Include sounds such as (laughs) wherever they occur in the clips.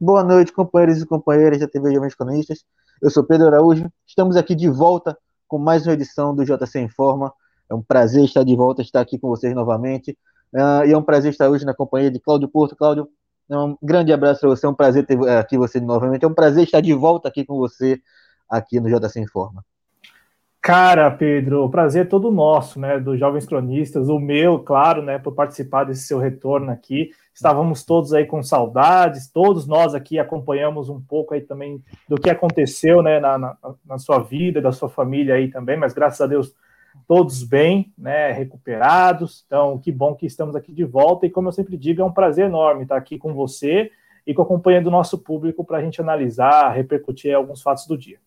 Boa noite, companheiros e companheiras da TV Jovens Cronistas. Eu sou Pedro Araújo. Estamos aqui de volta com mais uma edição do JC Informa. É um prazer estar de volta, estar aqui com vocês novamente. Uh, e é um prazer estar hoje na companhia de Cláudio Porto. Cláudio, um grande abraço para você, é um prazer ter eh, aqui você novamente. É um prazer estar de volta aqui com você aqui no JC Informa. Cara, Pedro, o prazer é todo nosso, né, dos Jovens Cronistas, o meu, claro, né, por participar desse seu retorno aqui. Estávamos todos aí com saudades, todos nós aqui acompanhamos um pouco aí também do que aconteceu, né, na, na, na sua vida, da sua família aí também, mas graças a Deus todos bem, né, recuperados. Então, que bom que estamos aqui de volta e como eu sempre digo, é um prazer enorme estar aqui com você e com a companhia do nosso público para a gente analisar, repercutir alguns fatos do dia.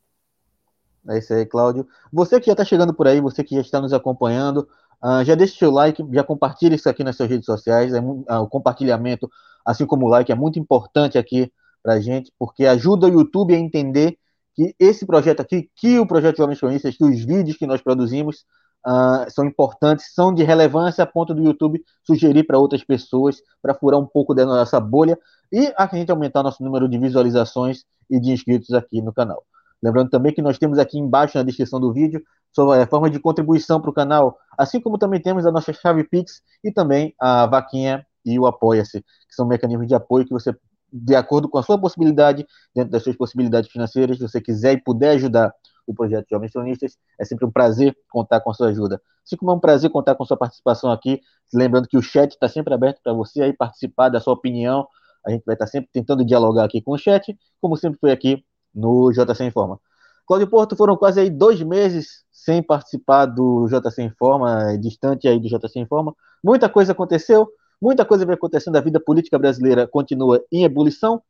É isso aí, Cláudio. Você que já está chegando por aí, você que já está nos acompanhando, uh, já deixa o seu like, já compartilha isso aqui nas suas redes sociais. É, uh, o compartilhamento, assim como o like, é muito importante aqui para a gente, porque ajuda o YouTube a entender que esse projeto aqui, que o projeto Jovens Cronistas, que os vídeos que nós produzimos uh, são importantes, são de relevância a ponto do YouTube sugerir para outras pessoas, para furar um pouco da nossa bolha e a gente aumentar nosso número de visualizações e de inscritos aqui no canal. Lembrando também que nós temos aqui embaixo na descrição do vídeo sobre a forma de contribuição para o canal, assim como também temos a nossa chave Pix e também a vaquinha e o Apoia-se, que são mecanismos de apoio que você, de acordo com a sua possibilidade, dentro das suas possibilidades financeiras, se você quiser e puder ajudar o projeto Jovens Cronistas, é sempre um prazer contar com a sua ajuda. Assim como é um prazer contar com a sua participação aqui, lembrando que o chat está sempre aberto para você aí participar da sua opinião, a gente vai estar sempre tentando dialogar aqui com o chat, como sempre foi aqui no JC Informa. Cláudio Porto foram quase aí dois meses sem participar do JC Informa, distante aí do JC Informa. Muita coisa aconteceu, muita coisa vem acontecendo, a vida política brasileira continua em ebulição,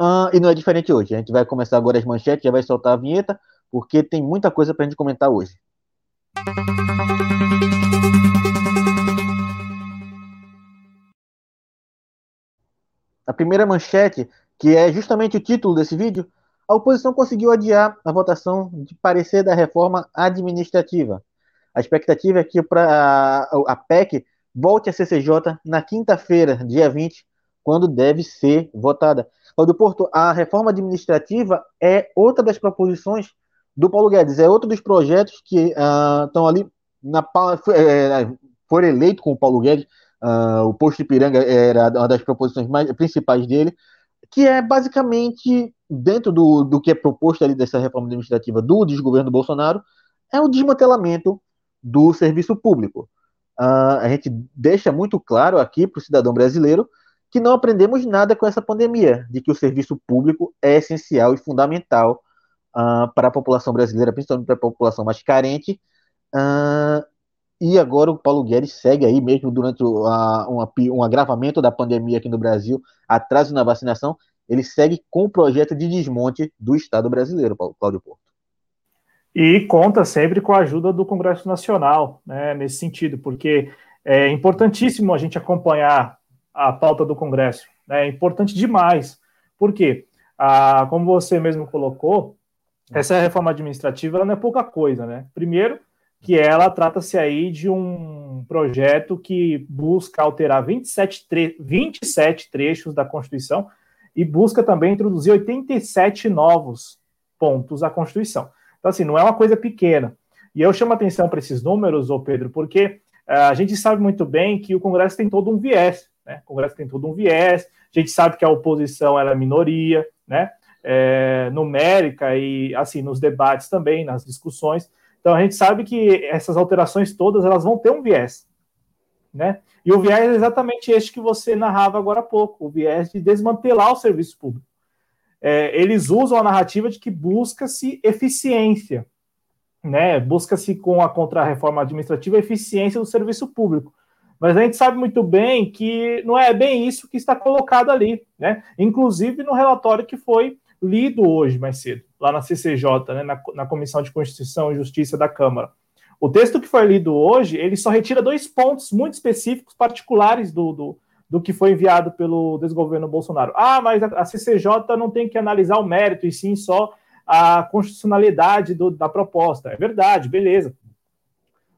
uh, e não é diferente hoje. A gente vai começar agora as manchetes, já vai soltar a vinheta, porque tem muita coisa para a gente comentar hoje. A primeira manchete, que é justamente o título desse vídeo, a oposição conseguiu adiar a votação de parecer da reforma administrativa. A expectativa é que pra, a PEC volte à CCJ na quinta-feira, dia 20, quando deve ser votada. Cláudio Porto, a reforma administrativa é outra das proposições do Paulo Guedes, é outro dos projetos que uh, estão ali na é, for eleito com o Paulo Guedes, uh, o posto de Piranga era uma das proposições mais principais dele, que é basicamente, dentro do, do que é proposto ali dessa reforma administrativa do desgoverno Bolsonaro, é o desmantelamento do serviço público. Uh, a gente deixa muito claro aqui para o cidadão brasileiro que não aprendemos nada com essa pandemia, de que o serviço público é essencial e fundamental uh, para a população brasileira, principalmente para a população mais carente. Uh, e agora o Paulo Guedes segue aí, mesmo durante a, uma, um agravamento da pandemia aqui no Brasil, atraso na vacinação, ele segue com o projeto de desmonte do Estado brasileiro, Cláudio Porto. E conta sempre com a ajuda do Congresso Nacional, né, nesse sentido, porque é importantíssimo a gente acompanhar a pauta do Congresso. Né, é importante demais. Por quê? Ah, como você mesmo colocou, essa reforma administrativa não é pouca coisa, né? Primeiro, que ela trata-se aí de um projeto que busca alterar 27, tre 27 trechos da Constituição e busca também introduzir 87 novos pontos à Constituição. Então, assim, não é uma coisa pequena. E eu chamo atenção para esses números, ô Pedro, porque uh, a gente sabe muito bem que o Congresso tem todo um viés, né? O Congresso tem todo um viés, a gente sabe que a oposição é minoria, né? É, numérica e, assim, nos debates também, nas discussões. Então a gente sabe que essas alterações todas elas vão ter um viés, né? E o viés é exatamente este que você narrava agora há pouco, o viés de desmantelar o serviço público. É, eles usam a narrativa de que busca-se eficiência, né? Busca-se com a contra-reforma administrativa a eficiência do serviço público. Mas a gente sabe muito bem que não é bem isso que está colocado ali, né? Inclusive no relatório que foi lido hoje mais cedo, lá na CCJ, né, na, na Comissão de Constituição e Justiça da Câmara. O texto que foi lido hoje, ele só retira dois pontos muito específicos, particulares do, do, do que foi enviado pelo desgoverno Bolsonaro. Ah, mas a, CCJ não tem que analisar o mérito, e sim só a constitucionalidade do, da proposta. É verdade, beleza.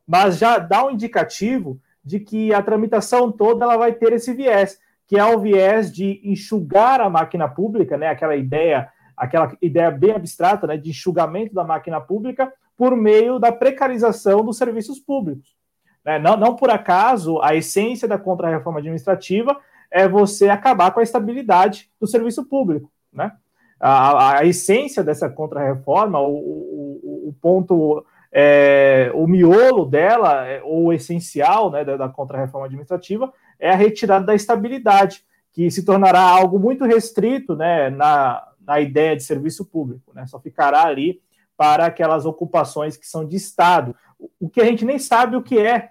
Mas já dá um indicativo de que a tramitação toda ela vai ter esse viés, que é o viés de enxugar a máquina pública, né, aquela ideia, aquela ideia bem abstrata, né, de enxugamento da máquina pública por meio da precarização dos serviços públicos. Né? Não, não por acaso a essência da contra-reforma administrativa é você acabar com a estabilidade do serviço público, né? A, a essência dessa contra-reforma, o, o, o ponto é, o miolo dela, é, ou o essencial né, da, da contra-reforma administrativa, é a retirada da estabilidade, que se tornará algo muito restrito né, na, na ideia de serviço público, né, só ficará ali para aquelas ocupações que são de Estado, o que a gente nem sabe o que é,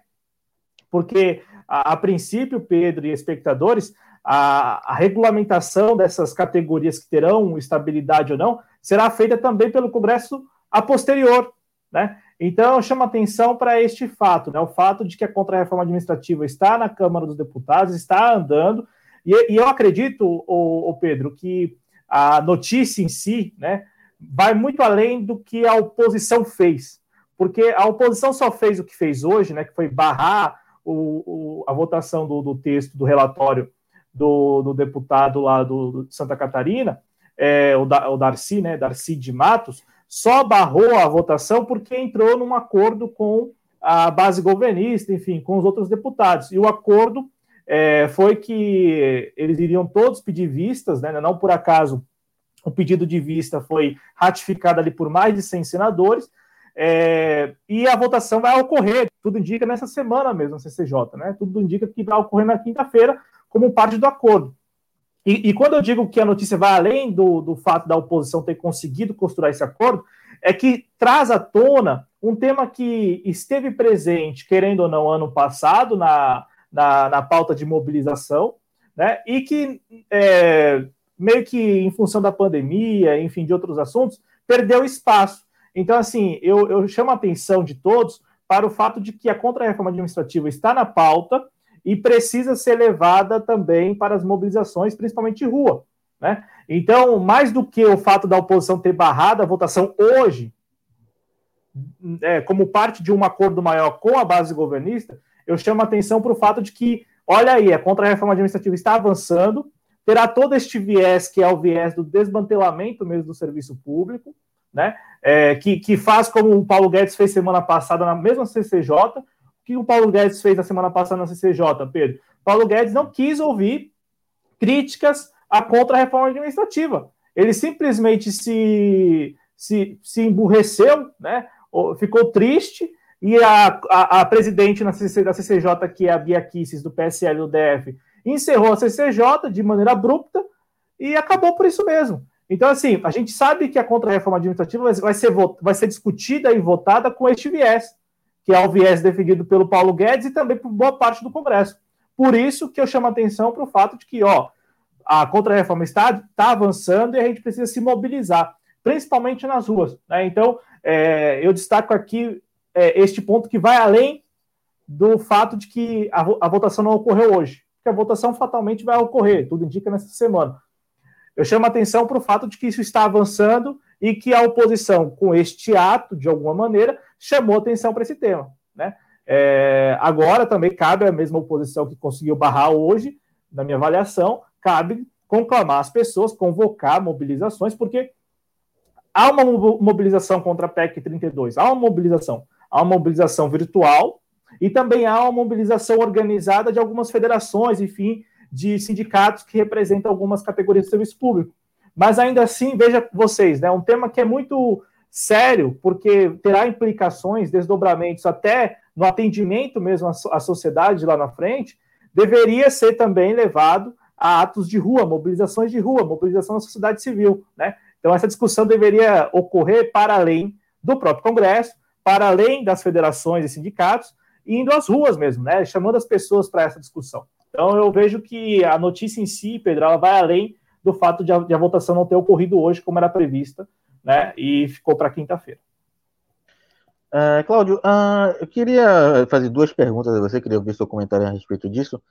porque a, a princípio, Pedro e espectadores, a, a, regulamentação dessas categorias que terão estabilidade ou não será feita também pelo Congresso a posterior, né? Então, chama atenção para este fato, né? o fato de que a contra-reforma administrativa está na Câmara dos Deputados, está andando, e, e eu acredito, o, Pedro, que a notícia em si né, vai muito além do que a oposição fez, porque a oposição só fez o que fez hoje, né, que foi barrar o, o, a votação do, do, texto do relatório do, do deputado lá do, do Santa Catarina, é, o, da, o Darcy, né, Darcy de Matos, só barrou a votação porque entrou num acordo com a base governista, enfim, com os outros deputados. E o acordo é, foi que eles iriam todos pedir vistas, né, não por acaso o pedido de vista foi ratificado ali por mais de 100 senadores, é, e a votação vai ocorrer, tudo indica nessa semana mesmo, na CCJ, né? Tudo indica que vai ocorrer na quinta-feira, como parte do acordo. E, e, quando eu digo que a notícia vai além do, do fato da oposição ter conseguido costurar esse acordo, é que traz à tona um tema que esteve presente, querendo ou não, ano passado, na, na, na pauta de mobilização, né? E que é, meio que em função da pandemia, enfim, de outros assuntos, perdeu espaço. Então, assim, eu, eu chamo a atenção de todos para o fato de que a contra-reforma administrativa está na pauta e precisa ser levada também para as mobilizações, principalmente de rua. Né? Então, mais do que o fato da oposição ter barrado a votação hoje, é, como parte de um acordo maior com a base governista, eu chamo a atenção para o fato de que, olha aí, a contra-reforma administrativa está avançando, terá todo este viés, que é o viés do desmantelamento mesmo do serviço público, né? É, que, que faz como o Paulo Guedes fez semana passada na mesma CCJ, que o Paulo Guedes fez na semana passada na CCJ, Pedro? Paulo Guedes não quis ouvir críticas à contra-reforma administrativa. Ele simplesmente se, se, se emburreceu, né? ficou triste, e a, a, a presidente da CCJ, que é a Bia Kisses, do PSL do DF, encerrou a CCJ de maneira abrupta e acabou por isso mesmo. Então, assim, a gente sabe que a contra-reforma administrativa vai ser, vai ser discutida e votada com este viés que é o viés defendido pelo Paulo Guedes e também por boa parte do Congresso. Por isso que eu chamo a atenção para o fato de que, ó, a contra-reforma está, está avançando e a gente precisa se mobilizar, principalmente nas ruas. Né? Então, é, eu destaco aqui é, este ponto que vai além do fato de que a, a votação não ocorreu hoje, porque a votação fatalmente vai ocorrer, tudo indica nessa semana. Eu chamo atenção para o fato de que isso está avançando e que a oposição, com este ato, de alguma maneira, chamou atenção para esse tema. Né? É, agora também cabe a mesma oposição que conseguiu barrar hoje, na minha avaliação, cabe conclamar as pessoas, convocar mobilizações, porque há uma mobilização contra a PEC 32, há uma mobilização, há uma mobilização virtual e também há uma mobilização organizada de algumas federações, enfim, de sindicatos que representam algumas categorias do serviço público. Mas ainda assim, veja vocês, né, um tema que é muito sério, porque terá implicações, desdobramentos até no atendimento mesmo à sociedade lá na frente, deveria ser também levado a atos de rua, mobilizações de rua, mobilização da sociedade civil, né? Então essa discussão deveria ocorrer para além do próprio Congresso, para além das federações e sindicatos, indo às ruas mesmo, né? Chamando as pessoas para essa discussão. Então eu vejo que a notícia em si, Pedro, ela vai além do fato de a, de a votação não ter ocorrido hoje como era prevista, né? E ficou para quinta-feira. Uh, Cláudio, uh, eu queria fazer duas perguntas a você, queria ouvir seu comentário a respeito disso.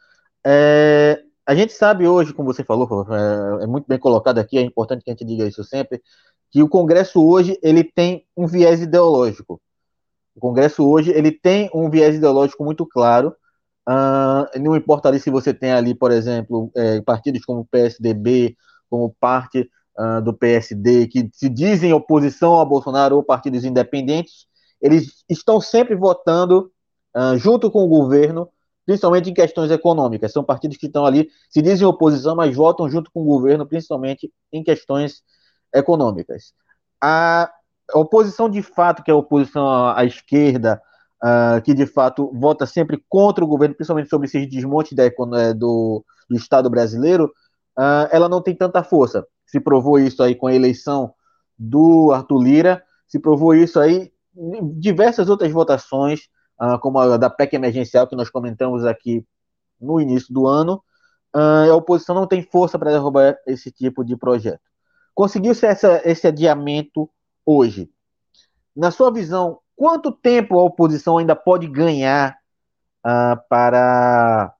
É, a gente sabe hoje, como você falou, é, é, muito bem colocado aqui, é importante que a gente diga isso sempre, que o Congresso hoje ele tem um viés ideológico. O Congresso hoje ele tem um viés ideológico muito claro, Uh, não importa ali se você tem ali, por exemplo, é, partidos como o PSDB, como parte uh, do PSD, que se dizem oposição a Bolsonaro ou partidos independentes, eles estão sempre votando uh, junto com o governo, principalmente em questões econômicas. São partidos que estão ali, se dizem oposição, mas votam junto com o governo, principalmente em questões econômicas. A oposição de fato, que é a oposição à, esquerda, uh, que de fato vota sempre contra o governo, principalmente sobre esses desmontes da, eh, do, do Estado brasileiro, uh, ela não tem tanta força. Se provou isso aí com a eleição do Arthur Lira, se provou isso aí em diversas outras votações, uh, como a da PEC emergencial que nós comentamos aqui no início do ano. a oposição não tem força para derrubar esse tipo de projeto. Conseguiu-se esse adiamento hoje. Na sua visão, quanto tempo a oposição ainda pode ganhar uh, para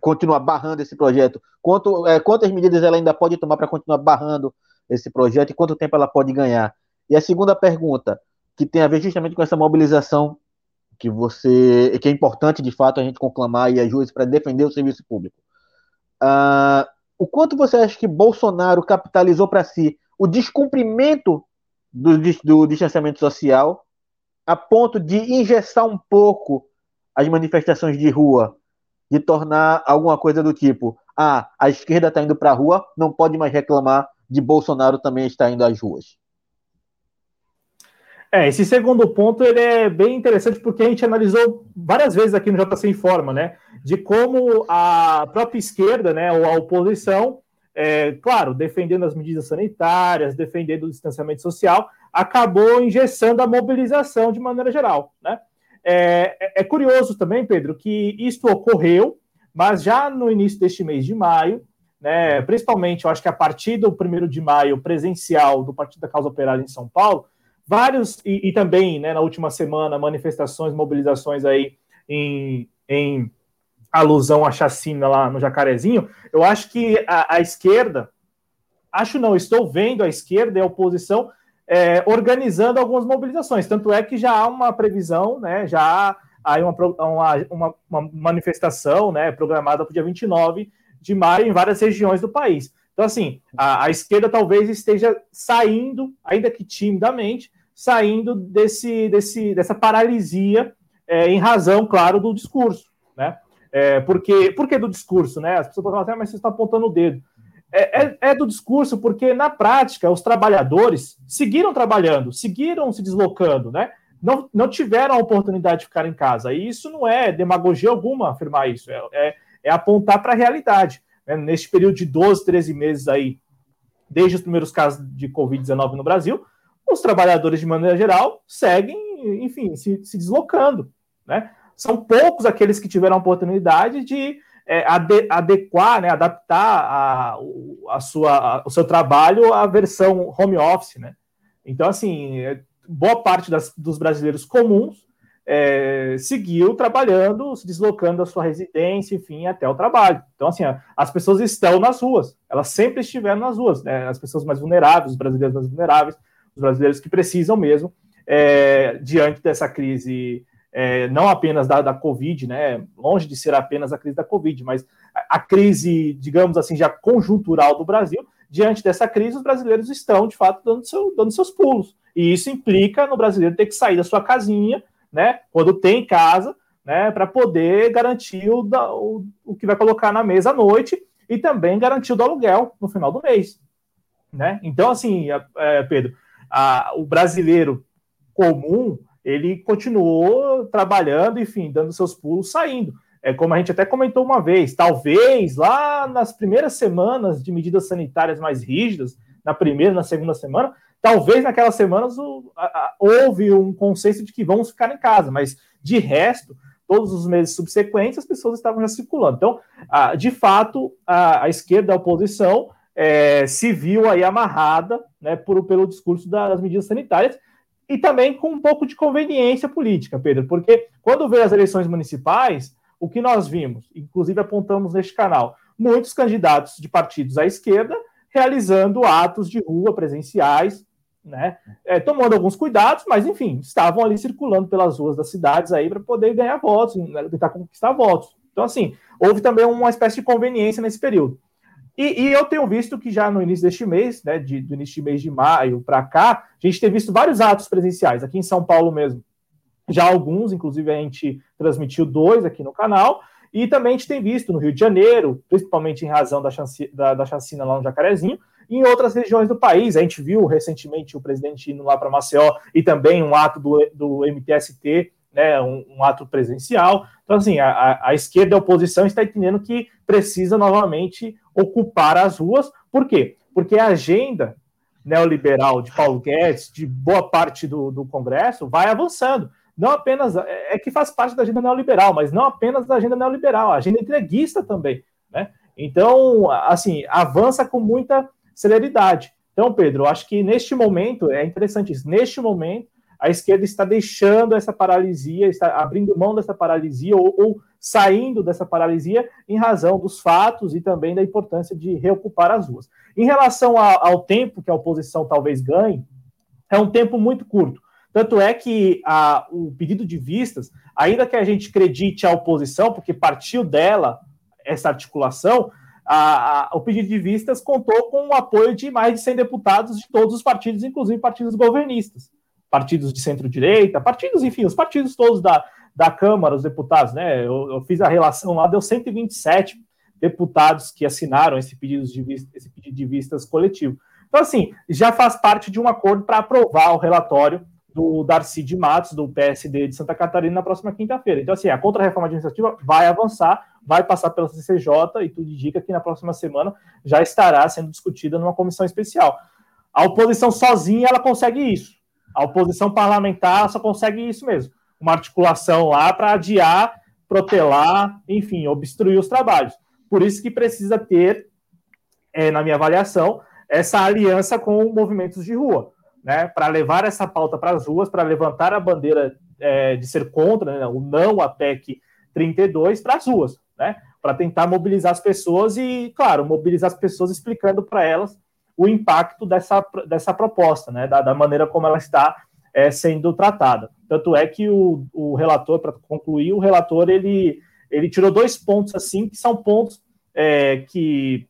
continuar barrando esse projeto? Quanto, é, quantas medidas ela ainda pode tomar para continuar barrando esse projeto e quanto tempo ela pode ganhar? E a segunda pergunta, que tem a ver justamente com essa mobilização que você que é importante de fato a gente conclamar e as para defender o serviço público. Uh, o quanto você acha que Bolsonaro capitalizou para si o descumprimento do, do distanciamento social a ponto de engessar um pouco as manifestações de rua, de tornar alguma coisa do tipo: ah, a esquerda está indo para a rua, não pode mais reclamar de Bolsonaro também estar indo às ruas. É, esse segundo ponto ele é bem interessante porque a gente analisou várias vezes aqui no JC Informa, né, de como a própria esquerda, né, ou a oposição, é, claro, defendendo as medidas sanitárias, defendendo o distanciamento social, acabou engessando a mobilização de maneira geral. Né? É, é, é curioso também, Pedro, que isto ocorreu, mas já no início deste mês de maio, né, principalmente, eu acho que a partir do primeiro de maio, presencial do Partido da Causa Operária em São Paulo, vários, e, e também né, na última semana, manifestações, mobilizações aí em, em alusão à chacina lá no Jacarezinho, eu acho que a, a esquerda, acho não, estou vendo a esquerda e a oposição é, organizando algumas mobilizações. Tanto é que já há uma previsão, né, já há aí uma, uma, uma, manifestação né, programada para o dia 29 de maio em várias regiões do país. Então, assim, a, a esquerda talvez esteja saindo, ainda que timidamente, saindo desse, desse, dessa paralisia é, em razão, claro, do discurso. Né? É, porque, por que do discurso? Né? As pessoas falam assim, ah, mas você está apontando o dedo. É, é, é, do discurso, porque na prática os trabalhadores seguiram trabalhando, seguiram se deslocando, né? Não, não tiveram a oportunidade de ficar em casa. E isso não é demagogia alguma afirmar isso, é, é, é apontar para a realidade. Né? Neste período de 12, 13 meses aí, desde os primeiros casos de Covid-19 no Brasil, os trabalhadores, de maneira geral, seguem, enfim, se, se deslocando, né? São poucos aqueles que tiveram a oportunidade de é, ade adequar, né, adaptar a, a sua, a, o seu trabalho à versão home office, né? Então, assim, é, boa parte das, dos brasileiros comuns é, seguiu trabalhando, se deslocando da sua residência, enfim, até o trabalho. Então, assim, as pessoas estão nas ruas, elas sempre estiveram nas ruas, né? As pessoas mais vulneráveis, os brasileiros mais vulneráveis, os brasileiros que precisam mesmo, é, diante dessa crise é, não apenas da, da Covid, né, longe de ser apenas a crise da Covid, mas a, a, crise, digamos assim, já conjuntural do Brasil, diante dessa crise, os brasileiros estão, de fato, dando, seu, dando seus pulos. E isso implica no brasileiro ter que sair da sua casinha, né, quando tem casa, né, para poder garantir o, o, o que vai colocar na mesa à noite e também garantir o do aluguel no final do mês. Né? Então, assim, é, Pedro, a, o brasileiro comum, ele continuou trabalhando, enfim, dando seus pulos, saindo. É como a gente até comentou uma vez, talvez lá nas primeiras semanas de medidas sanitárias mais rígidas, na primeira, na segunda semana, talvez naquelas semanas o, a, a, houve um consenso de que vamos ficar em casa, mas de resto, todos os meses subsequentes as pessoas estavam já circulando. Então, a, de fato, a, esquerda, a oposição, é, se viu aí amarrada né, por, pelo discurso das medidas sanitárias, e também com um pouco de conveniência política, Pedro, porque quando veio as eleições municipais, o que nós vimos, inclusive apontamos neste canal, muitos candidatos de partidos à esquerda realizando atos de rua presenciais, né, é, tomando alguns cuidados, mas enfim, estavam ali circulando pelas ruas das cidades aí para poder ganhar votos, né, tentar conquistar votos. Então, assim, houve também uma espécie de conveniência nesse período. E, e eu tenho visto que já no início deste mês, né, de, do início de mês de maio para cá, a gente tem visto vários atos presenciais, aqui em São Paulo mesmo. Já alguns, inclusive a gente transmitiu dois aqui no canal, e também a gente tem visto no Rio de Janeiro, principalmente em razão da, chance, da, da chacina lá no Jacarezinho, e em outras regiões do país. A gente viu recentemente o presidente indo lá para Maceió e também um ato do, do MTST, né, um, um ato presencial. Então, assim, a, a esquerda a oposição está entendendo que precisa novamente ocupar as ruas. Por quê? Porque a agenda neoliberal de Paulo Guedes, de boa parte do, do Congresso, vai avançando não apenas é, é que faz parte da agenda neoliberal, mas não apenas da agenda neoliberal, a agenda entreguista também, né? Então, assim, avança com muita celeridade. Então, Pedro, acho que neste momento é interessante isso. Neste momento, a esquerda está deixando essa paralisia, está abrindo mão dessa paralisia ou, ou saindo dessa paralisia em razão dos fatos e também da importância de reocupar as ruas. Em relação a, ao tempo que a oposição talvez ganhe, é um tempo muito curto. Tanto é que a, o pedido de vistas, ainda que a gente acredite a oposição, porque partiu dela essa articulação, a, a, o pedido de vistas contou com o apoio de mais de 100 deputados de todos os partidos, inclusive partidos governistas, partidos de centro-direita, partidos, enfim, os partidos todos da, da Câmara, os deputados, né? Eu, eu, fiz a relação lá, deu 127 deputados que assinaram esse pedido de, vista, esse pedido de vistas coletivo. Então, assim, já faz parte de um acordo para aprovar o relatório do Darcy de Matos, do PSD de Santa Catarina, na próxima quinta-feira. Então, assim, a contra-reforma administrativa vai avançar, vai passar pela CCJ e tudo indica que na próxima semana já estará sendo discutida numa comissão especial. A oposição sozinha, ela consegue isso. A oposição parlamentar só consegue isso mesmo. Uma articulação lá para adiar, protelar, enfim, obstruir os trabalhos. Por isso que precisa ter, é, na minha avaliação, essa aliança com movimentos de rua né, para levar essa pauta para as ruas, para levantar a bandeira é, de ser contra, né, o não à PEC 32 para as ruas, né, para tentar mobilizar as pessoas e, claro, mobilizar as pessoas explicando para elas o impacto dessa, dessa proposta, né, da, da maneira como ela está é, sendo tratada. Tanto é que o, o relator, para concluir, o relator ele, ele tirou dois pontos assim, que são pontos é, que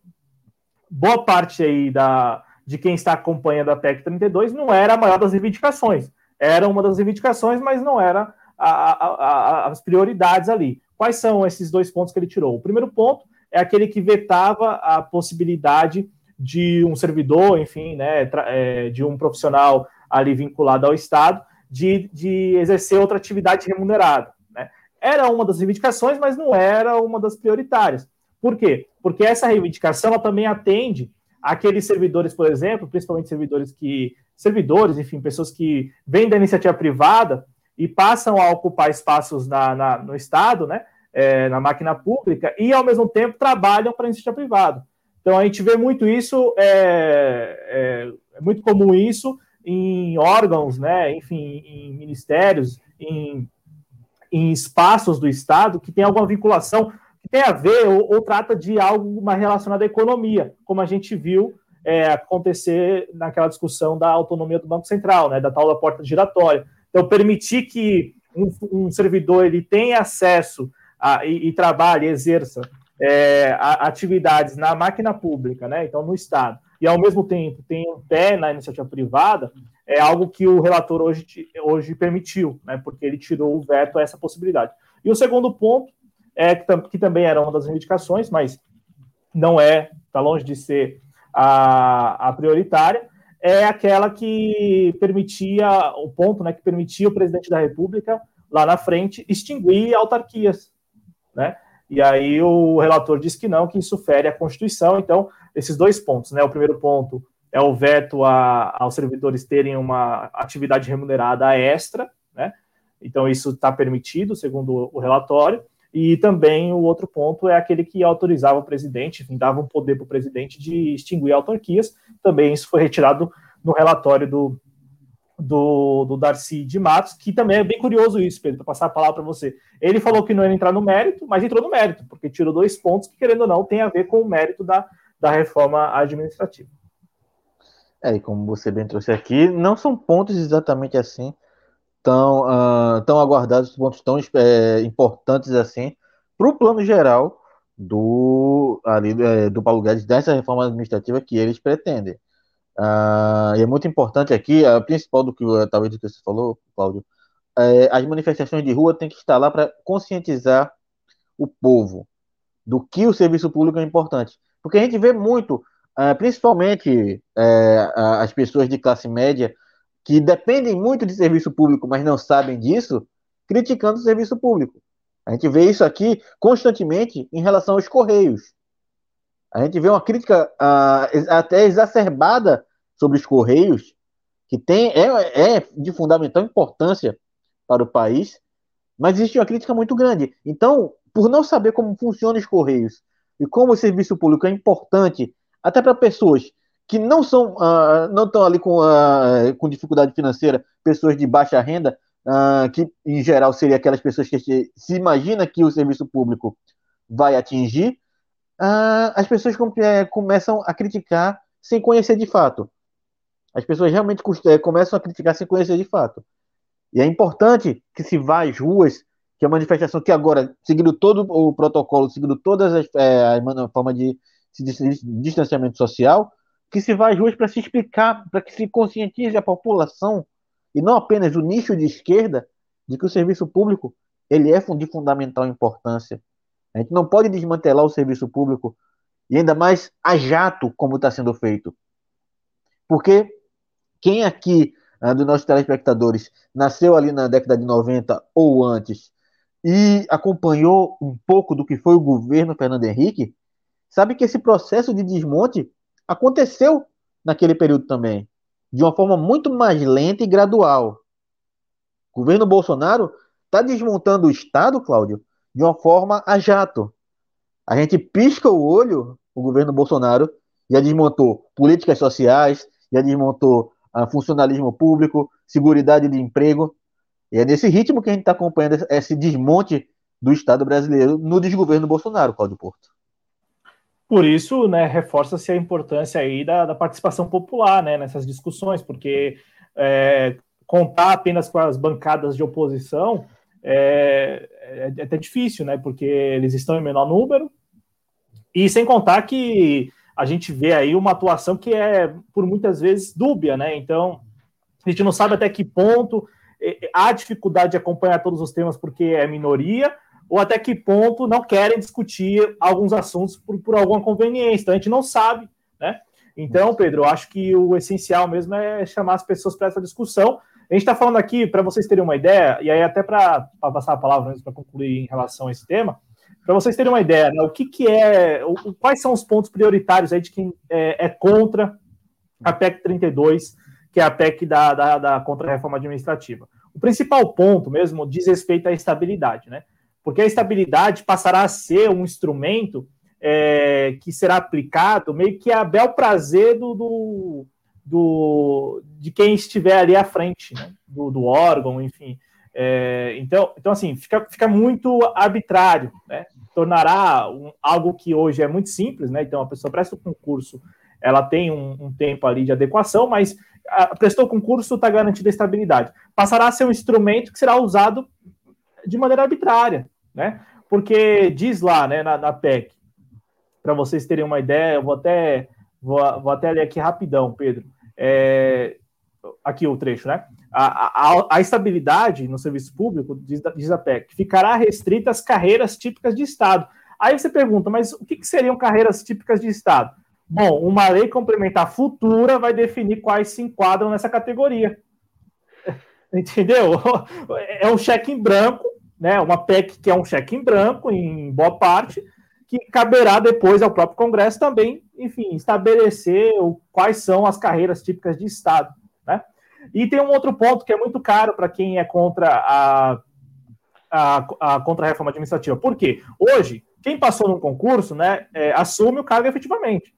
boa parte aí da, de quem está acompanhando a PEC 32 não era a maior das reivindicações. Era uma das reivindicações, mas não era a, a, a, as prioridades ali. Quais são esses dois pontos que ele tirou? O primeiro ponto é aquele que vetava a possibilidade de um servidor, enfim, né, é, de um profissional ali vinculado ao Estado, de, de exercer outra atividade remunerada. Né? Era uma das reivindicações, mas não era uma das prioritárias. Por quê? Porque essa reivindicação também atende aqueles servidores, por exemplo, principalmente servidores que. Servidores, enfim, pessoas que vêm da iniciativa privada e passam a ocupar espaços na, na no Estado, né? É, na máquina pública, e ao mesmo tempo trabalham para a iniciativa privada. Então a gente vê muito isso, é, é, é, muito comum isso em órgãos, né? Enfim, em ministérios, em, em espaços do Estado que tem alguma vinculação que tem a ver ou, ou trata de algo mais relacionado à economia, como a gente viu é, acontecer naquela discussão da autonomia do Banco Central, né, da tal da porta giratória. Então, permitir que um, um servidor ele tenha acesso a, e, e trabalhe, exerça é, atividades na máquina pública, né, então no Estado, e ao mesmo tempo tem um pé na iniciativa privada, é algo que o relator hoje, hoje permitiu, né, porque ele tirou o veto a essa possibilidade. E o segundo ponto é, que, que, também era uma das reivindicações, mas não é, está longe de ser a, a, prioritária, é aquela que permitia, o ponto né, que permitia o presidente da República, lá na frente, extinguir autarquias, né? E aí o relator diz que não, que isso fere a Constituição. Então, esses dois pontos, né? O primeiro ponto é o veto a, aos servidores terem uma atividade remunerada extra, né? Então, isso está permitido, segundo o relatório. E também o outro ponto é aquele que autorizava o presidente, enfim, dava um poder para o presidente de extinguir autarquias. Também isso foi retirado no relatório do, do, do Darcy de Matos, que também é bem curioso isso, Pedro, para passar a palavra para você. Ele falou que não ia entrar no mérito, mas entrou no mérito, porque tirou dois pontos que, querendo ou não, tem a ver com o mérito da, da reforma administrativa. É, e como você bem trouxe aqui, não são pontos exatamente assim tão, uh, tão aguardados, pontos tão é, importantes assim para o plano geral do, ali, é, do Paulo Guedes, dessa reforma administrativa que eles pretendem. Uh, e é muito importante aqui, a principal do que talvez do que você falou, Cláudio, é, as manifestações de rua têm que estar lá para conscientizar o povo do que o serviço público é importante. Porque a gente vê muito, uh, principalmente uh, as pessoas de classe média, que dependem muito de serviço público, mas não sabem disso, criticando o serviço público. A gente vê isso aqui constantemente em relação aos Correios. A gente vê uma crítica uh, até exacerbada sobre os Correios, que tem, é, é de fundamental importância para o país, mas existe uma crítica muito grande. Então, por não saber como funcionam os Correios e como o serviço público é importante até para pessoas que não são uh, não estão ali com, uh, com dificuldade financeira, pessoas de baixa renda, uh, que em geral seria aquelas pessoas que se imagina que o serviço público vai atingir, as pessoas é, começam a criticar sem conhecer de fato. As pessoas realmente é, começam a criticar sem conhecer de fato. E é importante que se vá às ruas, que é uma manifestação que agora, seguindo todo o protocolo, seguindo todas as é, formas de distanciamento social, que se vá às ruas para se explicar, para que se conscientize a população e não apenas o nicho de esquerda de que o serviço público ele é de fundamental importância. A gente não pode desmantelar o serviço público e ainda mais a jato como está sendo feito. Porque quem aqui uh, dos nossos telespectadores nasceu ali na década de 90 ou antes e acompanhou um pouco do que foi o governo Fernando Henrique, sabe que esse processo de desmonte aconteceu naquele período também de uma forma muito mais lenta e gradual. O governo Bolsonaro está desmontando o Estado, Cláudio, de uma forma a jato. A gente pisca o olho, o governo Bolsonaro já desmontou políticas sociais, já desmontou uh, funcionalismo público, segurança de emprego. E é nesse ritmo que a gente está acompanhando esse desmonte do Estado brasileiro no desgoverno Bolsonaro, Cláudio Porto. Por isso, né, reforça-se a importância aí da, da, participação popular né, nessas discussões, porque é, contar apenas com as bancadas de oposição é, é, é, até difícil, né? Porque eles estão em menor número, e sem contar que a gente vê aí uma atuação que é, por muitas vezes, dúbia, né? Então, a gente não sabe até que ponto há dificuldade de acompanhar todos os temas porque é minoria, ou até que ponto não querem discutir alguns assuntos por, por alguma conveniência. Então a gente não sabe, né? Então, Pedro, eu acho que o essencial mesmo é chamar as pessoas para essa discussão. A gente está falando aqui, para vocês terem uma ideia, e aí até para passar a palavra para concluir em relação a esse tema, para vocês terem uma ideia, né, o que, que é, o, quais são os pontos prioritários aí de quem é, é contra a PEC 32, que é a PEC da, da, da contra-reforma administrativa. O principal ponto mesmo diz respeito à estabilidade, né? porque a estabilidade passará a ser um instrumento é, que será aplicado meio que a bel prazer do, do, do, de quem estiver ali à frente né? do, do, órgão, enfim. É, então, então, assim, fica, fica muito arbitrário, né? tornará um, algo que hoje é muito simples, né? Então, a pessoa presta o concurso, ela tem um, um tempo ali de adequação, mas a, prestou o concurso, está garantida a estabilidade. Passará a ser um instrumento que será usado de maneira arbitrária né? Porque diz lá, né, na, na PEC, para vocês terem uma ideia, eu vou até vou, vou até ler aqui rapidão, Pedro. É, aqui o trecho, né? A, a, a, estabilidade no serviço público, diz, diz a PEC, ficará restrita às carreiras típicas de Estado. Aí você pergunta, mas o que, que seriam carreiras típicas de Estado? Bom, uma lei complementar futura vai definir quais se enquadram nessa categoria. (laughs) Entendeu? É um cheque em branco né, uma PEC que é um cheque em branco, em boa parte, que caberá depois ao próprio Congresso também, enfim, estabelecer quais são as carreiras típicas de Estado. Né? E tem um outro ponto que é muito caro para quem é contra a, a, a contra-reforma administrativa. Por quê? Hoje, quem passou no concurso né, é, assume o cargo efetivamente.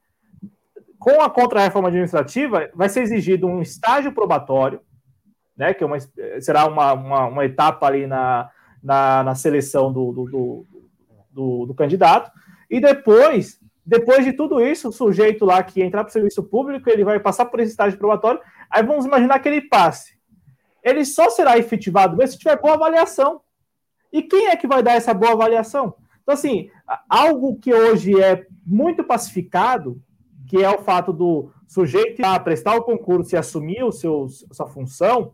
Com a contra-reforma administrativa, vai ser exigido um estágio probatório, né, que é uma, será uma, uma, uma etapa ali na, na, na seleção do, do, do, do, do candidato. E depois, depois de tudo isso, o sujeito lá que entrar para o serviço público, ele vai passar por esse estágio probatório. Aí vamos imaginar que ele passe. Ele só será efetivado mesmo se tiver boa avaliação. E quem é que vai dar essa boa avaliação? Então, assim, algo que hoje é muito pacificado, que é o fato do sujeito a prestar o concurso e assumir o seu, sua função,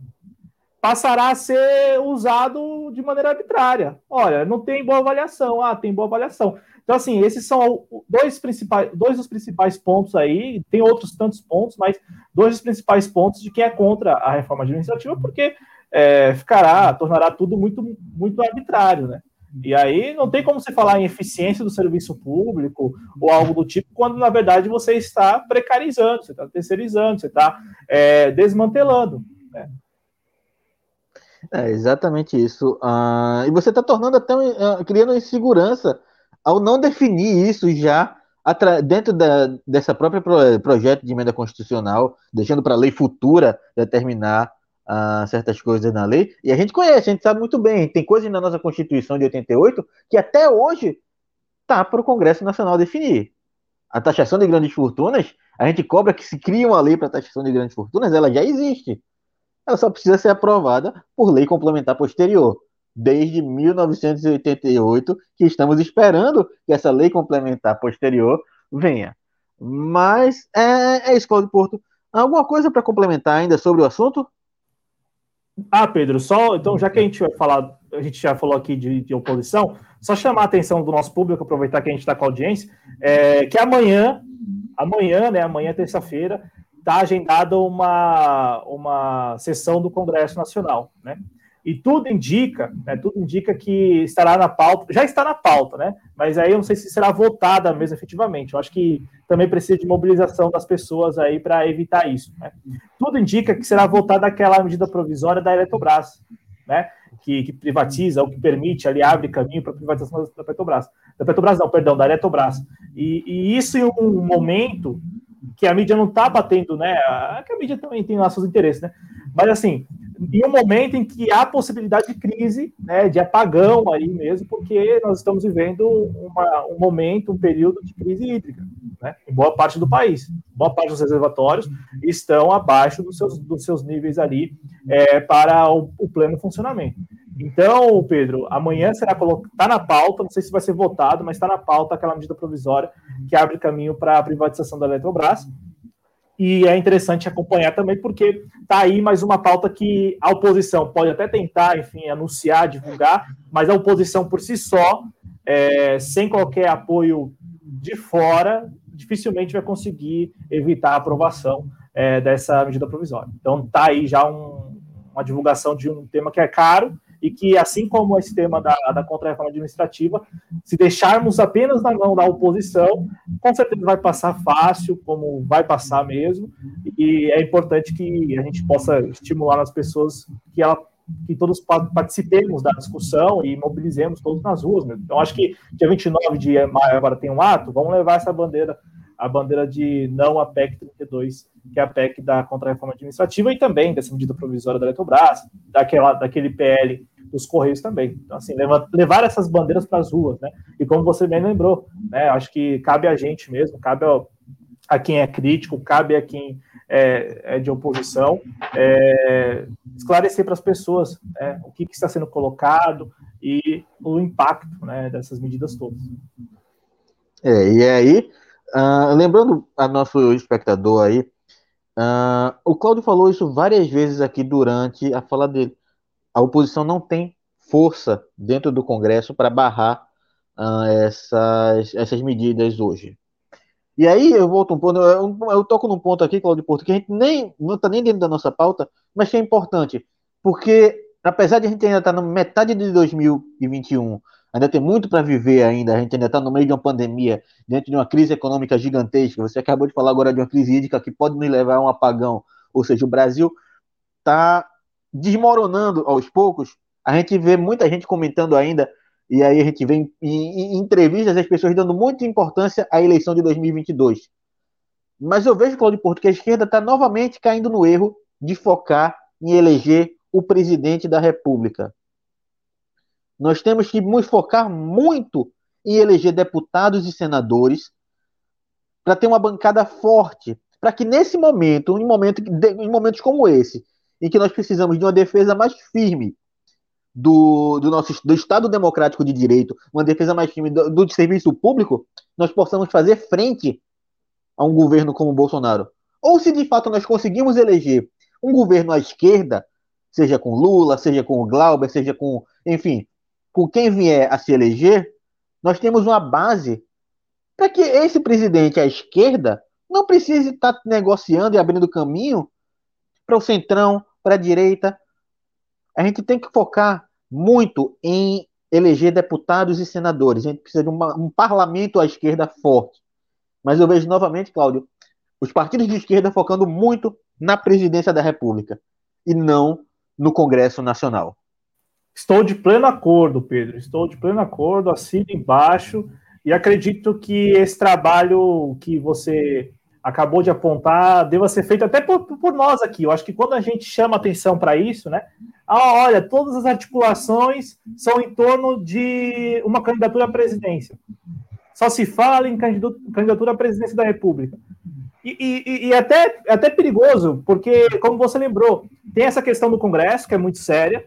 passará a ser usado de maneira arbitrária. Olha, não tem boa avaliação, ah, tem boa avaliação. Então, assim, esses são dois, principais, dois dos principais pontos aí, tem outros tantos pontos, mas dois dos principais pontos de quem é contra a reforma administrativa, porque é, ficará, tornará tudo muito, muito arbitrário, né? E aí não tem como você falar em eficiência do serviço público ou algo do tipo, quando na verdade você está precarizando, você está terceirizando, você está é, desmantelando. Né? É exatamente isso. Uh, e você está tornando até uh, criando insegurança ao não definir isso já dentro da, dessa própria pro projeto de emenda constitucional, deixando para a lei futura determinar uh, certas coisas na lei. E a gente conhece, a gente sabe muito bem. Tem coisas na nossa Constituição de 88 que até hoje tá para o Congresso Nacional definir. A taxação de grandes fortunas, a gente cobra que se cria uma lei para taxação de grandes fortunas, ela já existe. Ela só precisa ser aprovada por lei complementar posterior. Desde 1988 que estamos esperando que essa lei complementar posterior venha. Mas é, é isso, Cláudio Porto. Alguma coisa para complementar ainda sobre o assunto? Ah, Pedro, só então, já que a gente vai falar, a gente já falou aqui de, de oposição, só chamar a atenção do nosso público, aproveitar que a gente está com a audiência, é, que amanhã, amanhã, né, amanhã terça-feira, está agendada uma, uma sessão do Congresso Nacional, né? E tudo indica, né, tudo indica que estará na pauta, já está na pauta, né? Mas aí eu não sei se será votada mesmo efetivamente. Eu acho que também precisa de mobilização das pessoas aí para evitar isso. Né? Tudo indica que será votada aquela medida provisória da Eletrobras, né? Que, que privatiza, ou que permite, ali abre caminho para a privatização da Petrobras. Da Petrobras, não, perdão, da Eletrobras. E, e isso em um momento que a mídia não está batendo, né? Que a mídia também tem lá seus interesses, né? Mas assim, em um momento em que há possibilidade de crise, né, de apagão aí mesmo, porque nós estamos vivendo uma, um momento, um período de crise hídrica, né, em boa parte do país. Boa parte dos reservatórios estão abaixo dos seus, dos seus níveis ali é, para o, o pleno funcionamento. Então, Pedro, amanhã será colocado, está na pauta, não sei se vai ser votado, mas está na pauta aquela medida provisória que abre caminho para a privatização da Eletrobras. E é interessante acompanhar também, porque está aí mais uma pauta que a oposição pode até tentar, enfim, anunciar, divulgar, mas a oposição por si só, é, sem qualquer apoio de fora, dificilmente vai conseguir evitar a aprovação é, dessa medida provisória. Então está aí já um, uma divulgação de um tema que é caro e que, assim como esse tema da, da contra-reforma administrativa, se deixarmos apenas na mão da oposição, com certeza vai passar fácil, como vai passar mesmo, e é importante que a gente possa estimular as pessoas que ela que todos participemos da discussão e mobilizemos todos nas ruas. Mesmo. Então, acho que dia 29 de maio agora tem um ato, vamos levar essa bandeira, a bandeira de não a PEC 32, que é a PEC da contra-reforma administrativa, e também dessa medida provisória da Eletrobras, daquela, daquele PL dos Correios também. Então, assim, levar, levar essas bandeiras para as ruas, né? E como você bem lembrou, né? Acho que cabe a gente mesmo, cabe a, a quem é crítico, cabe a quem é, é de oposição, é, esclarecer para as pessoas né, o que, que, está sendo colocado e o impacto né, dessas medidas todas. É, e aí, uh, lembrando a nosso espectador aí, uh, o Cláudio falou isso várias vezes aqui durante a fala dele a oposição não tem força dentro do Congresso para barrar uh, essas, essas medidas hoje. E aí eu volto um ponto, eu, eu toco num ponto aqui, Claudio Porto, que a gente nem não está nem dentro da nossa pauta, mas que é importante, porque apesar de a gente ainda estar tá na metade de 2021, ainda tem muito para viver ainda, a gente ainda está no meio de uma pandemia, dentro de uma crise econômica gigantesca. Você acabou de falar agora de uma crise hídrica que pode nos levar a um apagão, ou seja, o Brasil está desmoronando aos poucos, a gente vê muita gente comentando ainda, e aí a gente vê em, em, em entrevistas as pessoas dando muita importância à eleição de 2022. Mas eu vejo, Claudio Porto, que a esquerda está novamente caindo no erro de focar em eleger o presidente da República. Nós temos que nos focar muito em eleger deputados e senadores para ter uma bancada forte, para que nesse momento, em, momento, em momentos como esse, em que nós precisamos de uma defesa mais firme do, do nosso do Estado Democrático de Direito, uma defesa mais firme do, do serviço público, nós possamos fazer frente a um governo como o Bolsonaro. Ou se de fato nós conseguimos eleger um governo à esquerda, seja com Lula, seja com o Glauber, seja com, enfim, com quem vier a se eleger, nós temos uma base para que esse presidente à esquerda não precise estar negociando e abrindo caminho para o centrão, para a direita. A gente tem que focar muito em eleger deputados e senadores. A gente precisa de uma, um parlamento à esquerda forte. Mas eu vejo novamente, Cláudio, os partidos de esquerda focando muito na presidência da República e não no Congresso Nacional. Estou de pleno acordo, Pedro. Estou de pleno acordo, assino embaixo e acredito que esse trabalho que você acabou de apontar deva ser feito até por, por nós aqui. Eu acho que quando a gente chama atenção para isso, né? Ah, olha, todas as articulações são em torno de uma candidatura à presidência. Só se fala em candidatura à presidência da República. E, e, e até, até perigoso, porque, como você lembrou, tem essa questão do Congresso, que é muito séria,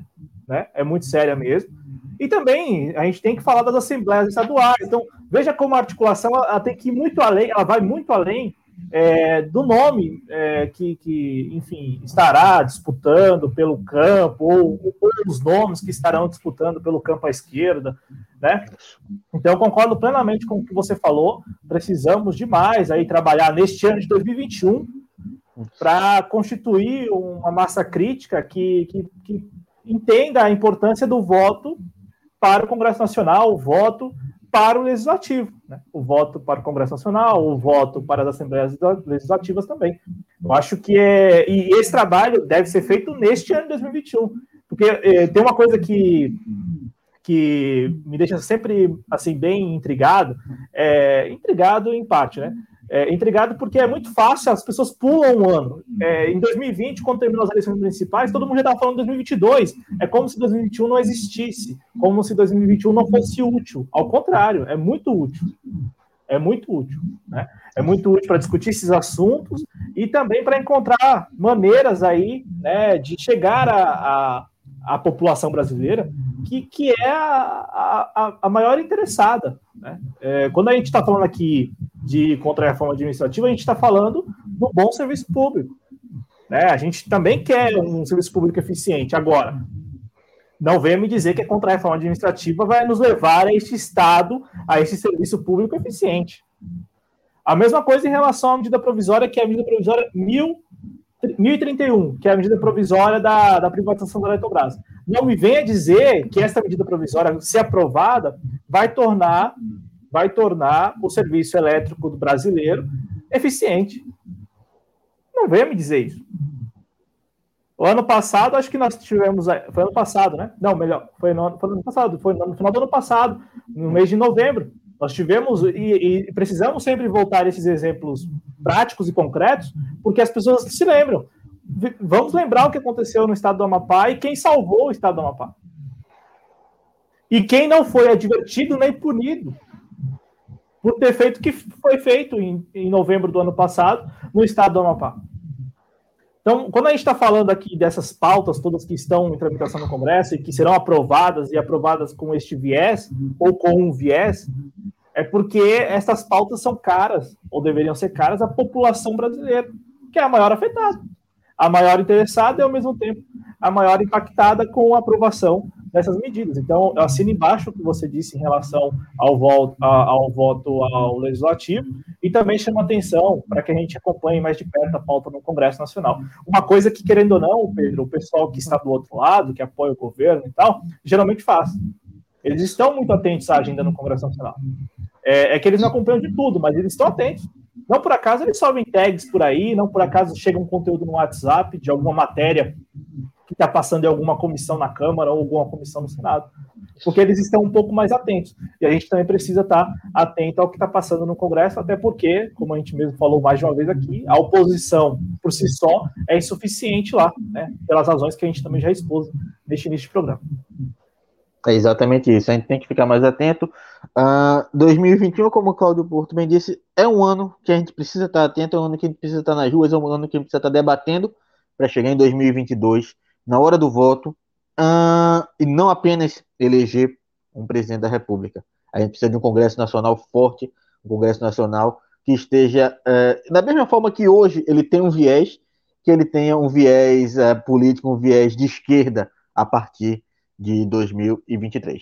né? É muito séria mesmo. E também a gente tem que falar das assembleias estaduais. Então, veja como a articulação ela tem que ir muito além, ela vai muito além é, do nome é, que, que, enfim, estará disputando pelo campo, ou, ou, os nomes que estarão disputando pelo campo à esquerda, né? Então, concordo plenamente com o que você falou. Precisamos demais aí trabalhar neste ano de 2021 para constituir uma massa crítica que, que, que entenda a importância do voto para o Congresso Nacional, o voto para o Legislativo, né? o voto para o Congresso Nacional, o voto para as Assembleias Legislativas também. Eu acho que é. E esse trabalho deve ser feito neste ano de 2021, porque é, tem uma coisa que, que me deixa sempre assim bem intrigado, é, intrigado em parte, né? É, intrigado porque é muito fácil, as pessoas pulam um ano. É, em 2020, quando terminou as eleições municipais, todo mundo já estava falando de 2022. É como se 2021 não existisse, como se 2021 não fosse útil. Ao contrário, é muito útil. É muito útil. Né? É muito útil para discutir esses assuntos e também para encontrar maneiras aí né, de chegar a, a a população brasileira, que, que é a, a, a maior interessada. Né? É, quando a gente está falando aqui de contra-reforma administrativa, a gente está falando do bom serviço público. Né? A gente também quer um serviço público eficiente. Agora, não venha me dizer que a contra-reforma administrativa vai nos levar a este Estado, a esse serviço público eficiente. A mesma coisa em relação à medida provisória, que é a medida provisória 1031, que é a medida provisória da, da privatização da Eletrobras. Não me venha dizer que essa medida provisória, se aprovada, vai tornar vai tornar o serviço elétrico do brasileiro eficiente. Não venha me dizer isso. O ano passado, acho que nós tivemos. Foi ano passado, né? Não, melhor, foi no, foi no ano passado, foi no final do ano passado, no mês de novembro. Nós tivemos, e, e precisamos sempre voltar a esses exemplos práticos e concretos, porque as pessoas se lembram. Vamos lembrar o que aconteceu no estado do Amapá e quem salvou o estado do Amapá. E quem não foi advertido nem punido por ter feito o que foi feito em, em novembro do ano passado no estado do Amapá. Então, quando a gente está falando aqui dessas pautas todas que estão em tramitação no Congresso e que serão aprovadas e aprovadas com este viés ou com um viés, é porque essas pautas são caras, ou deveriam ser caras, à população brasileira, que é a maior afetada, a maior interessada e, ao mesmo tempo, a maior impactada com a aprovação dessas medidas. Então, eu assino embaixo o que você disse em relação ao voto, ao voto ao legislativo e também chama atenção para que a gente acompanhe mais de perto a pauta no Congresso Nacional. Uma coisa que, querendo ou não, Pedro, o pessoal que está do outro lado, que apoia o governo e tal, geralmente faz. Eles estão muito atentos à agenda no Congresso Nacional. É, é que eles não acompanham de tudo, mas eles estão atentos. Não por acaso eles sobem tags por aí, não por acaso chega um conteúdo no WhatsApp de alguma matéria que está passando em alguma comissão na Câmara ou alguma comissão no Senado, porque eles estão um pouco mais atentos. E a gente também precisa estar tá atento ao que está passando no Congresso, até porque, como a gente mesmo falou mais de uma vez aqui, a oposição por si só é insuficiente lá, né, pelas razões que a gente também já expôs neste início de programa. É exatamente isso, a gente tem que ficar mais atento. Uh, ah, 2021, como o Claudio Porto bem disse, é um ano que a gente precisa estar atento, é um ano que a gente precisa estar nas ruas, é um ano que a gente precisa estar debatendo para chegar em 2022 na hora do voto, uh, e não apenas eleger um presidente da República. A gente precisa de um Congresso Nacional forte, um Congresso Nacional que esteja uh, da mesma forma que hoje ele tem um viés, que ele tenha um viés uh, político, um viés de esquerda a partir de 2023.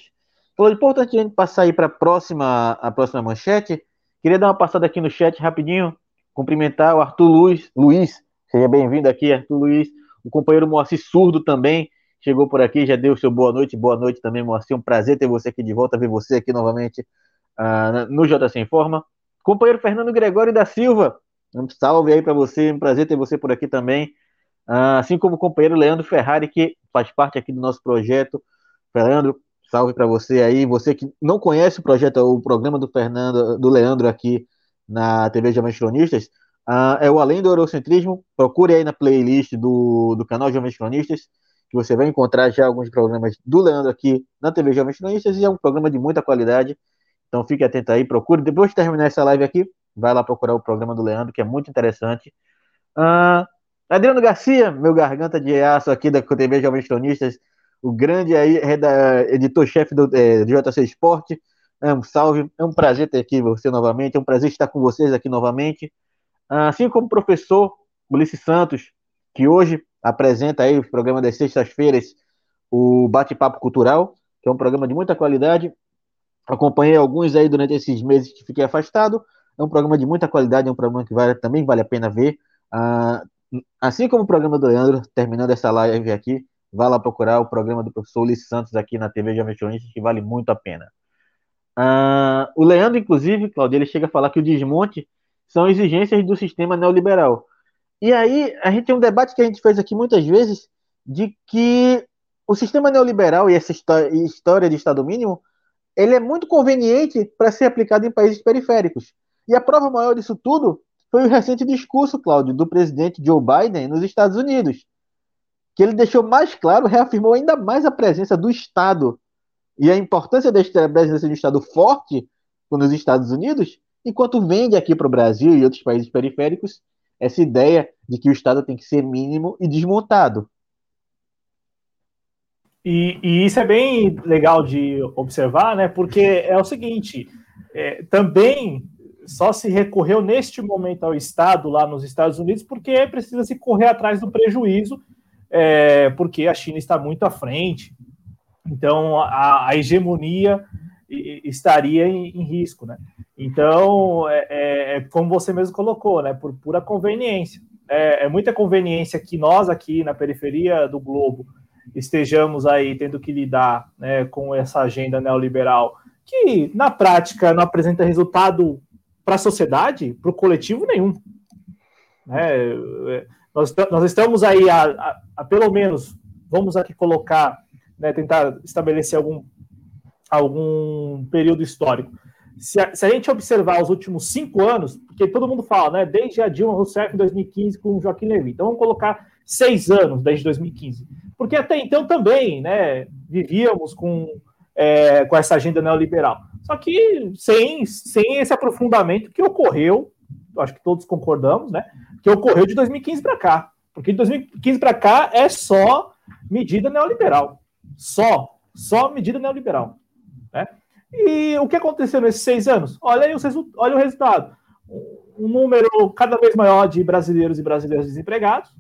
Então é importante a gente passar aí para a próxima, a próxima manchete. Queria dar uma passada aqui no chat rapidinho, cumprimentar o Arthur Luiz, Luiz seja bem-vindo aqui, Arthur Luiz, o companheiro Moacir Surdo também, chegou por aqui, já deu seu boa noite, boa noite também, Moacir, um prazer ter você aqui de volta, ver você aqui novamente uh, no JC Informa. Companheiro Fernando Gregório da Silva, um salve aí para você, um prazer ter você por aqui também, uh, assim como o companheiro Leandro Ferrari, que faz parte aqui do nosso projeto. Fernando, salve para você aí, você que não conhece o projeto, o programa do Fernando, do Leandro aqui na TV Jovens Cronistas, uh, é o Além do Eurocentrismo, procure aí na playlist do, do canal Jovens Cronistas, que você vai encontrar já alguns programas do Leandro aqui na TV Jovens Cronistas, e é um programa de muita qualidade. Então fique atento aí, procure. Depois de terminar essa live aqui, vai lá procurar o programa do Leandro, que é muito interessante. Uh, Adriano Garcia, meu garganta de aço aqui da TV Jovens Cronistas, o grande editor-chefe do, é, do JC Esporte. É um salve, é um prazer ter aqui você novamente, é um prazer estar com vocês aqui novamente. Assim como o professor Ulisses Santos, que hoje apresenta aí o programa das sextas-feiras, o Bate-Papo Cultural, que é um programa de muita qualidade. Acompanhei alguns aí durante esses meses que fiquei afastado. É um programa de muita qualidade, é um programa que vale, também vale a pena ver. Ah, assim como o programa do Leandro, terminando essa live aqui, vá lá procurar o programa do professor Ulisses Santos aqui na TV Jovem que vale muito a pena. Ah, o Leandro, inclusive, Claudio, ele chega a falar que o desmonte são exigências do sistema neoliberal. E aí, a gente tem um debate que a gente fez aqui muitas vezes de que o sistema neoliberal e essa história de Estado mínimo, ele é muito conveniente para ser aplicado em países periféricos. E a prova maior disso tudo foi o recente discurso, Cláudio, do presidente Joe Biden nos Estados Unidos, que ele deixou mais claro, reafirmou ainda mais a presença do Estado e a importância da presença de um Estado forte nos Estados Unidos, enquanto vende aqui para o Brasil e outros países periféricos essa ideia de que o Estado tem que ser mínimo e desmontado. E, e isso é bem legal de observar, né? Porque é o seguinte: é, também só se recorreu neste momento ao Estado lá nos Estados Unidos porque precisa se correr atrás do prejuízo, é, porque a China está muito à frente. Então a, a hegemonia estaria em, em risco, né? Então, é, é, é, como você mesmo colocou, né? Por pura conveniência. É, é, muita conveniência que nós aqui na periferia do globo estejamos aí tendo que lidar né, com essa agenda neoliberal que, na prática, não apresenta resultado para a sociedade, para o coletivo nenhum. Né? Nós, nós estamos aí a, a, a, pelo menos, vamos aqui colocar, né, tentar estabelecer algum algum período histórico. Se a, se a, gente observar os últimos cinco anos, porque todo mundo fala, né, desde a Dilma Rousseff em 2015 com o Joaquim Levy, então vamos colocar seis anos desde 2015, porque até então também, né, vivíamos com, é, com essa agenda neoliberal, só que sem, sem esse aprofundamento que ocorreu, acho que todos concordamos, né, que ocorreu de 2015 para cá, porque de 2015 para cá é só medida neoliberal, só, só medida neoliberal. Né? E o que aconteceu nesses seis anos? Olha aí os olha o resultado. Um número cada vez maior de brasileiros e brasileiras desempregados,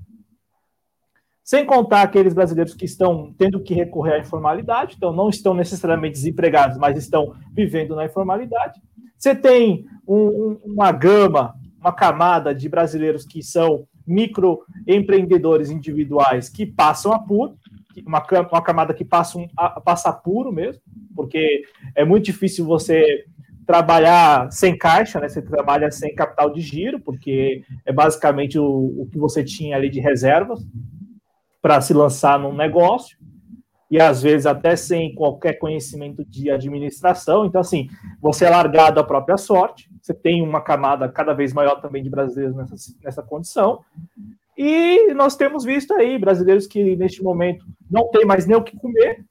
sem contar aqueles brasileiros que estão tendo que recorrer à informalidade, então não estão necessariamente desempregados, mas estão vivendo na informalidade. Você tem um, uma gama, uma camada de brasileiros que são microempreendedores individuais que passam apuro, uma, uma camada que passa, um, passa apuro mesmo, porque é muito difícil você trabalhar sem caixa, né? Você trabalha sem capital de giro, porque é basicamente o, o que você tinha ali de reservas para se lançar num negócio, e às vezes até sem qualquer conhecimento de administração. Então, assim, você é largado à própria sorte, você tem uma camada cada vez maior também de brasileiros nessa, nessa condição, e nós temos visto aí brasileiros que neste momento não tem mais nem o que comer,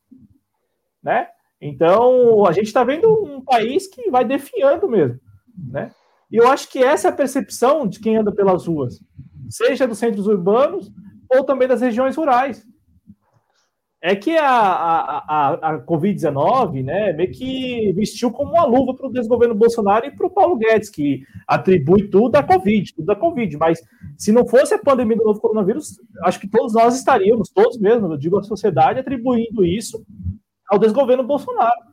né? Então a gente está vendo um país que vai definhando mesmo, né? E eu acho que essa é a percepção de quem anda pelas ruas, seja dos centros urbanos ou também das regiões rurais. É que a, a, a, a Covid-19 né, meio que vestiu como uma luva para o desgoverno Bolsonaro e para o Paulo Guedes, que atribui tudo à Covid, tudo à Covid. Mas se não fosse a pandemia do novo coronavírus, acho que todos nós estaríamos, todos mesmo, eu digo a sociedade, atribuindo isso ao desgoverno Bolsonaro.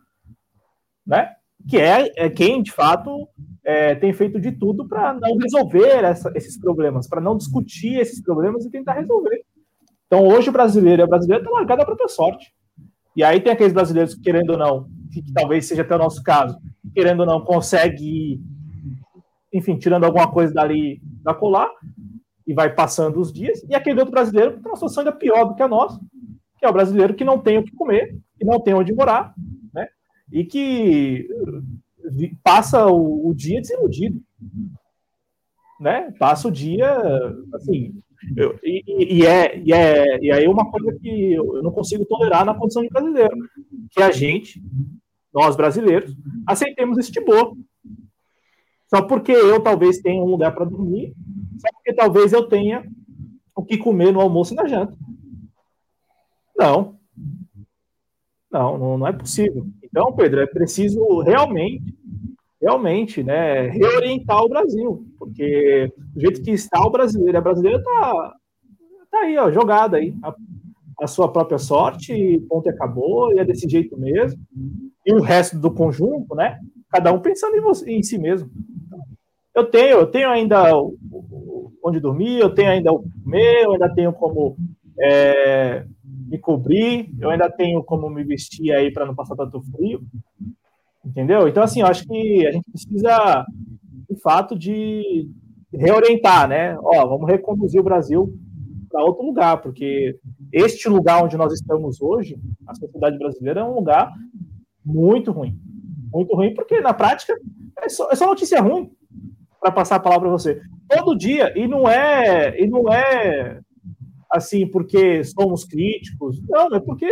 Né? Que é, é quem, de fato, é, tem feito de tudo para não resolver essa, esses problemas, para não discutir esses problemas e tentar resolver. Então, hoje o brasileiro e a brasileira estão largada para ter sorte. E aí tem aqueles brasileiros que, querendo ou não, que, talvez seja até o nosso caso, querendo ou não, consegue, enfim, tirando alguma coisa dali da colar, e vai passando os dias, e aquele outro brasileiro que tem uma situação ainda pior do que a nossa, que é o brasileiro que não tem o que comer, que não tem onde morar, né? E que passa o, o dia desiludido, né? Passa o dia, assim, eu, e, e, é, e, é, e aí uma coisa que eu não consigo tolerar na condição de brasileiro, que a gente, nós brasileiros, aceitemos esse tipo. Só porque eu talvez tenha um lugar para dormir, só porque talvez eu tenha o que comer no almoço e na janta. Não. Não, não, não é possível. Então, Pedro, é preciso realmente realmente, né, reorientar o Brasil, porque do jeito que está o brasileiro, a brasileira está tá aí, ó, jogada aí, a, a sua própria sorte, ponto e acabou, e é desse jeito mesmo. E o resto do conjunto, né, cada um pensando em, você, em si mesmo. Eu tenho, eu tenho ainda onde dormir, eu tenho ainda o comer, eu ainda tenho como é, me cobrir, eu ainda tenho como me vestir aí para não passar tanto frio. Entendeu? Então, assim, eu acho que a gente precisa, fato, de reorientar, né? Ó, vamos reconduzir o Brasil para outro lugar, porque este lugar onde nós estamos hoje, a sociedade brasileira, é um lugar muito ruim. Muito ruim, porque na prática é só, é só notícia ruim para passar a palavra para você. Todo dia, e não é, e não é assim porque somos críticos, não, é porque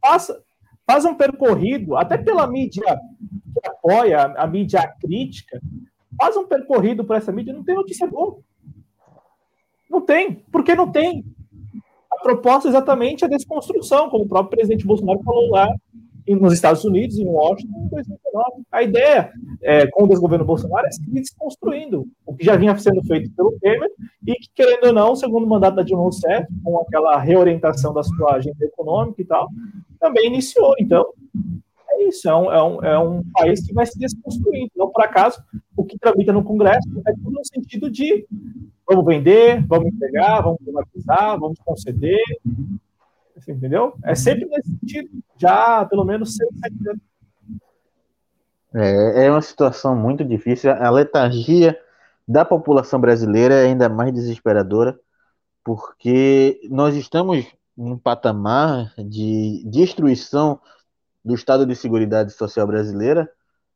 passa, faz um percorrido, até pela mídia que apoia, a, mídia crítica, faz um percorrido por essa mídia, não tem notícia boa. Não tem, porque não tem. A proposta é exatamente a desconstrução, como o próprio presidente Bolsonaro falou lá nos Estados Unidos, em Washington, em 2019. A ideia é, com o desgoverno Bolsonaro é seguir desconstruindo o que já vinha sendo feito pelo Temer e que, querendo ou não, segundo o mandato da Dilma Rousseff, com aquela reorientação da sua agenda econômica e tal, também iniciou. Então, é isso, é um, é um, é um país que vai se desconstruindo. Não por acaso, o que tramita no Congresso é tudo no sentido de vamos vender, vamos entregar, vamos privatizar, vamos conceder, você entendeu? É sempre nesse sentido, já pelo menos seis, sete anos. É, é uma situação muito difícil. A letargia da população brasileira é ainda mais desesperadora, porque nós estamos num patamar de destruição do Estado de Seguridade Social brasileira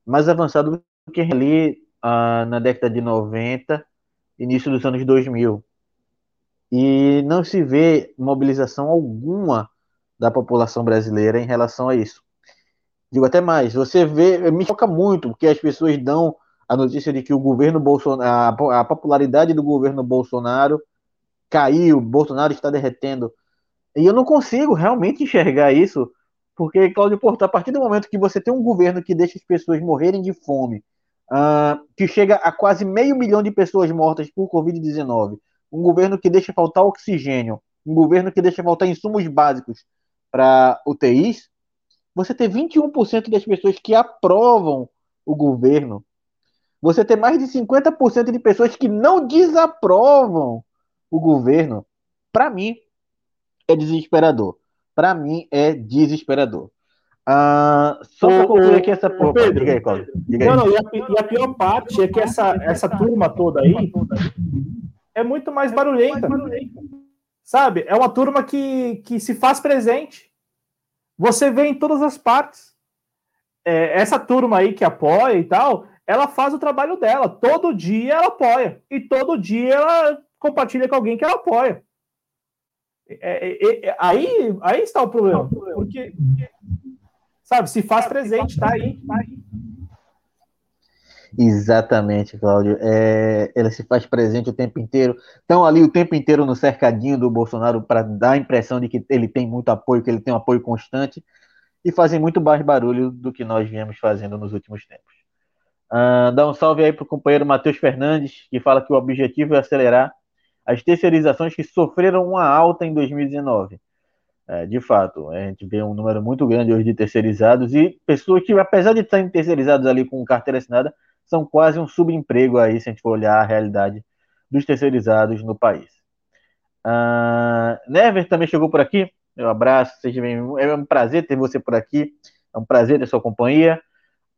mais avançado do que ali ah, na década de 90, início dos anos 2000 e não se vê mobilização alguma da população brasileira em relação a isso. Digo até mais, você vê, me choca muito, porque as pessoas dão a notícia de que o governo Bolsonaro, a popularidade do governo Bolsonaro caiu, Bolsonaro está derretendo. E eu não consigo realmente enxergar isso, porque, Cláudio Porto, a partir do momento que você tem um governo que deixa as pessoas morrerem de fome, uh, que chega a quase meio milhão de pessoas mortas por Covid-19, um governo que deixa faltar oxigênio, um governo que deixa faltar insumos básicos para UTIs, você ter 21% das pessoas que aprovam o governo, você ter mais de 50% de pessoas que não desaprovam o governo, para mim é desesperador. Para mim é desesperador. Ah, só para concluir aqui essa porra. Pedro, diga aí, Cláudio. Diga não, não, e a, e a, pior parte é que essa, essa turma toda aí é muito mais barulhenta. Mais barulhenta. Sabe? É uma turma que, que se faz presente. Você vê em todas as partes. É, essa turma aí que apoia e tal, ela faz o trabalho dela. Todo dia ela apoia. E todo dia ela compartilha com alguém que ela apoia. É, é, é aí, aí está o problema. Porque, sabe, se faz presente, tá aí, tá aí. Exatamente, Cláudio. É, ela se faz presente o tempo inteiro. Estão ali o tempo inteiro no cercadinho do Bolsonaro para dar a impressão de que ele tem muito apoio, que ele tem um apoio constante, e fazem muito mais barulho do que nós viemos fazendo nos últimos tempos. Uh, dá um salve aí para o companheiro Matheus Fernandes, que fala que o objetivo é acelerar as terceirizações que sofreram uma alta em 2019. É, de fato, a gente vê um número muito grande hoje de terceirizados e pessoas que, apesar de estarem terceirizados ali com carteira assinada, são quase um subemprego aí, se a gente for olhar a realidade dos terceirizados no país. Uh, Never também chegou por aqui. Meu abraço, seja bem É um prazer ter você por aqui. É um prazer ter sua companhia.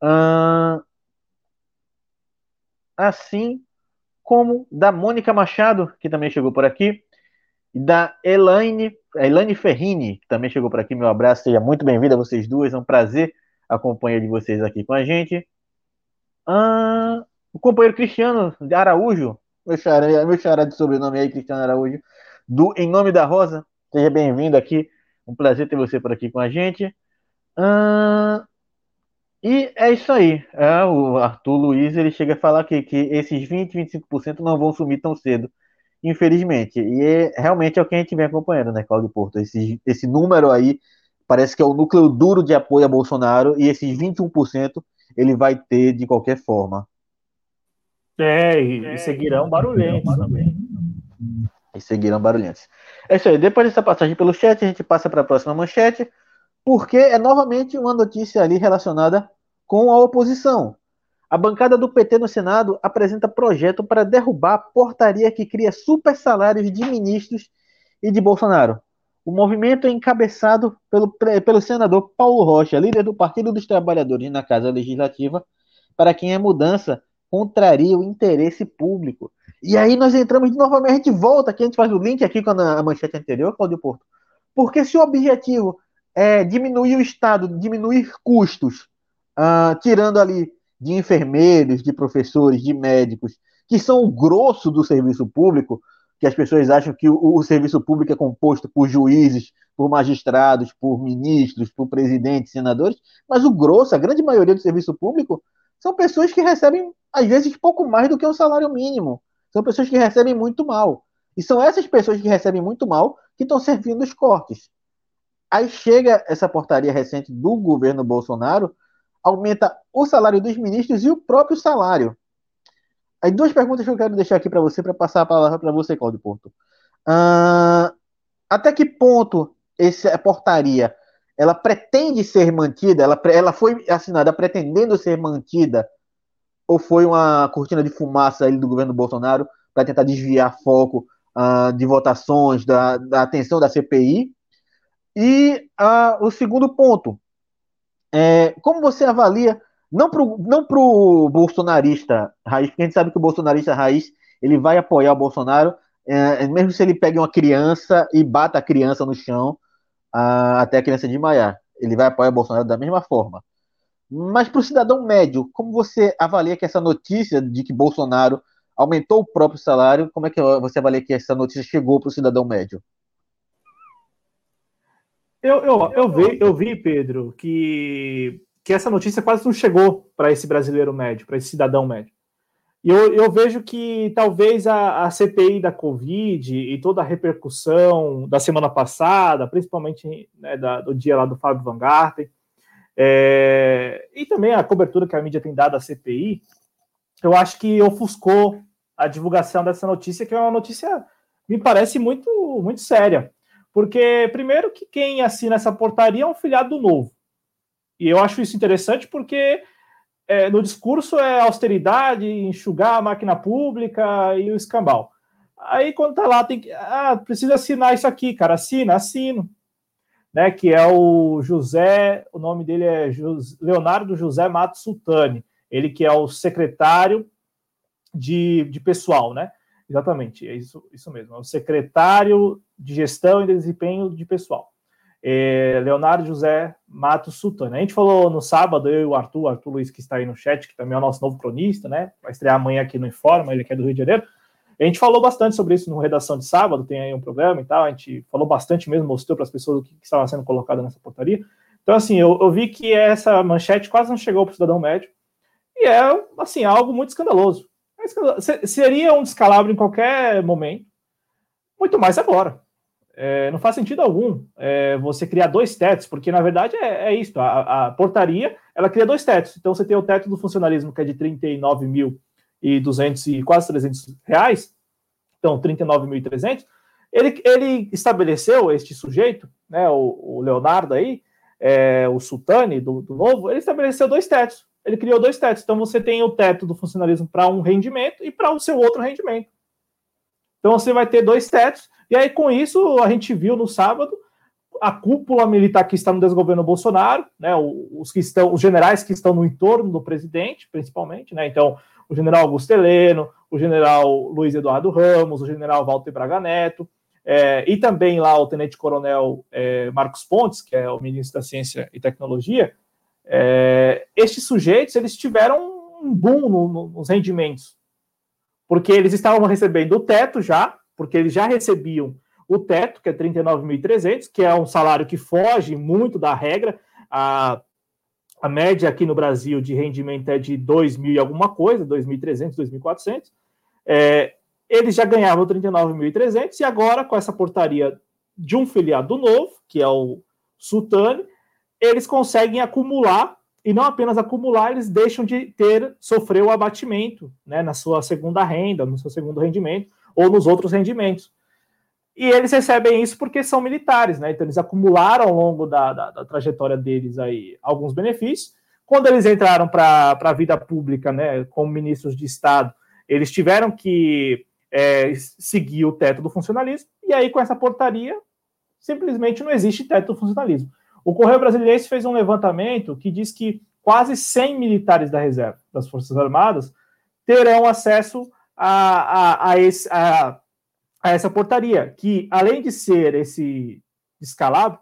Uh, assim como da Mônica Machado, que também chegou por aqui, e da Elaine, Elaine Ferrini, que também chegou por aqui. Meu abraço, seja muito bem-vinda vocês duas. É um prazer a companhia de vocês aqui com a gente. Ah, o companheiro Cristiano Araújo, meu xará, meu xará de sobrenome aí, Cristiano Araújo, do Em Nome da Rosa. Seja bem-vindo aqui. Um prazer ter você por aqui com a gente. Ah, e é isso aí. É, o Arthur Luiz ele chega a falar que, que esses 20, 25% não vão sumir tão cedo, infelizmente. E é, realmente é o que a gente vem acompanhando, né, Claudio Porto? Esse, esse número aí parece que é o núcleo duro de apoio a Bolsonaro, e esses 21% ele vai ter de qualquer forma. É, e, e seguirão barulhentos também. E seguirão barulhentos. É isso aí. Depois dessa passagem pelo chat, a gente passa para a próxima manchete, porque é novamente uma notícia ali relacionada com a oposição. A bancada do PT no Senado apresenta projeto para derrubar a portaria que cria super salários de ministros e de Bolsonaro. O movimento é encabeçado pelo, pelo senador Paulo Rocha, líder do Partido dos Trabalhadores na Casa Legislativa, para quem a mudança contraria o interesse público. E aí nós entramos novamente, a volta aqui, a gente faz o link aqui com a manchete anterior, Claudio Porto. Porque se o objetivo é diminuir o Estado, diminuir custos, uh, tirando ali de enfermeiros, de professores, de médicos, que são o grosso do serviço público, que as pessoas acham que o, o, serviço público é composto por juízes, por magistrados, por ministros, por presidentes, senadores, mas o grosso, a grande maioria do serviço público, são pessoas que recebem, às vezes, pouco mais do que um salário mínimo. São pessoas que recebem muito mal. E são essas pessoas que recebem muito mal que estão servindo os cortes. Aí chega essa portaria recente do governo Bolsonaro, aumenta o salário dos ministros e o próprio salário. Aí duas perguntas que eu quero deixar aqui para você, para passar a palavra para você, Claudio Porto. Uh, até que ponto essa portaria ela pretende ser mantida? Ela, ela foi assinada pretendendo ser mantida? Ou foi uma cortina de fumaça do governo Bolsonaro para tentar desviar foco uh, de votações, da, da, atenção da CPI? E uh, o segundo ponto, é, como você avalia não para o bolsonarista raiz, porque a gente sabe que o bolsonarista raiz ele vai apoiar o Bolsonaro, é, mesmo se ele pegue uma criança e bata a criança no chão a, até a criança desmaiar. Ele vai apoiar o Bolsonaro da mesma forma. Mas para o cidadão médio, como você avalia que essa notícia de que Bolsonaro aumentou o próprio salário, como é que você avalia que essa notícia chegou para o cidadão médio? Eu, eu, eu, vi, eu vi, Pedro, que que essa notícia quase não chegou para esse brasileiro médio, para esse cidadão médio. E eu, eu vejo que talvez a, a, CPI da Covid e toda a repercussão da semana passada, principalmente né, da, do dia lá do Fábio Van Garten, é, e também a cobertura que a mídia tem dado à CPI, eu acho que ofuscou a divulgação dessa notícia, que é uma notícia, me parece, muito, muito séria. Porque, primeiro, que quem assina essa portaria é um filiado do novo. E eu acho isso interessante porque é, no discurso é austeridade, enxugar a máquina pública e o escambau. Aí quando tá lá, tem que. Ah, precisa assinar isso aqui, cara. Assina, assino. Né, que é o José, o nome dele é Leonardo José Matos Sultani, ele que é o secretário de, de pessoal, né? Exatamente, é isso, isso mesmo, é o secretário de gestão e desempenho de pessoal é, Leonardo José Matos Sultana. A gente falou no sábado, eu e o Arthur, Arthur Luiz, que está aí no chat, que também é o nosso novo cronista, né? Vai estrear amanhã aqui no Informa, ele é do Rio de Janeiro. A gente falou bastante sobre isso no Redação de Sábado, tem aí um programa e tal. A gente falou bastante mesmo, mostrou para as pessoas o que, que, estava sendo colocado nessa portaria. Então, assim, eu, eu vi que essa manchete quase não chegou para o cidadão médio. E é, assim, algo muito escandaloso. É seria um descalabro em qualquer momento, muito mais agora. É, não faz sentido algum é, você criar dois tetos, porque na verdade é, é isso. A, a, portaria ela cria dois tetos. Então você tem o teto do funcionalismo que é de 39.200 e quase 300 reais, então 39.300. Ele, ele estabeleceu este sujeito, né, o, o Leonardo aí, é, o Sultani do, do Novo, ele estabeleceu dois tetos. Ele criou dois tetos. Então você tem o teto do funcionalismo para um rendimento e para o seu outro rendimento. Então você vai ter dois tetos e aí, com isso, a gente viu no sábado a cúpula militar que está no desgoverno Bolsonaro, né, os que estão, os generais que estão no entorno do presidente, principalmente, né, então o general Augusto Heleno, o general Luiz Eduardo Ramos, o general Walter Braga Neto, é, e também lá o tenente-coronel é, Marcos Pontes, que é o ministro da Ciência e Tecnologia, é, estes sujeitos eles tiveram um boom no, no, nos rendimentos, porque eles estavam recebendo o teto já, porque eles já recebiam o teto, que é 39.300, que é um salário que foge muito da regra. A, a média aqui no Brasil de rendimento é de 2.000 e alguma coisa, 2.300, 2.400. É, eles já ganhavam 39.300 e agora, com essa portaria de um filiado novo, que é o Sultane, eles conseguem acumular e não apenas acumular, eles deixam de ter sofrer o abatimento né, na sua segunda renda, no seu segundo rendimento, ou nos outros rendimentos. E eles recebem isso porque são militares, né? Então eles acumularam ao longo da, da, da trajetória deles aí alguns benefícios. Quando eles entraram para a vida pública, né, como ministros de Estado, eles tiveram que é, seguir o teto do funcionalismo, e aí com essa portaria, simplesmente não existe teto do funcionalismo. O Correio Brasileiro fez um levantamento que diz que quase 100 militares da reserva das Forças Armadas terão acesso a, a, a, esse, a, a essa portaria, que além de ser esse escalado,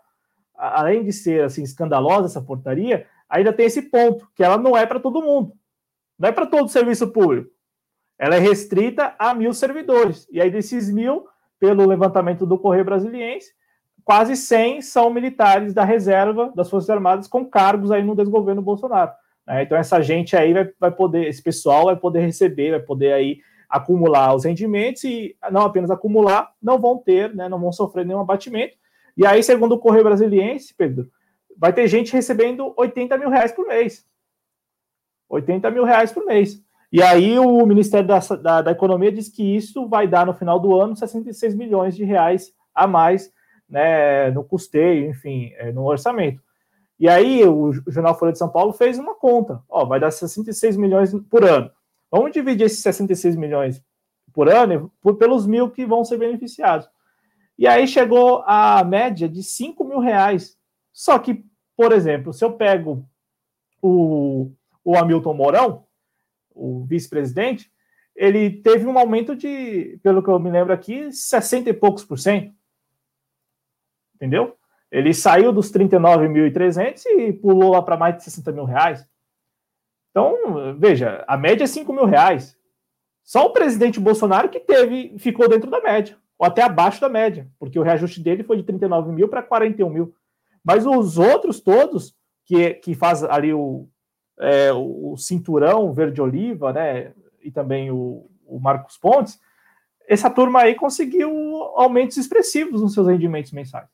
além de ser assim escandalosa essa portaria, ainda tem esse ponto, que ela não é para todo mundo. Não é para todo o serviço público. Ela é restrita a mil servidores. E aí, desses mil, pelo levantamento do Correio Brasiliense, quase 100 são militares da reserva das Forças Armadas com cargos aí no desgoverno Bolsonaro. Né? Então, essa gente aí vai, vai poder, esse pessoal vai poder receber, vai poder aí acumular os rendimentos e não apenas acumular, não vão ter, né, não vão sofrer nenhum abatimento. E aí, segundo o Correio Brasiliense, Pedro, vai ter gente recebendo 80 mil reais por mês. 80 mil reais por mês. E aí o Ministério da, da, da, Economia diz que isso vai dar no final do ano 66 milhões de reais a mais né, no custeio, enfim, é, no orçamento. E aí o Jornal Folha de São Paulo fez uma conta, ó, vai dar 66 milhões por ano. Vamos dividir esses 66 milhões por ano por, pelos mil que vão ser beneficiados. E aí chegou a média de 5 mil reais. Só que, por exemplo, se eu pego o, o Hamilton Mourão, o vice-presidente, ele teve um aumento de, pelo que eu me lembro aqui, 60 e poucos por cento. Entendeu? Ele saiu dos 39.300 e pulou lá para mais de 60 mil reais. Então, veja, a média é 5 mil reais. Só o presidente Bolsonaro que teve, ficou dentro da média, ou até abaixo da média, porque o reajuste dele foi de 39 mil para 41 mil. Mas os outros todos, que, que faz ali o, é, o cinturão verde-oliva, né, e também o, o Marcos Pontes, essa turma aí conseguiu aumentos expressivos nos seus rendimentos mensais.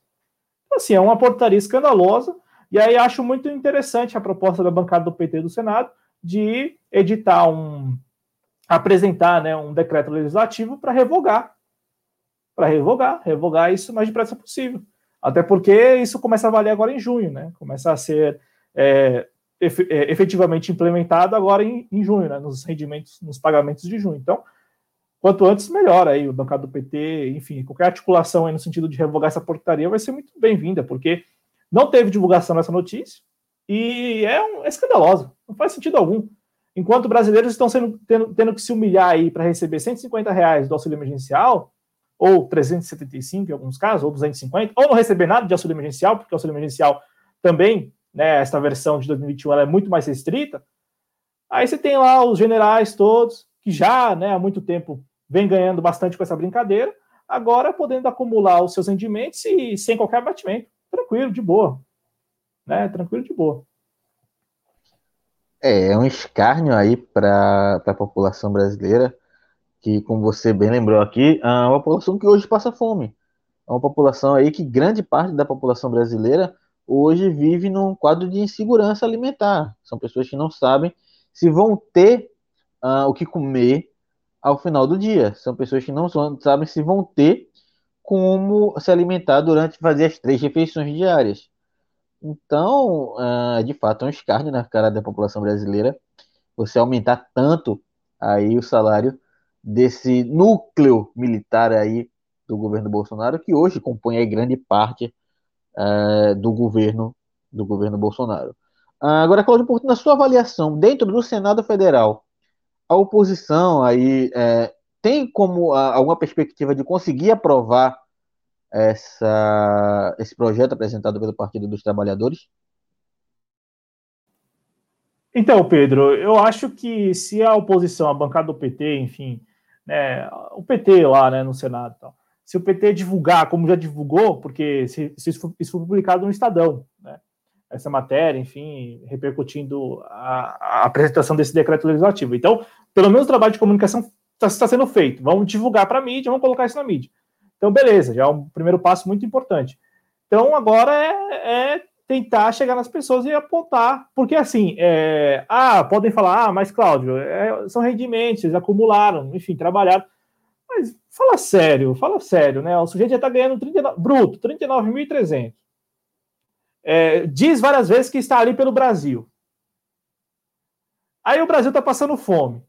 Então, assim, é uma portaria escandalosa, e aí acho muito interessante a proposta da bancada do PT do Senado, de editar um apresentar né, um decreto legislativo para revogar. Para revogar, revogar isso o mais depressa possível. Até porque isso começa a valer agora em junho, né? Começa a ser é, é efetivamente implementado agora em, em junho, né? Nos rendimentos, nos pagamentos de junho. Então, quanto antes, melhor aí, o bancado do PT, enfim, qualquer articulação no sentido de revogar essa portaria vai ser muito bem-vinda, porque não teve divulgação nessa notícia, e é, um, é escandaloso, não faz sentido algum. Enquanto brasileiros estão sendo, tendo, tendo que se humilhar aí para receber 150 reais do auxílio emergencial, ou 375 em alguns casos, ou 250, ou não receber nada de auxílio emergencial, porque o auxílio emergencial também, né, esta versão de 2021 ela é muito mais restrita. Aí você tem lá os generais todos, que já né, há muito tempo vem ganhando bastante com essa brincadeira, agora podendo acumular os seus rendimentos e sem qualquer abatimento. Tranquilo, de boa né? Tranquilo de boa. É, é um escárnio aí para a população brasileira, que, como você bem lembrou aqui, é uma população que hoje passa fome. É uma população aí que grande parte da população brasileira hoje vive num quadro de insegurança alimentar. São pessoas que não sabem se vão ter uh, o que comer ao final do dia. São pessoas que não sabem se vão ter como se alimentar durante fazer as três refeições diárias. Então, uh, de fato, é um escárnio na cara da população brasileira você aumentar tanto aí o salário desse núcleo militar aí do governo Bolsonaro, que hoje compõe aí grande parte uh, do governo do governo Bolsonaro. Uh, agora, Cláudio Porto, na sua avaliação, dentro do Senado Federal, a oposição aí é, tem como alguma perspectiva de conseguir aprovar essa, esse projeto apresentado pelo Partido dos Trabalhadores? Então, Pedro, eu acho que se a oposição, a bancada do PT, enfim, né, o PT lá né, no Senado, tal, se o PT divulgar, como já divulgou, porque se, se isso, for publicado no Estadão, né, essa matéria, enfim, repercutindo a, a, apresentação desse decreto legislativo. Então, pelo menos o trabalho de comunicação está tá sendo feito. Vamos divulgar para a mídia, vamos colocar isso na mídia. Então, beleza, já é um primeiro passo muito importante. Então, agora é, é tentar chegar nas pessoas e apontar, porque assim, é, ah, podem falar, ah, mas Cláudio, é, são rendimentos, eles acumularam, enfim, trabalharam. Mas fala sério, fala sério, né? O sujeito já está ganhando 39, bruto, 39.300. É, diz várias vezes que está ali pelo Brasil. Aí o Brasil está passando fome.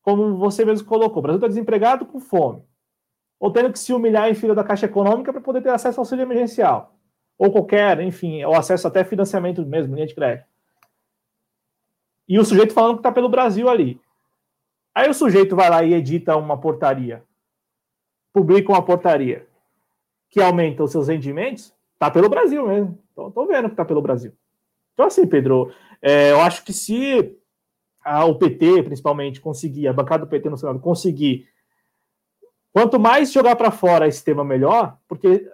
Como você mesmo colocou, o Brasil está desempregado com fome ou tendo que se humilhar em fila da Caixa Econômica para poder ter acesso ao auxílio emergencial, ou qualquer, enfim, ou acesso até financiamento mesmo, linha de crédito. E o sujeito falando que está pelo Brasil ali. Aí o sujeito vai lá e edita uma portaria, publica uma portaria que aumenta os seus rendimentos, tá pelo Brasil mesmo. Tô vendo que tá pelo Brasil. Então, assim, Pedro, é, eu acho que se a, o PT, principalmente, conseguir, a bancada do PT no Senado, conseguir Quanto mais jogar para fora esse tema, melhor, porque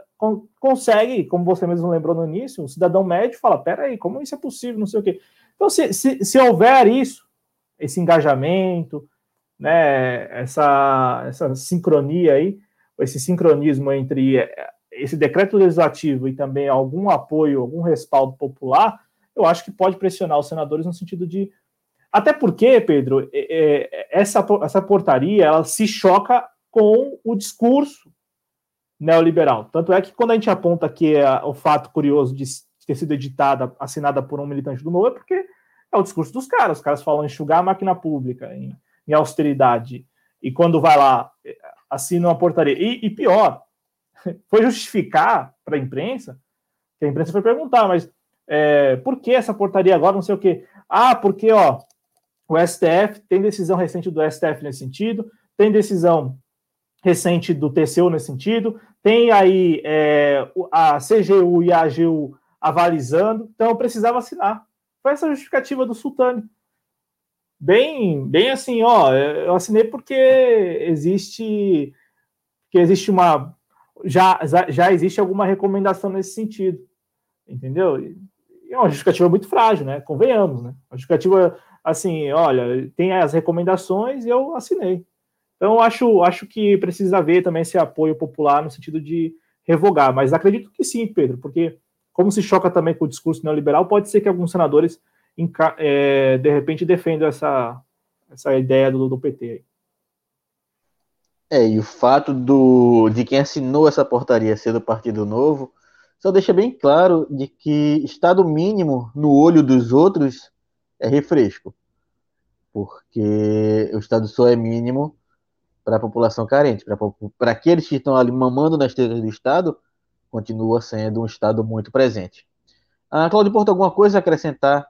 consegue, como você mesmo lembrou no início, o cidadão médio fala: peraí, como isso é possível? Não sei o quê. Então, se, se, se houver isso, esse engajamento, né, essa, essa sincronia aí, esse sincronismo entre eh, esse decreto legislativo e também algum apoio, algum respaldo popular, eu acho que pode pressionar os senadores no sentido de. Até porque, Pedro, essa, essa portaria ela se choca com o discurso neoliberal. Tanto é que quando a gente aponta aqui é, o fato curioso de ter sido editada, assinada por um militante do Novo, é porque é o discurso dos caras. Os caras falam enxugar a máquina pública, em, em austeridade. E quando vai lá, assina uma portaria. E, e pior, (laughs) foi justificar para a imprensa, que a imprensa foi perguntar, mas é, por que essa portaria agora, não sei o quê? Ah, porque ó, o STF tem decisão recente do STF nesse sentido, tem decisão recente do TCU nesse sentido, tem aí é, a CGU e a AGU avalizando, então precisava assinar. Foi essa justificativa do Sultani. Bem, bem assim, ó, eu assinei porque existe que existe uma já, já existe alguma recomendação nesse sentido, entendeu? E é uma justificativa muito frágil, né? Convenhamos, né? Uma justificativa assim, olha, tem as recomendações e eu assinei. Então, acho, acho que precisa haver também esse apoio popular no sentido de revogar, mas acredito que sim, Pedro, porque como se choca também com o discurso neoliberal, pode ser que alguns senadores, é, de repente, defendam essa, essa ideia do, do PT. É, e o fato do, de quem assinou essa portaria ser do Partido Novo só deixa bem claro de que Estado mínimo no olho dos outros é refresco. Porque o Estado só é mínimo para a população carente, para aqueles que estão ali mamando nas telhas do Estado, continua sendo um Estado muito presente. Ah, Claudio Porto, alguma coisa a acrescentar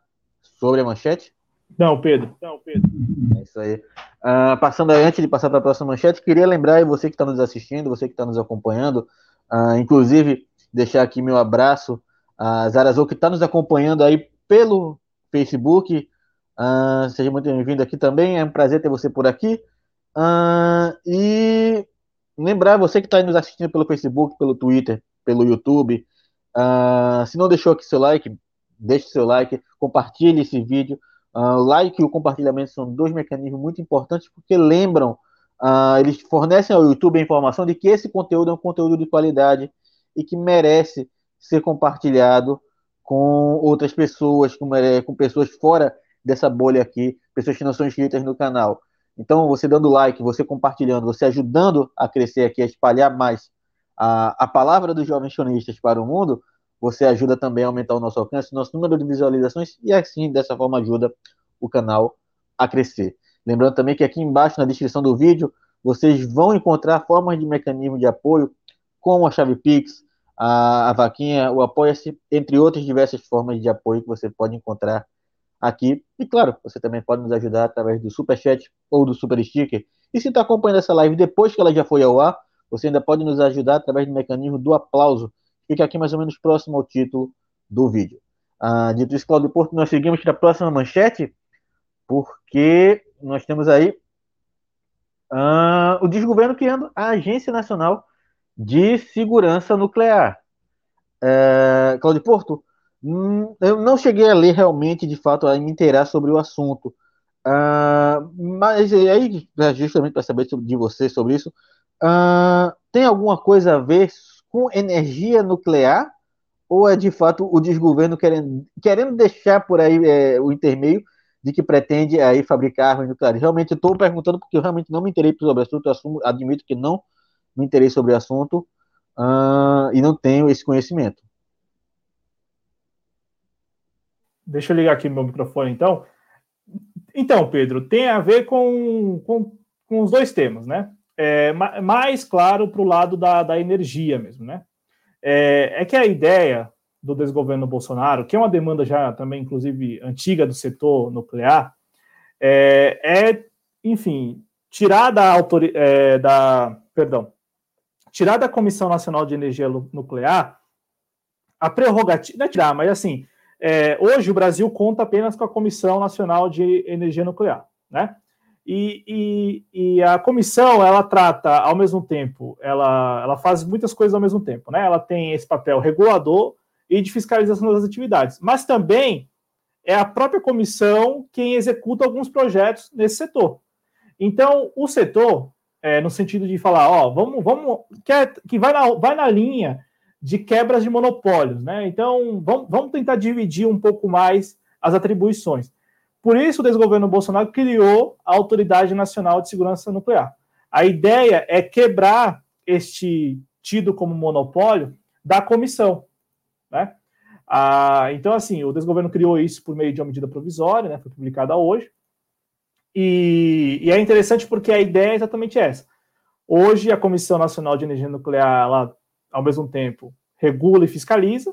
sobre a manchete? Não, Pedro. Não, Pedro. É isso aí. Ah, passando aí, antes de passar para a próxima manchete, queria lembrar você que está nos assistindo, você que está nos acompanhando, ah, inclusive deixar aqui meu abraço a Zarazou, que está nos acompanhando aí pelo Facebook. Ah, seja muito bem-vindo aqui também, é um prazer ter você por aqui. Uh, e lembrar você que está nos assistindo pelo Facebook, pelo Twitter, pelo YouTube. Uh, se não deixou aqui seu like, deixe seu like, compartilhe esse vídeo Uh, like e o compartilhamento são dois mecanismos muito importantes porque lembram, uh, eles fornecem ao YouTube a informação de que esse conteúdo é um conteúdo de qualidade e que merece ser compartilhado com outras pessoas, com, com pessoas fora dessa bolha aqui, pessoas que não são inscritas no canal. Então, você dando like, você compartilhando, você ajudando a crescer aqui, a espalhar mais a, a palavra dos jovens sionistas para o mundo, você ajuda também a aumentar o nosso alcance, nosso número de visualizações e assim, dessa forma, ajuda o canal a crescer. Lembrando também que aqui embaixo na descrição do vídeo vocês vão encontrar formas de mecanismo de apoio, como a chave Pix, a, a vaquinha, o Apoia-se, entre outras diversas formas de apoio que você pode encontrar aqui. E claro, você também pode nos ajudar através do Super Chat ou do Super Sticker. E se está acompanhando essa live depois que ela já foi ao ar, você ainda pode nos ajudar através do mecanismo do aplauso, fica aqui mais ou menos próximo ao título do vídeo. Ah, dito isso, Claudio Porto, nós seguimos para a próxima manchete, porque nós temos aí ah, o desgoverno criando a Agência Nacional de Segurança Nuclear. É, Claudio Porto, eu não cheguei a ler realmente, de fato, a me inteirar sobre o assunto. Uh, mas aí, justamente para saber de você sobre isso, uh, tem alguma coisa a ver com energia nuclear ou é de fato o desgoverno querendo, querendo deixar por aí é, o intermeio de que pretende aí fabricar armas nucleares? Realmente estou perguntando porque eu realmente não me interessei sobre o assunto, assumo, admito que não me interessei sobre o assunto uh, e não tenho esse conhecimento. Deixa eu ligar aqui meu microfone então. Então, Pedro, tem a ver com, com, com os dois temas, né? é, mais claro para o lado da, da energia mesmo, né? É, é, que a ideia do desgoverno Bolsonaro, que é uma demanda já também, inclusive, antiga do setor nuclear, é, é enfim, tirar da, autori é, da, perdão, tirar da Comissão Nacional de Energia Nuclear a prerrogativa, não é tirar, mas assim, é, hoje o Brasil conta apenas com a Comissão Nacional de Energia Nuclear, né? E, e, e, a comissão ela trata ao mesmo tempo, ela, ela faz muitas coisas ao mesmo tempo, né? Ela tem esse papel regulador e de fiscalização das atividades, mas também é a própria comissão quem executa alguns projetos nesse setor. Então, o setor, é, no sentido de falar, ó, vamos, vamos, que, é, que vai, na, vai na linha de quebras de monopólios, né? Então, vamos, vamos tentar dividir um pouco mais as atribuições. Por isso, o desgoverno Bolsonaro criou a Autoridade Nacional de Segurança Nuclear. A ideia é quebrar este tido como monopólio da comissão. Né? Ah, então, assim, o desgoverno criou isso por meio de uma medida provisória, né, foi publicada hoje. E, e, é interessante porque a ideia é exatamente essa. Hoje, a Comissão Nacional de Energia Nuclear, ela, ao mesmo tempo, regula e fiscaliza,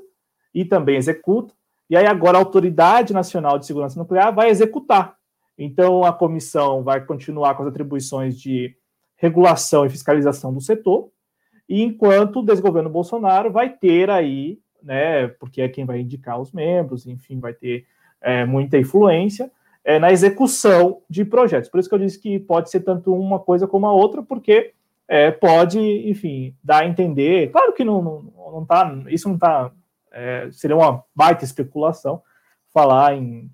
e também executa, e aí agora a Autoridade Nacional de Segurança Nuclear vai executar. Então a comissão vai continuar com as atribuições de regulação e fiscalização do setor, e enquanto o desgoverno Bolsonaro vai ter aí, né, porque é quem vai indicar os membros, enfim, vai ter é, muita influência é, na execução de projetos. Por isso que eu disse que pode ser tanto uma coisa como a outra, porque é, pode, enfim, dar a entender. Claro que não, não, não tá, isso não está é, seria uma baita especulação falar em,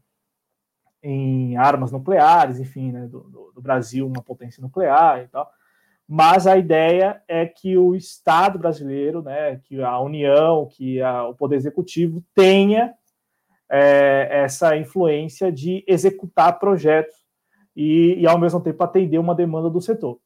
em armas nucleares, enfim, né, do, do, Brasil, uma potência nuclear e tal. Mas a ideia é que o Estado brasileiro, né, que a União, que a, o Poder Executivo tenha é, essa influência de executar projetos e, e, ao mesmo tempo, atender uma demanda do setor.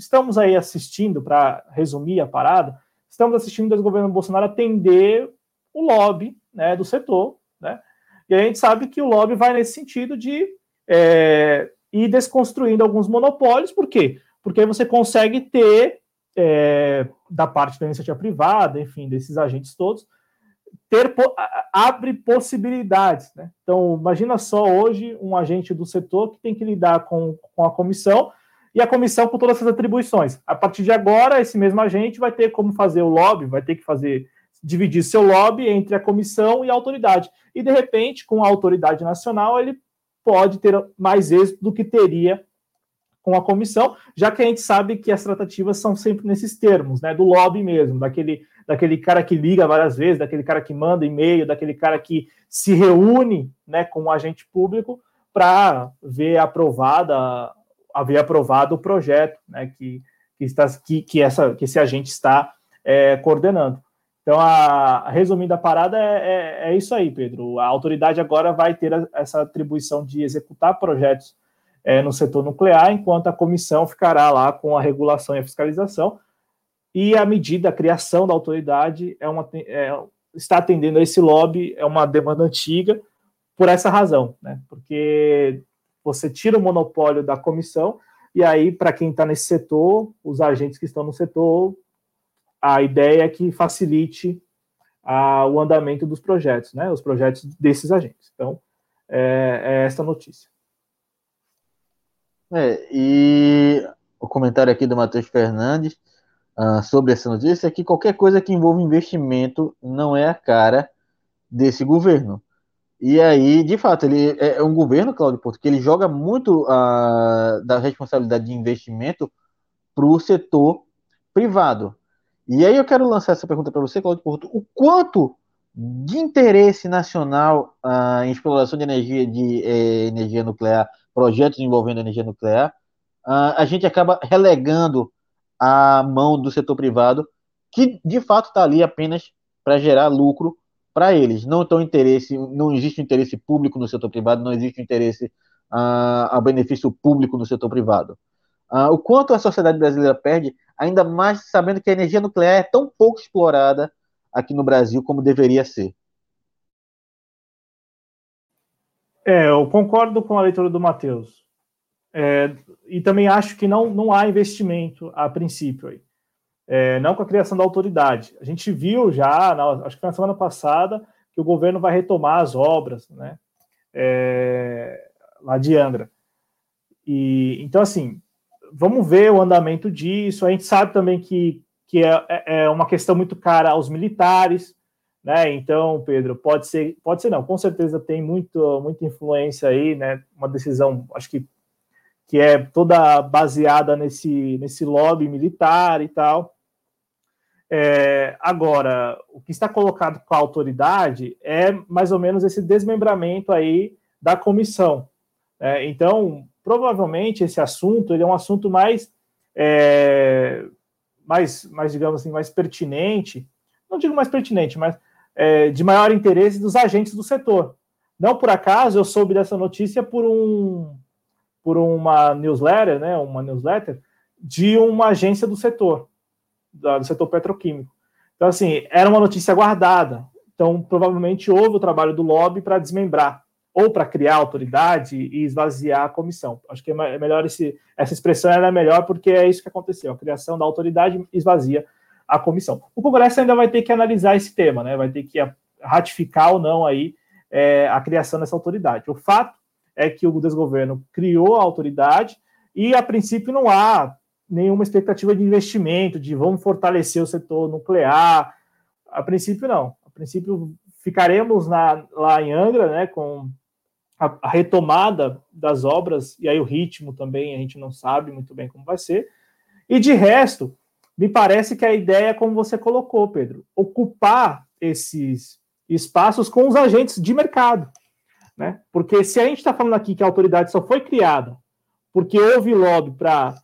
Estamos aí assistindo, para resumir a parada, estamos assistindo o governo Bolsonaro atender o lobby né, do setor, né? E a gente sabe que o lobby vai nesse sentido de é, ir desconstruindo alguns monopólios, por quê? Porque você consegue ter, é, da parte da iniciativa privada, enfim, desses agentes todos, ter abre possibilidades. Né? Então, imagina só hoje um agente do setor que tem que lidar com, com a comissão e a comissão com todas essas atribuições. A partir de agora, esse mesmo agente vai ter como fazer o lobby, vai ter que fazer dividir seu lobby entre a comissão e a autoridade. E, de repente, com a autoridade nacional, ele pode ter mais êxito do que teria com a comissão, já que a gente sabe que as tratativas são sempre nesses termos, né, do lobby mesmo, daquele, daquele cara que liga várias vezes, daquele cara que manda e-mail, daquele cara que se reúne, né, com o um agente público para ver aprovada, haver aprovado o projeto, né, que, que, está, que, que, essa, que esse agente está é, coordenando. Então, a, resumindo a parada, é, é, é, isso aí, Pedro. A autoridade agora vai ter a, essa atribuição de executar projetos é, no setor nuclear, enquanto a comissão ficará lá com a regulação e a fiscalização. E a medida, a criação da autoridade é uma, é, está atendendo a esse lobby, é uma demanda antiga, por essa razão, né? Porque você tira o monopólio da comissão, e aí, para quem está nesse setor, os agentes que estão no setor, a ideia é que facilite a, o andamento dos projetos, né? Os projetos desses agentes. Então, é, é essa notícia. É, e o comentário aqui do Matheus Fernandes uh, sobre essa notícia é que qualquer coisa que envolva investimento não é a cara desse governo. E aí, de fato, ele é, é um governo, Cláudio Porto, que ele joga muito uh, da responsabilidade de investimento para o setor privado. E aí eu quero lançar essa pergunta para você, Cláudio Porto. O quanto de interesse nacional uh, em exploração de energia de eh, energia nuclear, projetos envolvendo energia nuclear, uh, a gente acaba relegando a mão do setor privado, que de fato está ali apenas para gerar lucro para eles. Não tem interesse, não existe interesse público no setor privado, não existe interesse uh, a benefício público no setor privado. Uh, o quanto a sociedade brasileira perde, ainda mais sabendo que a energia nuclear é tão pouco explorada aqui no Brasil como deveria ser. É, eu concordo com a leitura do Matheus. É, e também acho que não, não há investimento a princípio aí é, não com a criação da autoridade. A gente viu já, na, acho que na semana passada, que o governo vai retomar as obras, né, é, lá de Angra. E então assim, vamos ver o andamento disso. A gente sabe também que, que é, é, é uma questão muito cara aos militares, né? Então, Pedro, pode ser, pode ser não, com certeza tem muito, muita influência aí, né? Uma decisão, acho que que é toda baseada nesse nesse lobby militar e tal. É, agora, o que está colocado com a autoridade é mais ou menos esse desmembramento aí da comissão. É, então, provavelmente esse assunto ele é um assunto mais, é, mais, mais, digamos assim, mais pertinente, não digo mais pertinente, mas é, de maior interesse dos agentes do setor. Não por acaso eu soube dessa notícia por um por uma newsletter, né, uma newsletter de uma agência do setor do setor petroquímico. Então, assim, era uma notícia guardada. Então, provavelmente houve o trabalho do lobby para desmembrar ou para criar autoridade e esvaziar a comissão. Acho que é, é melhor esse, essa expressão era melhor porque é isso que aconteceu. A criação da autoridade esvazia a comissão. O Congresso ainda vai ter que analisar esse tema, né? Vai ter que ratificar ou não aí é, a criação dessa autoridade. O fato é que o desgoverno criou a autoridade e a princípio não há nenhuma expectativa de investimento, de vamos fortalecer o setor nuclear. A princípio, não. A princípio, ficaremos na, lá em Angra, né, com a, a, retomada das obras, e aí o ritmo também a gente não sabe muito bem como vai ser. E de resto, me parece que a ideia como você colocou, Pedro, ocupar esses espaços com os agentes de mercado. Né? Porque se a gente está falando aqui que a autoridade só foi criada porque houve lobby para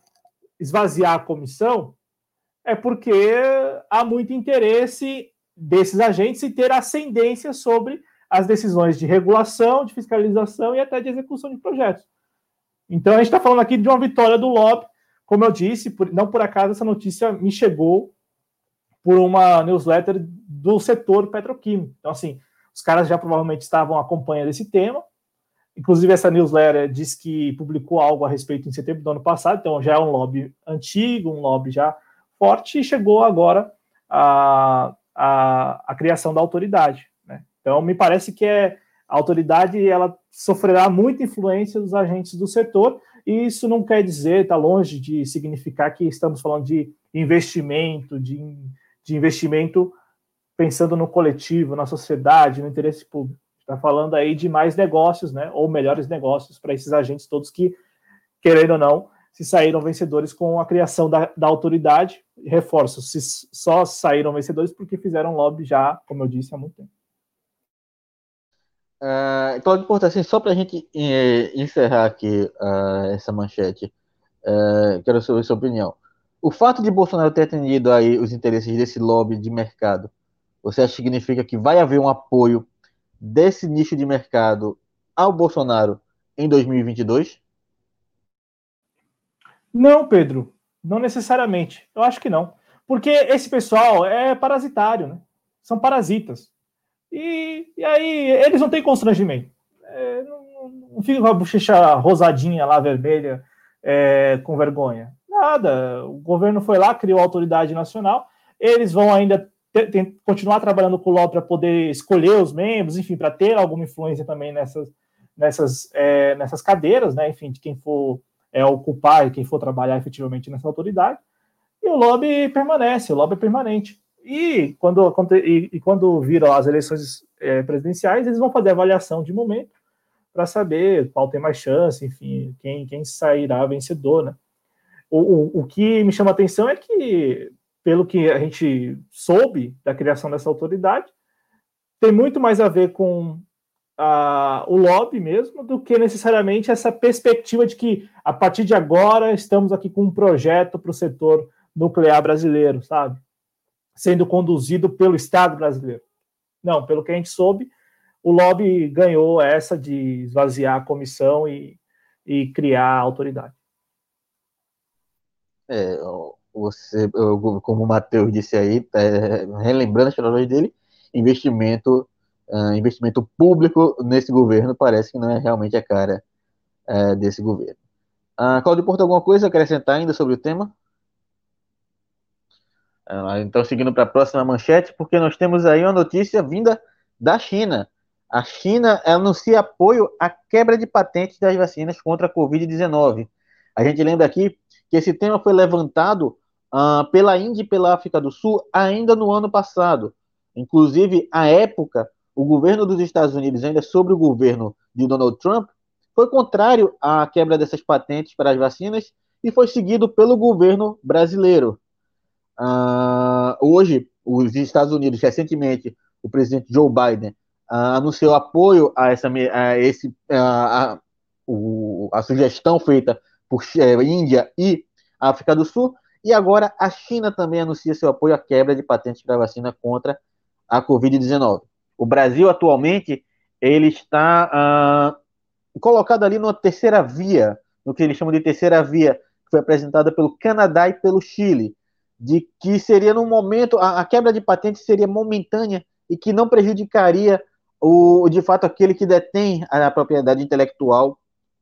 esvaziar a comissão, é porque há muito interesse desses agentes em ter ascendência sobre as decisões de regulação, de fiscalização e até de execução de projetos. Então, a gente está falando aqui de uma vitória do lobby, como eu disse, por, não por acaso essa notícia me chegou por uma newsletter do setor petroquímico. Então, assim, os caras já provavelmente estavam acompanhando esse tema, Inclusive, essa newsletter diz que publicou algo a respeito em setembro do ano passado, então já é um lobby antigo, um lobby já forte, e chegou agora a, a, a criação da autoridade. Né? Então, me parece que é, a autoridade ela sofrerá muita influência dos agentes do setor, e isso não quer dizer, está longe de significar que estamos falando de investimento, de, de investimento pensando no coletivo, na sociedade, no interesse público está falando aí de mais negócios, né, ou melhores negócios para esses agentes todos que, querendo ou não, se saíram vencedores com a criação da, da autoridade. Reforço, se só saíram vencedores porque fizeram lobby já, como eu disse, há muito tempo. Uh, Claudio Porto, assim, só para a gente eh, encerrar aqui uh, essa manchete, uh, quero saber sua opinião. O fato de Bolsonaro ter atendido aí os interesses desse lobby de mercado, você acha que significa que vai haver um apoio desse nicho de mercado ao Bolsonaro em 2022? Não, Pedro, não necessariamente. Eu acho que não. Porque esse pessoal é parasitário, né? São parasitas. E, e aí eles não têm constrangimento. É, não, não fica com a bochecha rosadinha lá, vermelha, é, com vergonha. Nada. O governo foi lá, criou a autoridade nacional. Eles vão ainda ter, continuar trabalhando com o LOB para poder escolher os membros, enfim, para ter alguma influência também nessas, nessas, é, nessas cadeiras, né? Enfim, de quem for é, ocupar e quem for trabalhar efetivamente nessa autoridade. E o lobby permanece, o lobby é permanente. E quando, e, e quando viram as eleições é, presidenciais, eles vão fazer avaliação de momento para saber qual tem mais chance, enfim, quem, quem sairá vencedor, né? O, o, o que me chama atenção é que, pelo que a gente soube da criação dessa autoridade, tem muito mais a ver com a, o lobby mesmo do que necessariamente essa perspectiva de que a partir de agora estamos aqui com um projeto para o setor nuclear brasileiro, sabe? sendo conduzido pelo Estado brasileiro. Não, pelo que a gente soube, o lobby ganhou essa de esvaziar a comissão e, e criar a autoridade. É, você, como o Matheus disse aí, é, relembrando as palavras dele, investimento, uh, investimento público nesse governo parece que não é realmente a cara uh, desse governo. Uh, Claudio Porto, alguma coisa a acrescentar ainda sobre o tema? Ah, então, seguindo para a próxima manchete, porque nós temos aí uma notícia vinda da China. A China anuncia apoio à quebra de patentes das vacinas contra a Covid-19. A gente lembra aqui que esse tema foi levantado uh, pela Índia e pela África do Sul ainda no ano passado. Inclusive, à época, o governo dos Estados Unidos, ainda sobre o governo de Donald Trump, foi contrário à quebra dessas patentes para as vacinas e foi seguido pelo governo brasileiro. Uh, hoje, os Estados Unidos, recentemente, o presidente Joe Biden uh, anunciou apoio a essa a esse, a, a, o, a sugestão feita por é, Índia e África do Sul, e agora a China também anuncia seu apoio à quebra de patentes para vacina contra a Covid-19. O Brasil, atualmente, ele está uh, colocado ali numa terceira via, no que eles chamam de terceira via, que foi apresentada pelo Canadá e pelo Chile de que seria no momento, a, a, quebra de patente seria momentânea e que não prejudicaria o, de fato aquele que detém a, propriedade intelectual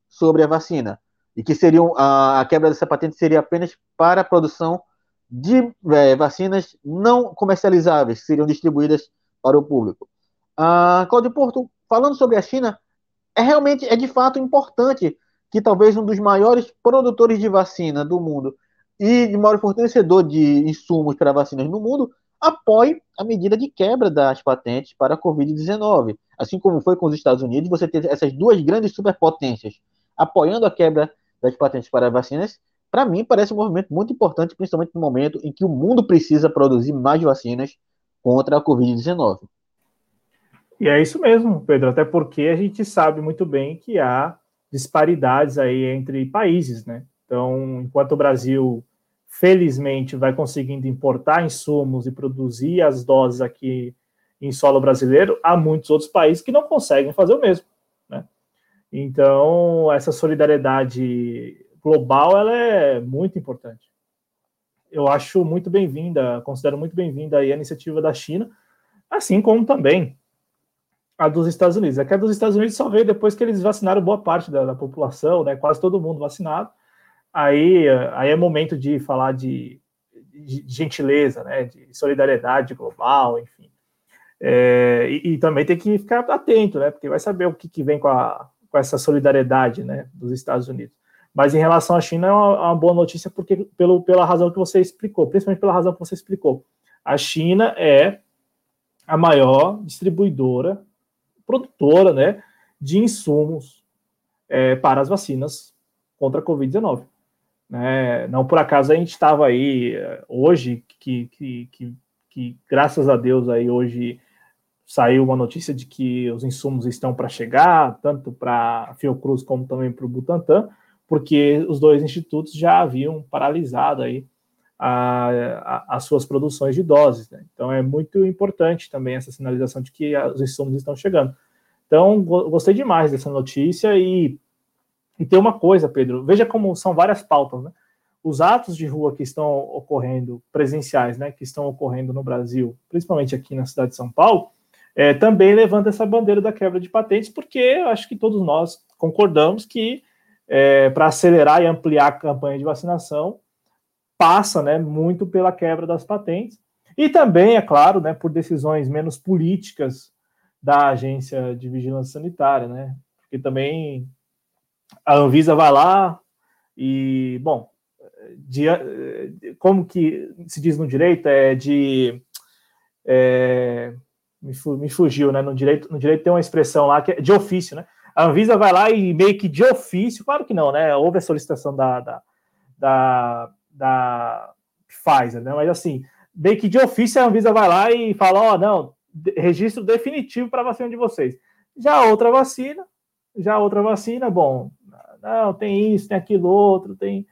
sobre a vacina. E que seria a, a quebra dessa patente seria apenas para a produção de é, vacinas não comercializáveis, que seriam distribuídas para o público. Ah, Cláudio Porto, falando sobre a China, é realmente, é de fato importante que talvez um dos maiores produtores de vacina do mundo e de maior fornecedor de insumos para vacinas no mundo apoie a medida de quebra das patentes para a Covid-19. Assim como foi com os Estados Unidos, você tem essas duas grandes superpotências apoiando a quebra das patentes para vacinas. Para mim, parece um movimento muito importante, principalmente no momento em que o mundo precisa produzir mais vacinas contra a Covid-19. E é isso mesmo, Pedro, até porque a gente sabe muito bem que há disparidades aí entre países, né? Então, enquanto o Brasil, felizmente, vai conseguindo importar insumos e produzir as doses aqui em solo brasileiro, há muitos outros países que não conseguem fazer o mesmo. Então, essa solidariedade global ela é muito importante. Eu acho muito bem-vinda, considero muito bem-vinda a iniciativa da China, assim como também a dos Estados Unidos. É que a dos Estados Unidos só veio depois que eles vacinaram boa parte da, da população, né, quase todo mundo vacinado, aí, aí é momento de falar de, de gentileza, né, de solidariedade global, enfim. É, e, e, também tem que ficar atento, né, porque vai saber o que, que vem com, a, com essa solidariedade, né, dos Estados Unidos. Mas em relação à China é uma, é uma boa notícia porque pelo, pela razão que você explicou, principalmente pela razão que você explicou. A China é a maior distribuidora, produtora, né, de insumos é, para as vacinas contra a Covid-19. Né? Não por acaso a gente estava aí eh, hoje, que, que, que, que, graças a Deus aí hoje saiu uma notícia de que os insumos estão para chegar, tanto para a Fiocruz como também para o Butantan, porque os dois institutos já haviam paralisado aí a, a, as suas produções de doses. Né? Então é muito importante também essa sinalização de que os insumos estão chegando. Então, gostei demais dessa notícia e, e tem uma coisa, Pedro, veja como são várias pautas, né? Os atos de rua que estão ocorrendo, presenciais, né, que estão ocorrendo no Brasil, principalmente aqui na cidade de São Paulo, é, também levanta essa bandeira da quebra de patentes, porque acho que todos nós concordamos que é, para acelerar e ampliar a campanha de vacinação passa né, muito pela quebra das patentes e também, é claro, né, por decisões menos políticas da agência de vigilância sanitária, né? Porque também a Anvisa vai lá e, bom, de, como que se diz no direito, é de. É, me, fugiu, né? No direito, no direito tem uma expressão lá que é de ofício, né? A Anvisa vai lá e meio que de ofício, claro que não, né? Houve a solicitação da, da, da, da Pfizer, né? Mas assim, meio que de ofício a Anvisa vai lá e fala: Ó, oh, não, registro definitivo para a vacina de vocês. Já outra vacina, já outra vacina, bom, não, tem isso, tem aquilo outro, tem.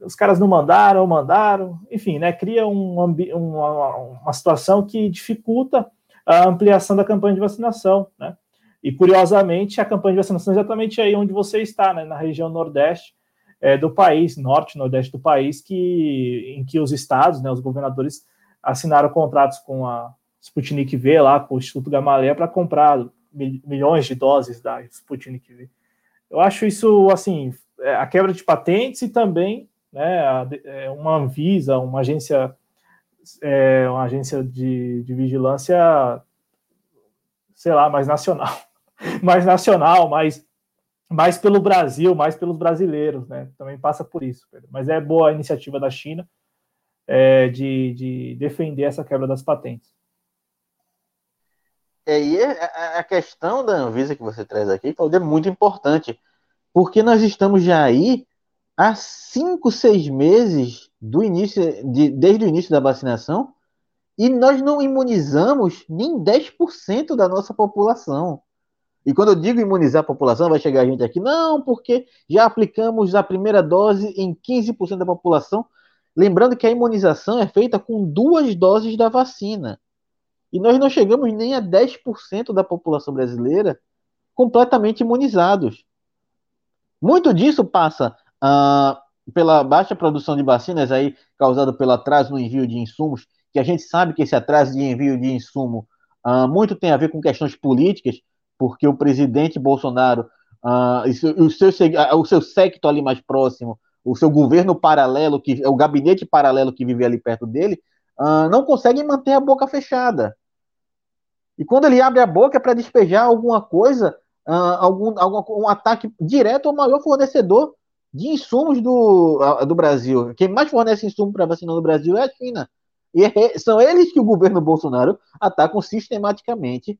Os caras não mandaram, mandaram, enfim, né? Cria um, uma, uma situação que dificulta a ampliação da campanha de vacinação, né? E curiosamente, a campanha de vacinação é exatamente aí onde você está, né? Na região nordeste é, do país, norte, nordeste do país, que, em que os estados, né, os governadores assinaram contratos com a, Sputnik V lá com o Instituto Gamaleia para comprar milhões de doses da Sputnik V. Eu acho isso assim é, a quebra de patentes e também né, é, uma Anvisa, uma agência, é, uma agência de, de vigilância, sei lá, mais nacional, (laughs) mais nacional, mais mais pelo Brasil, mais pelos brasileiros, né? Também passa por isso, Pedro. Mas é boa a iniciativa da China é, de, de defender essa quebra das patentes. É, e é, a, a questão da Anvisa que você traz aqui, Claudio, é muito importante, porque nós estamos já aí há cinco, seis meses do início, de, desde o início da vacinação, e nós não imunizamos nem 10% da nossa população. E quando eu digo imunizar a população, vai chegar a gente aqui, não, porque já aplicamos a primeira dose em 15% da população. Lembrando que a imunização é feita com duas doses da vacina. E nós não chegamos nem a 10% da população brasileira completamente imunizados. Muito disso passa ah, pela baixa produção de vacinas aí causada pelo atraso no envio de insumos, que a gente sabe que esse atraso de envio de insumo ah, muito tem a ver com questões políticas, porque o presidente Bolsonaro ah, e o, seu, o seu secto ali mais próximo, o seu governo paralelo, que é o gabinete paralelo que vive ali perto dele, não conseguem manter a boca fechada. E quando ele abre a boca é para despejar alguma coisa, uh, algum, algum um ataque direto ao maior fornecedor de insumos do, do Brasil. Quem mais fornece insumo para vacina no Brasil é a China. E é, são eles que o governo Bolsonaro atacam sistematicamente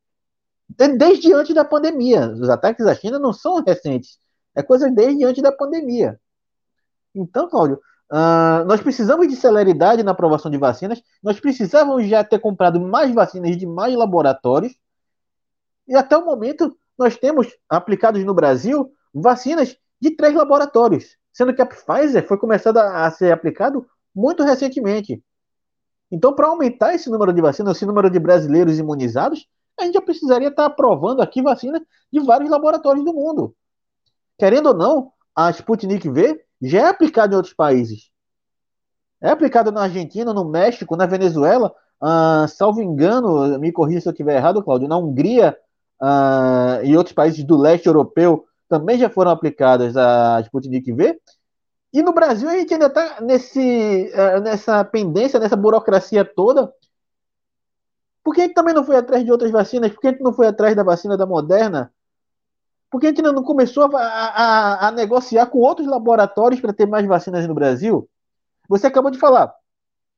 desde antes da pandemia. Os ataques à China não são recentes. É coisa desde antes da pandemia. Então, Cláudio, Uh, nós precisamos de celeridade na aprovação de vacinas, nós precisávamos já ter comprado mais vacinas de mais laboratórios, e até o momento nós temos aplicados no Brasil vacinas de três laboratórios, sendo que a Pfizer foi começada a ser aplicado muito recentemente. Então, para aumentar esse número de vacinas, esse número de brasileiros imunizados, a gente já precisaria estar aprovando aqui vacinas de vários laboratórios do mundo. Querendo ou não, a Sputnik V já é aplicado em outros países. É aplicado na Argentina, no México, na Venezuela, uh, salvo engano, me corrija se eu estiver errado, Claudio, na Hungria uh, e outros países do leste europeu também já foram aplicadas a Sputnik V. E no Brasil a gente ainda está uh, nessa pendência, nessa burocracia toda. Por que a gente também não foi atrás de outras vacinas? Por que a gente não foi atrás da vacina da Moderna? Porque a gente não começou a, a, a negociar com outros laboratórios para ter mais vacinas no Brasil? Você acabou de falar.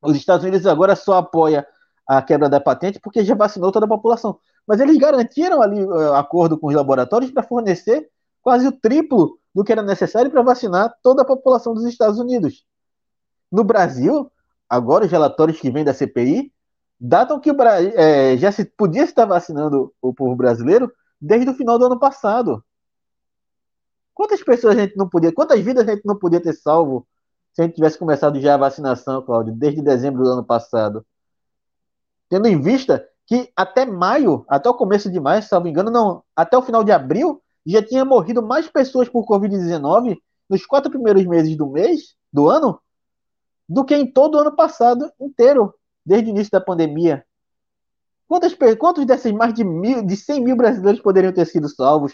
Os Estados Unidos agora só apoia a quebra da patente porque já vacinou toda a população. Mas eles garantiram ali uh, acordo com os laboratórios para fornecer quase o triplo do que era necessário para vacinar toda a população dos Estados Unidos. No Brasil, agora os relatórios que vêm da CPI datam que é, já se podia estar vacinando o povo brasileiro desde o final do ano passado. Quantas pessoas a gente não podia, quantas vidas a gente não podia ter salvo se a gente tivesse começado já a vacinação, Cláudio, desde dezembro do ano passado? Tendo em vista que até maio, até o começo de maio, se não me engano, não, até o final de abril, já tinha morrido mais pessoas por Covid-19 nos quatro primeiros meses do mês, do ano, do que em todo o ano passado inteiro, desde o início da pandemia. Quantas, quantos desses mais de, mil, de 100 mil brasileiros poderiam ter sido salvos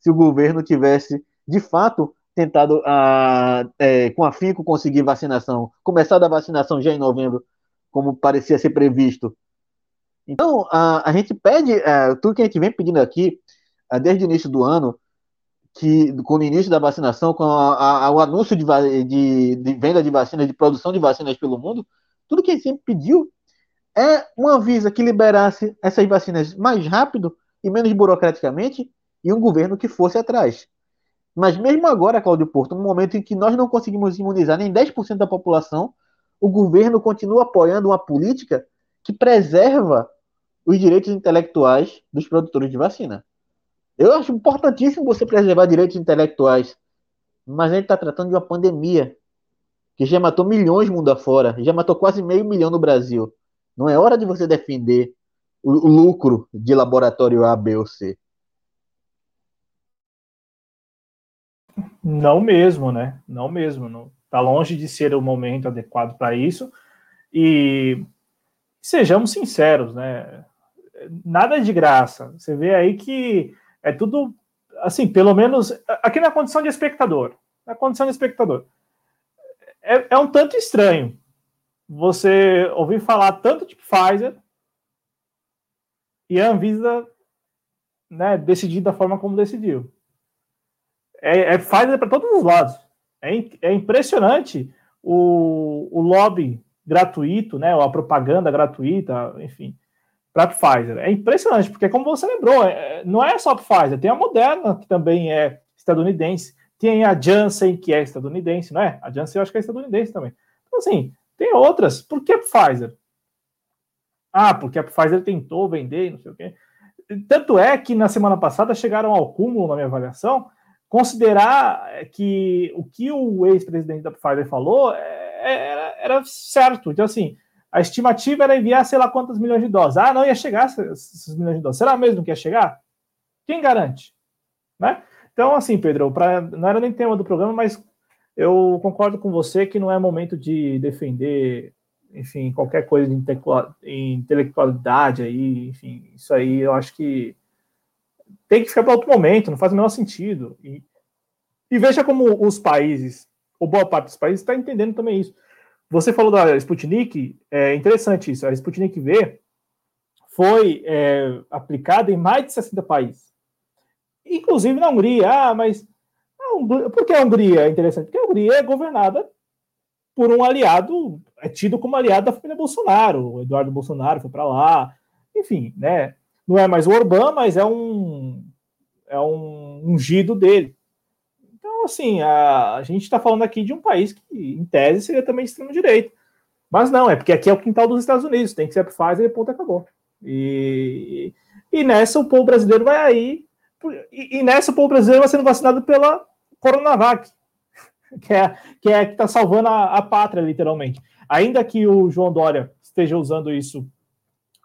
se o governo tivesse, de fato, tentado, ah, é, com afinco, conseguir vacinação, começado a vacinação já em novembro, como parecia ser previsto? Então, a, a gente pede, é, tudo que a gente vem pedindo aqui, desde o início do ano, que com o início da vacinação, com a, a, o anúncio de, de, de, venda de vacinas, de produção de vacinas pelo mundo, tudo que gente sempre pediu é uma visa que liberasse essas vacinas mais rápido e menos burocraticamente e um governo que fosse atrás. Mas mesmo agora, Cláudio Porto, no momento em que nós não conseguimos imunizar nem 10% da população, o governo continua apoiando uma política que preserva os direitos intelectuais dos produtores de vacina. Eu acho importantíssimo você preservar direitos intelectuais, mas a gente está tratando de uma pandemia que já matou milhões mundo afora, já matou quase meio milhão no Brasil. Não é hora de você defender o, o lucro de laboratório A, B ou C. Não mesmo, né? Não mesmo. Não. Tá longe de ser o momento adequado para isso. E sejamos sinceros, né? Nada de graça. Você vê aí que é tudo, assim, pelo menos aqui na condição de espectador. Na condição de espectador. É, é um tanto estranho você ouvir falar tanto de Pfizer e a Anvisa né, decidir da forma como decidiu. É, é Pfizer para todos os lados. É, é impressionante o, o lobby gratuito, né, a propaganda gratuita, enfim, para Pfizer. É impressionante, porque como você lembrou, é, não é só a Pfizer, tem a Moderna, que também é estadunidense, tem a Janssen, que é estadunidense, não é? A Janssen eu acho que é estadunidense também. Então, assim, tem outras. Por que a Pfizer? Ah, porque a Pfizer tentou vender, não sei o quê. Tanto é que na semana passada chegaram ao cúmulo, na minha avaliação, considerar que o que o ex-presidente da Pfizer falou é, é, era, era certo. Então, assim, a estimativa era enviar sei lá quantas milhões de doses. Ah, não ia chegar esses milhões de doses. Será mesmo que ia chegar? Quem garante? Né? Então, assim, Pedro, pra, não era nem tema do programa, mas eu concordo com você que não é momento de defender, enfim, qualquer coisa de intelectualidade aí, enfim, isso aí eu acho que tem que ficar para outro momento, não faz o menor sentido. E, e veja como os países, ou boa parte dos países, está entendendo também isso. Você falou da Sputnik, é interessante isso. A Sputnik V foi é, aplicada em mais de 60 países, inclusive na Hungria. Ah, mas por que a Hungria é interessante? Porque a Hungria é governada por um aliado, é tido como aliado da família Bolsonaro. O Eduardo Bolsonaro foi para lá, enfim, né? Não é mais o Orbán, mas é um é um ungido dele assim, a, a gente está falando aqui de um país que, em tese, seria também extremo-direita. Mas não, é porque aqui é o quintal dos Estados Unidos, tem que ser Pfizer e ponto, acabou. E, e nessa o povo brasileiro vai aí, e, e nessa o povo brasileiro vai sendo vacinado pela Coronavac, (laughs) que é que é que está salvando a, a pátria, literalmente. Ainda que o João Dória esteja usando isso,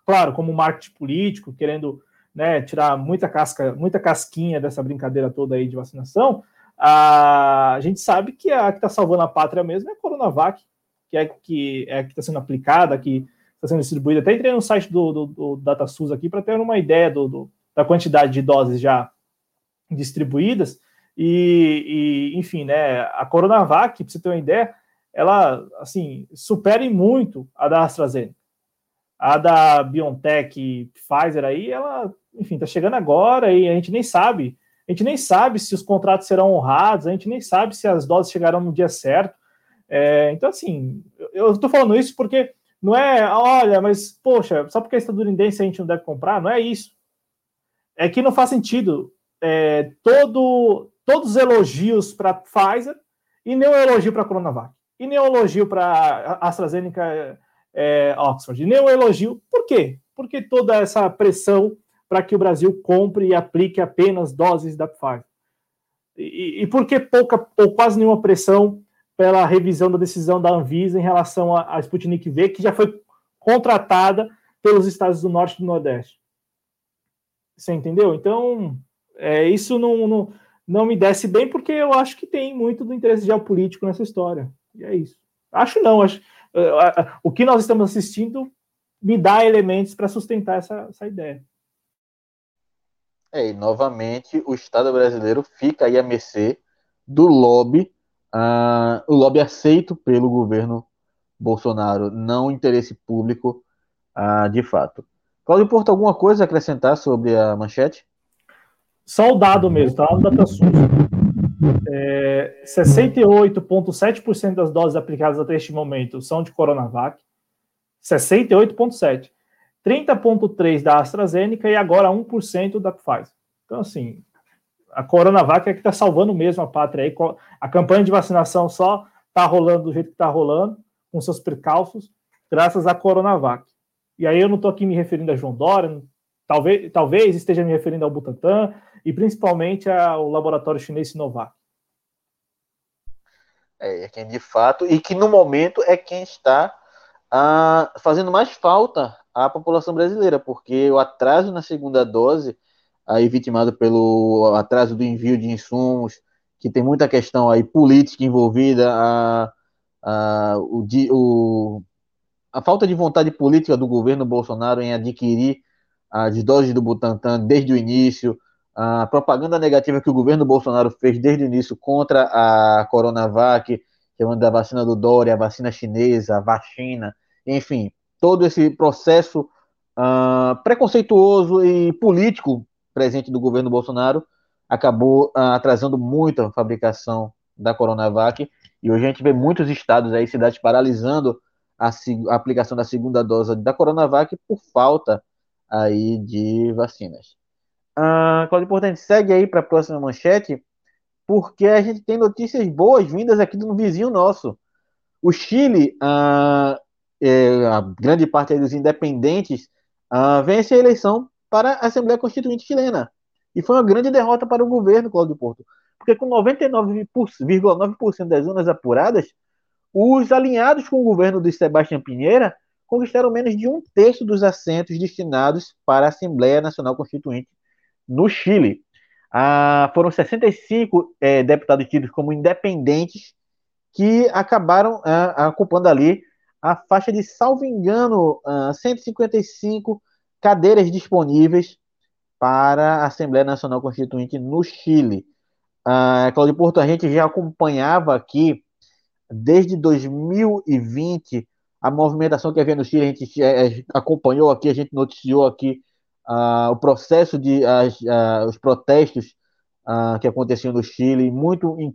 claro, como marketing político, querendo né, tirar muita casca, muita casquinha dessa brincadeira toda aí de vacinação, a gente sabe que a que está salvando a pátria mesmo é a Coronavac, que é que é está sendo aplicada, que está sendo distribuída. Até entrei no site do, do, do DataSUS aqui para ter uma ideia do, do, da quantidade de doses já distribuídas. E, e, enfim, né, a Coronavac, para você ter uma ideia, ela assim supera muito a da AstraZeneca. A da BioNTech Pfizer aí, ela, enfim, está chegando agora e a gente nem sabe a gente nem sabe se os contratos serão honrados, a gente nem sabe se as doses chegarão no dia certo. É, então, assim, eu estou falando isso porque não é, olha, mas, poxa, só porque é estadunidense a gente não deve comprar, não é isso. É que não faz sentido é, todo, todos os elogios para Pfizer e nem um elogio para a Coronavac. E nem um elogio para AstraZeneca é, Oxford, nem um elogio. Por quê? Porque toda essa pressão para que o Brasil compre e aplique apenas doses da Pfizer. E, e por que pouca ou quase nenhuma pressão pela revisão da decisão da Anvisa em relação à Sputnik V, que já foi contratada pelos estados do Norte e do Nordeste? Você entendeu? Então, é, isso não, não, não me desce bem, porque eu acho que tem muito do interesse geopolítico nessa história. E é isso. Acho não, acho. O que nós estamos assistindo me dá elementos para sustentar essa, essa ideia. É, e novamente o Estado brasileiro fica aí à mercê do lobby, uh, o lobby aceito pelo governo Bolsonaro, não interesse público uh, de fato. Cláudio Porto, alguma coisa a acrescentar sobre a manchete? Só o dado mesmo, tá? No DataSUS. É, 68,7% das doses aplicadas até este momento são de Coronavac. 68,7%. 30,3% da AstraZeneca e agora 1% da Pfizer. Então, assim, a Coronavac é que está salvando mesmo a pátria aí. A campanha de vacinação só está rolando do jeito que está rolando, com seus percalços, graças à Coronavac. E aí eu não estou aqui me referindo a João Dória, talvez, talvez esteja me referindo ao Butantan e principalmente ao laboratório chinês Sinovac. É, é quem de fato, e que no momento é quem está ah, fazendo mais falta à população brasileira, porque o atraso na segunda dose, aí vitimado pelo atraso do envio de insumos, que tem muita questão aí política envolvida, a, a, o, o, a falta de vontade política do governo Bolsonaro em adquirir as doses do Butantan desde o início, a propaganda negativa que o governo Bolsonaro fez desde o início contra a Coronavac, chamando da vacina do Dória, a vacina chinesa, a vacina, enfim, todo esse processo uh, preconceituoso e político presente do governo Bolsonaro acabou uh, atrasando muito a fabricação da Coronavac e hoje a gente vê muitos estados aí, cidades paralisando a, a aplicação da segunda dose da Coronavac por falta aí de vacinas. Uh, Claudio Importante, segue aí para a próxima manchete, porque a gente tem notícias boas vindas aqui do vizinho nosso. O Chile uh, é, a grande parte dos independentes uh, vence a eleição para a Assembleia Constituinte chilena. E foi uma grande derrota para o governo, Cláudio Porto. Porque com 99,9% das urnas apuradas, os alinhados com o governo de Sebastião Pinheira conquistaram menos de um terço dos assentos destinados para a Assembleia Nacional Constituinte no Chile. Ah, foram 65 é, deputados tidos como independentes que acabaram ah, ocupando ali a faixa de, salvo engano, uh, ah, 155 cadeiras disponíveis para a Assembleia Nacional Constituinte no Chile. Uh, Cláudio Porto, a gente já acompanhava aqui, desde 2020, a movimentação que havia no Chile, a gente é, acompanhou aqui, a gente noticiou aqui uh, o processo de as, uh, os protestos que aconteciam no Chile, muito em,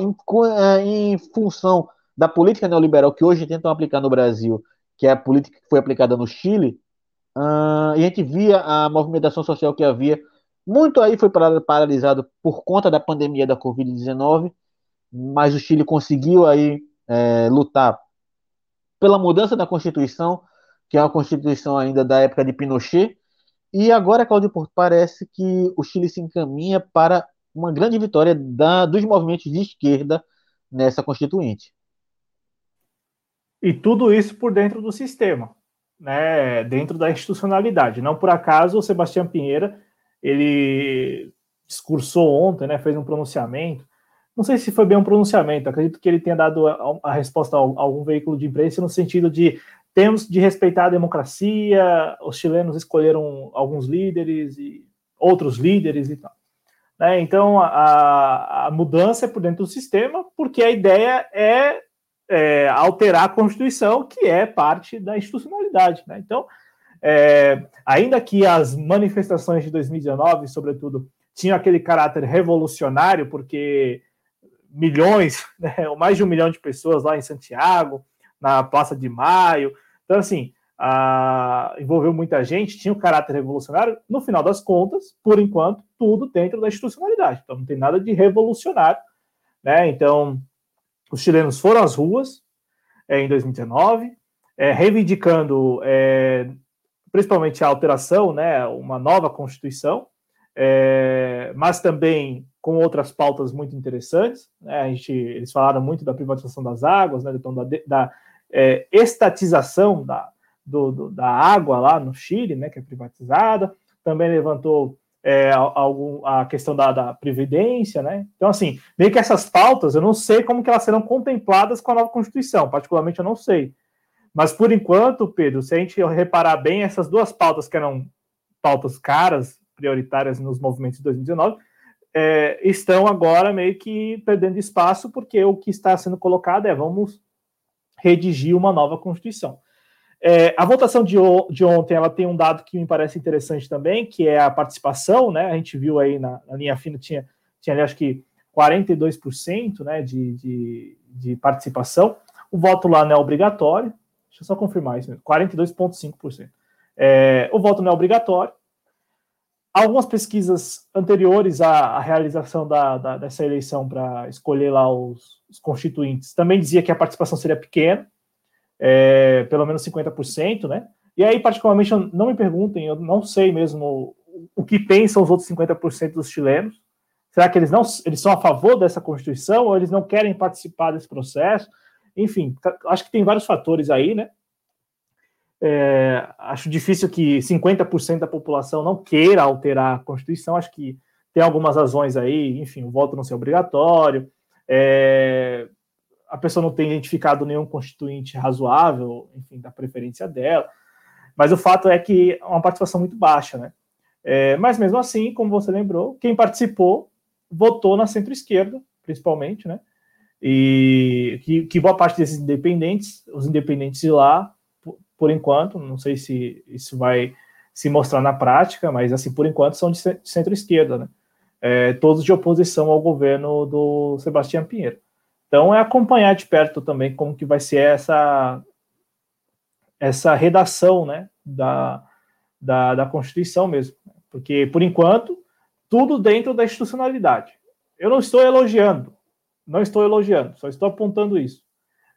em, em função da política neoliberal que hoje tentam aplicar no Brasil, que é a política que foi aplicada no Chile, uh, e a gente via a movimentação social que havia. Muito aí foi paralisado por conta da pandemia da Covid-19, mas o Chile conseguiu aí é, lutar pela mudança da Constituição, que é uma Constituição ainda da época de Pinochet, e agora, Claudio Porto, parece que o Chile se encaminha para uma grande vitória da, dos movimentos de esquerda nessa Constituinte. E tudo isso por dentro do sistema, né, dentro da institucionalidade. Não por acaso o Sebastião Pinheira, ele discursou ontem, né, fez um pronunciamento. Não sei se foi bem um pronunciamento, acredito que ele tenha dado a, resposta a, a algum veículo de imprensa no sentido de temos de respeitar a democracia, os chilenos escolheram alguns líderes e outros líderes e tal. Né? Então, a, a mudança é por dentro do sistema, porque a ideia é é, alterar a Constituição, que é parte da institucionalidade. Né? Então, é, ainda que as manifestações de 2019, sobretudo, tinham aquele caráter revolucionário, porque milhões, (laughs) né, mais de um milhão de pessoas lá em Santiago, na Praça de Maio, então, assim, a, envolveu muita gente, tinha um caráter revolucionário, no final das contas, por enquanto, tudo dentro da institucionalidade. Então, não tem nada de revolucionário, né? Então, os chilenos foram às ruas é, em 2019, é, reivindicando é, principalmente a alteração, né, uma nova Constituição, é, mas também com outras pautas muito interessantes. Né, a gente, eles falaram muito da privatização das águas, né, então da, da é, estatização da, do, do, da água lá no Chile, né, que é privatizada. Também levantou é, algum, a questão da, da, previdência, né? Então, assim, meio que essas pautas, eu não sei como que elas serão contempladas com a nova Constituição, particularmente eu não sei. Mas, por enquanto, Pedro, se a gente reparar bem, essas duas pautas que eram pautas caras, prioritárias nos movimentos de 2019, é, estão agora meio que perdendo espaço, porque o que está sendo colocado é vamos redigir uma nova Constituição. É, a votação de, de, ontem ela tem um dado que me parece interessante também, que é a participação, né? A gente viu aí na, na linha fina, tinha, tinha ali, acho que 42% né, de, de, de, participação. O voto lá não é obrigatório. Deixa eu só confirmar isso mesmo, 42,5%. É, o voto não é obrigatório. Algumas pesquisas anteriores à, à realização da, da, dessa eleição para escolher lá os, os constituintes também dizia que a participação seria pequena é, pelo menos 50%, né? E aí, particularmente, não me perguntem, eu não sei mesmo o que pensam os outros 50% dos chilenos. Será que eles não eles são a favor dessa Constituição ou eles não querem participar desse processo? Enfim, acho que tem vários fatores aí, né? É, acho difícil que 50% da população não queira alterar a Constituição. Acho que tem algumas razões aí, enfim, o voto não ser obrigatório, é, a pessoa não tem identificado nenhum constituinte razoável, enfim, da preferência dela. Mas o fato é que é uma participação muito baixa, né? É, mas mesmo assim, como você lembrou, quem participou votou na centro-esquerda, principalmente, né? E que, que, boa parte desses independentes, os independentes de lá, por, por, enquanto, não sei se isso vai se mostrar na prática, mas assim, por enquanto são de centro-esquerda, né? É, todos de oposição ao governo do Sebastião Pinheiro. Então é acompanhar de perto também como que vai ser essa essa redação, né, da, da, da Constituição mesmo, porque por enquanto tudo dentro da institucionalidade. Eu não estou elogiando, não estou elogiando, só estou apontando isso.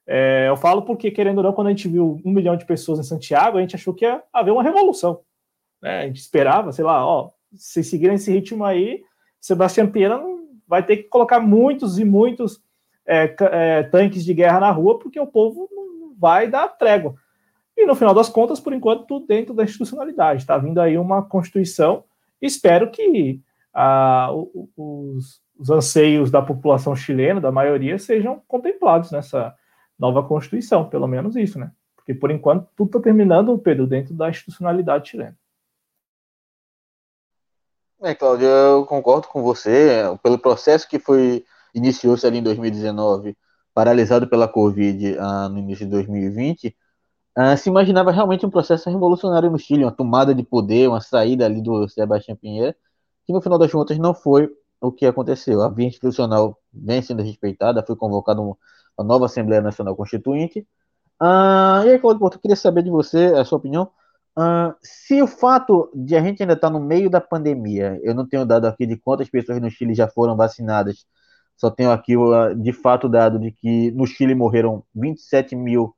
É, eu falo porque, querendo ou não, quando a gente viu um milhão de pessoas em Santiago, a gente achou que ia haver uma revolução. Né? A gente esperava, sei lá, ó, se seguirem esse ritmo aí, Sebastião Pena vai ter que colocar muitos e muitos é, é, tanques de guerra na rua, porque o povo não vai dar trégua. E no final das contas, por enquanto, tudo dentro da institucionalidade. Está vindo aí uma Constituição. Espero que ah, os, os anseios da população chilena, da maioria, sejam contemplados nessa nova Constituição, pelo menos isso, né? Porque por enquanto tudo está terminando, Pedro, dentro da institucionalidade chilena. É, Cláudio, eu concordo com você. Pelo processo que foi iniciou-se ali em 2019, paralisado pela Covid uh, no início de 2020, uh, ah, se imaginava realmente um processo revolucionário no Chile, uma tomada de poder, uma saída ali do Sebastião Pinheiro, que no final das contas não foi o que aconteceu. A via institucional vem sendo respeitada, foi convocada uma, nova Assembleia Nacional Constituinte. Uh, e aí, Claudio Porto, eu queria saber de você, a sua opinião, Uh, se o fato de a gente ainda estar tá no meio da pandemia, eu não tenho dado aqui de quantas pessoas no Chile já foram vacinadas só tenho aqui de fato dado de que no Chile morreram 27 mil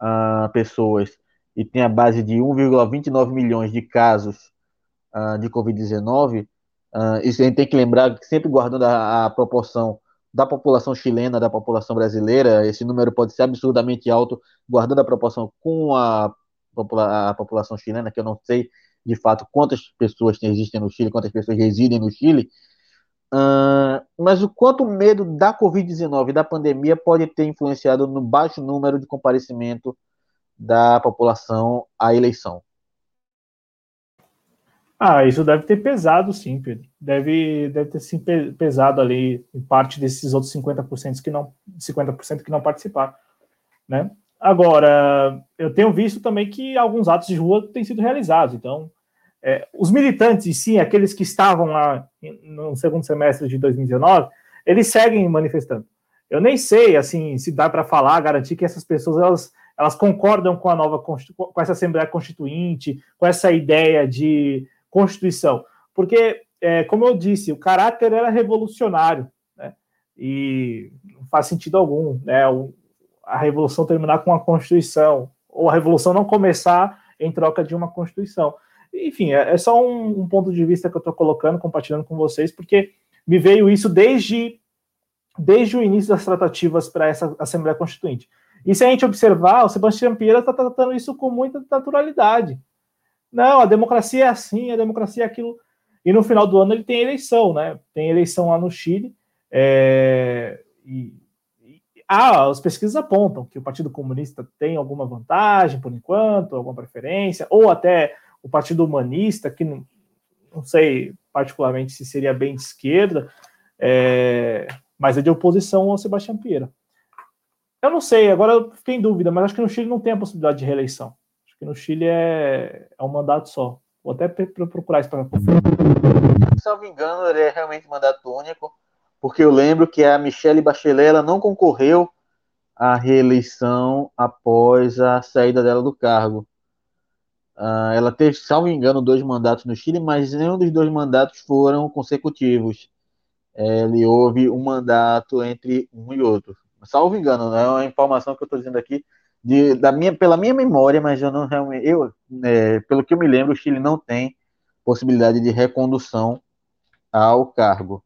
uh, pessoas e tem a base de 1,29 milhões de casos uh, de Covid-19. Uh, ah, isso a gente tem que lembrar sempre guardando a, a, proporção da população chilena, da população brasileira, esse número pode ser absurdamente alto, guardando a proporção com a, a população chilena, que eu não sei de fato quantas pessoas existem no Chile, quantas pessoas residem no Chile, Uh, mas o quanto o medo da Covid-19, da pandemia, pode ter influenciado no baixo número de comparecimento da população à eleição? Ah, isso deve ter pesado, sim, Pedro. Deve, deve ter sim pesado ali em parte desses outros 50% que não 50% que não participaram, né? Agora, eu tenho visto também que alguns atos de rua têm sido realizados, então é, os militantes em si, aqueles que estavam lá no segundo semestre de 2019, eles seguem manifestando. Eu nem sei, assim, se dá para falar, garantir que essas pessoas elas, elas concordam com a nova com essa Assembleia Constituinte, com essa ideia de Constituição, porque, é, como eu disse, o caráter era revolucionário, né? E não faz sentido algum, né? A revolução terminar com a Constituição, ou a revolução não começar em troca de uma constituição. Enfim, é, é só um, um, ponto de vista que eu estou colocando, compartilhando com vocês, porque me veio isso desde, desde o início das tratativas para essa Assembleia Constituinte. E se a gente observar, o Sebastião Pieira está tratando isso com muita naturalidade. Não, a democracia é assim, a democracia é aquilo. E no final do ano ele tem eleição, né? Tem eleição lá no Chile. É... E, e, ah, as pesquisas apontam que o Partido Comunista tem alguma vantagem por enquanto, alguma preferência, ou até o Partido Humanista, que não, não sei particularmente se seria bem de esquerda, é... mas é de oposição ao Sebastião Pieira. Eu não sei, agora eu fiquei em dúvida, mas acho que no Chile não tem a possibilidade de reeleição. Acho que no Chile é, é um mandato só. Vou até procurar isso para conferir. Se não me engano, ele é realmente mandato único, porque eu lembro que a Michelle Bachelet ela não concorreu à reeleição após a saída dela do cargo. Uh, ela teve, salvo engano, dois mandatos no Chile, mas nenhum dos dois mandatos foram consecutivos. Ele houve um mandato entre um e outro salvo engano, é uma informação que eu estou dizendo aqui de, da minha, pela minha memória, mas eu não realmente, eu, é, pelo que eu me lembro, o Chile não tem possibilidade de recondução ao cargo.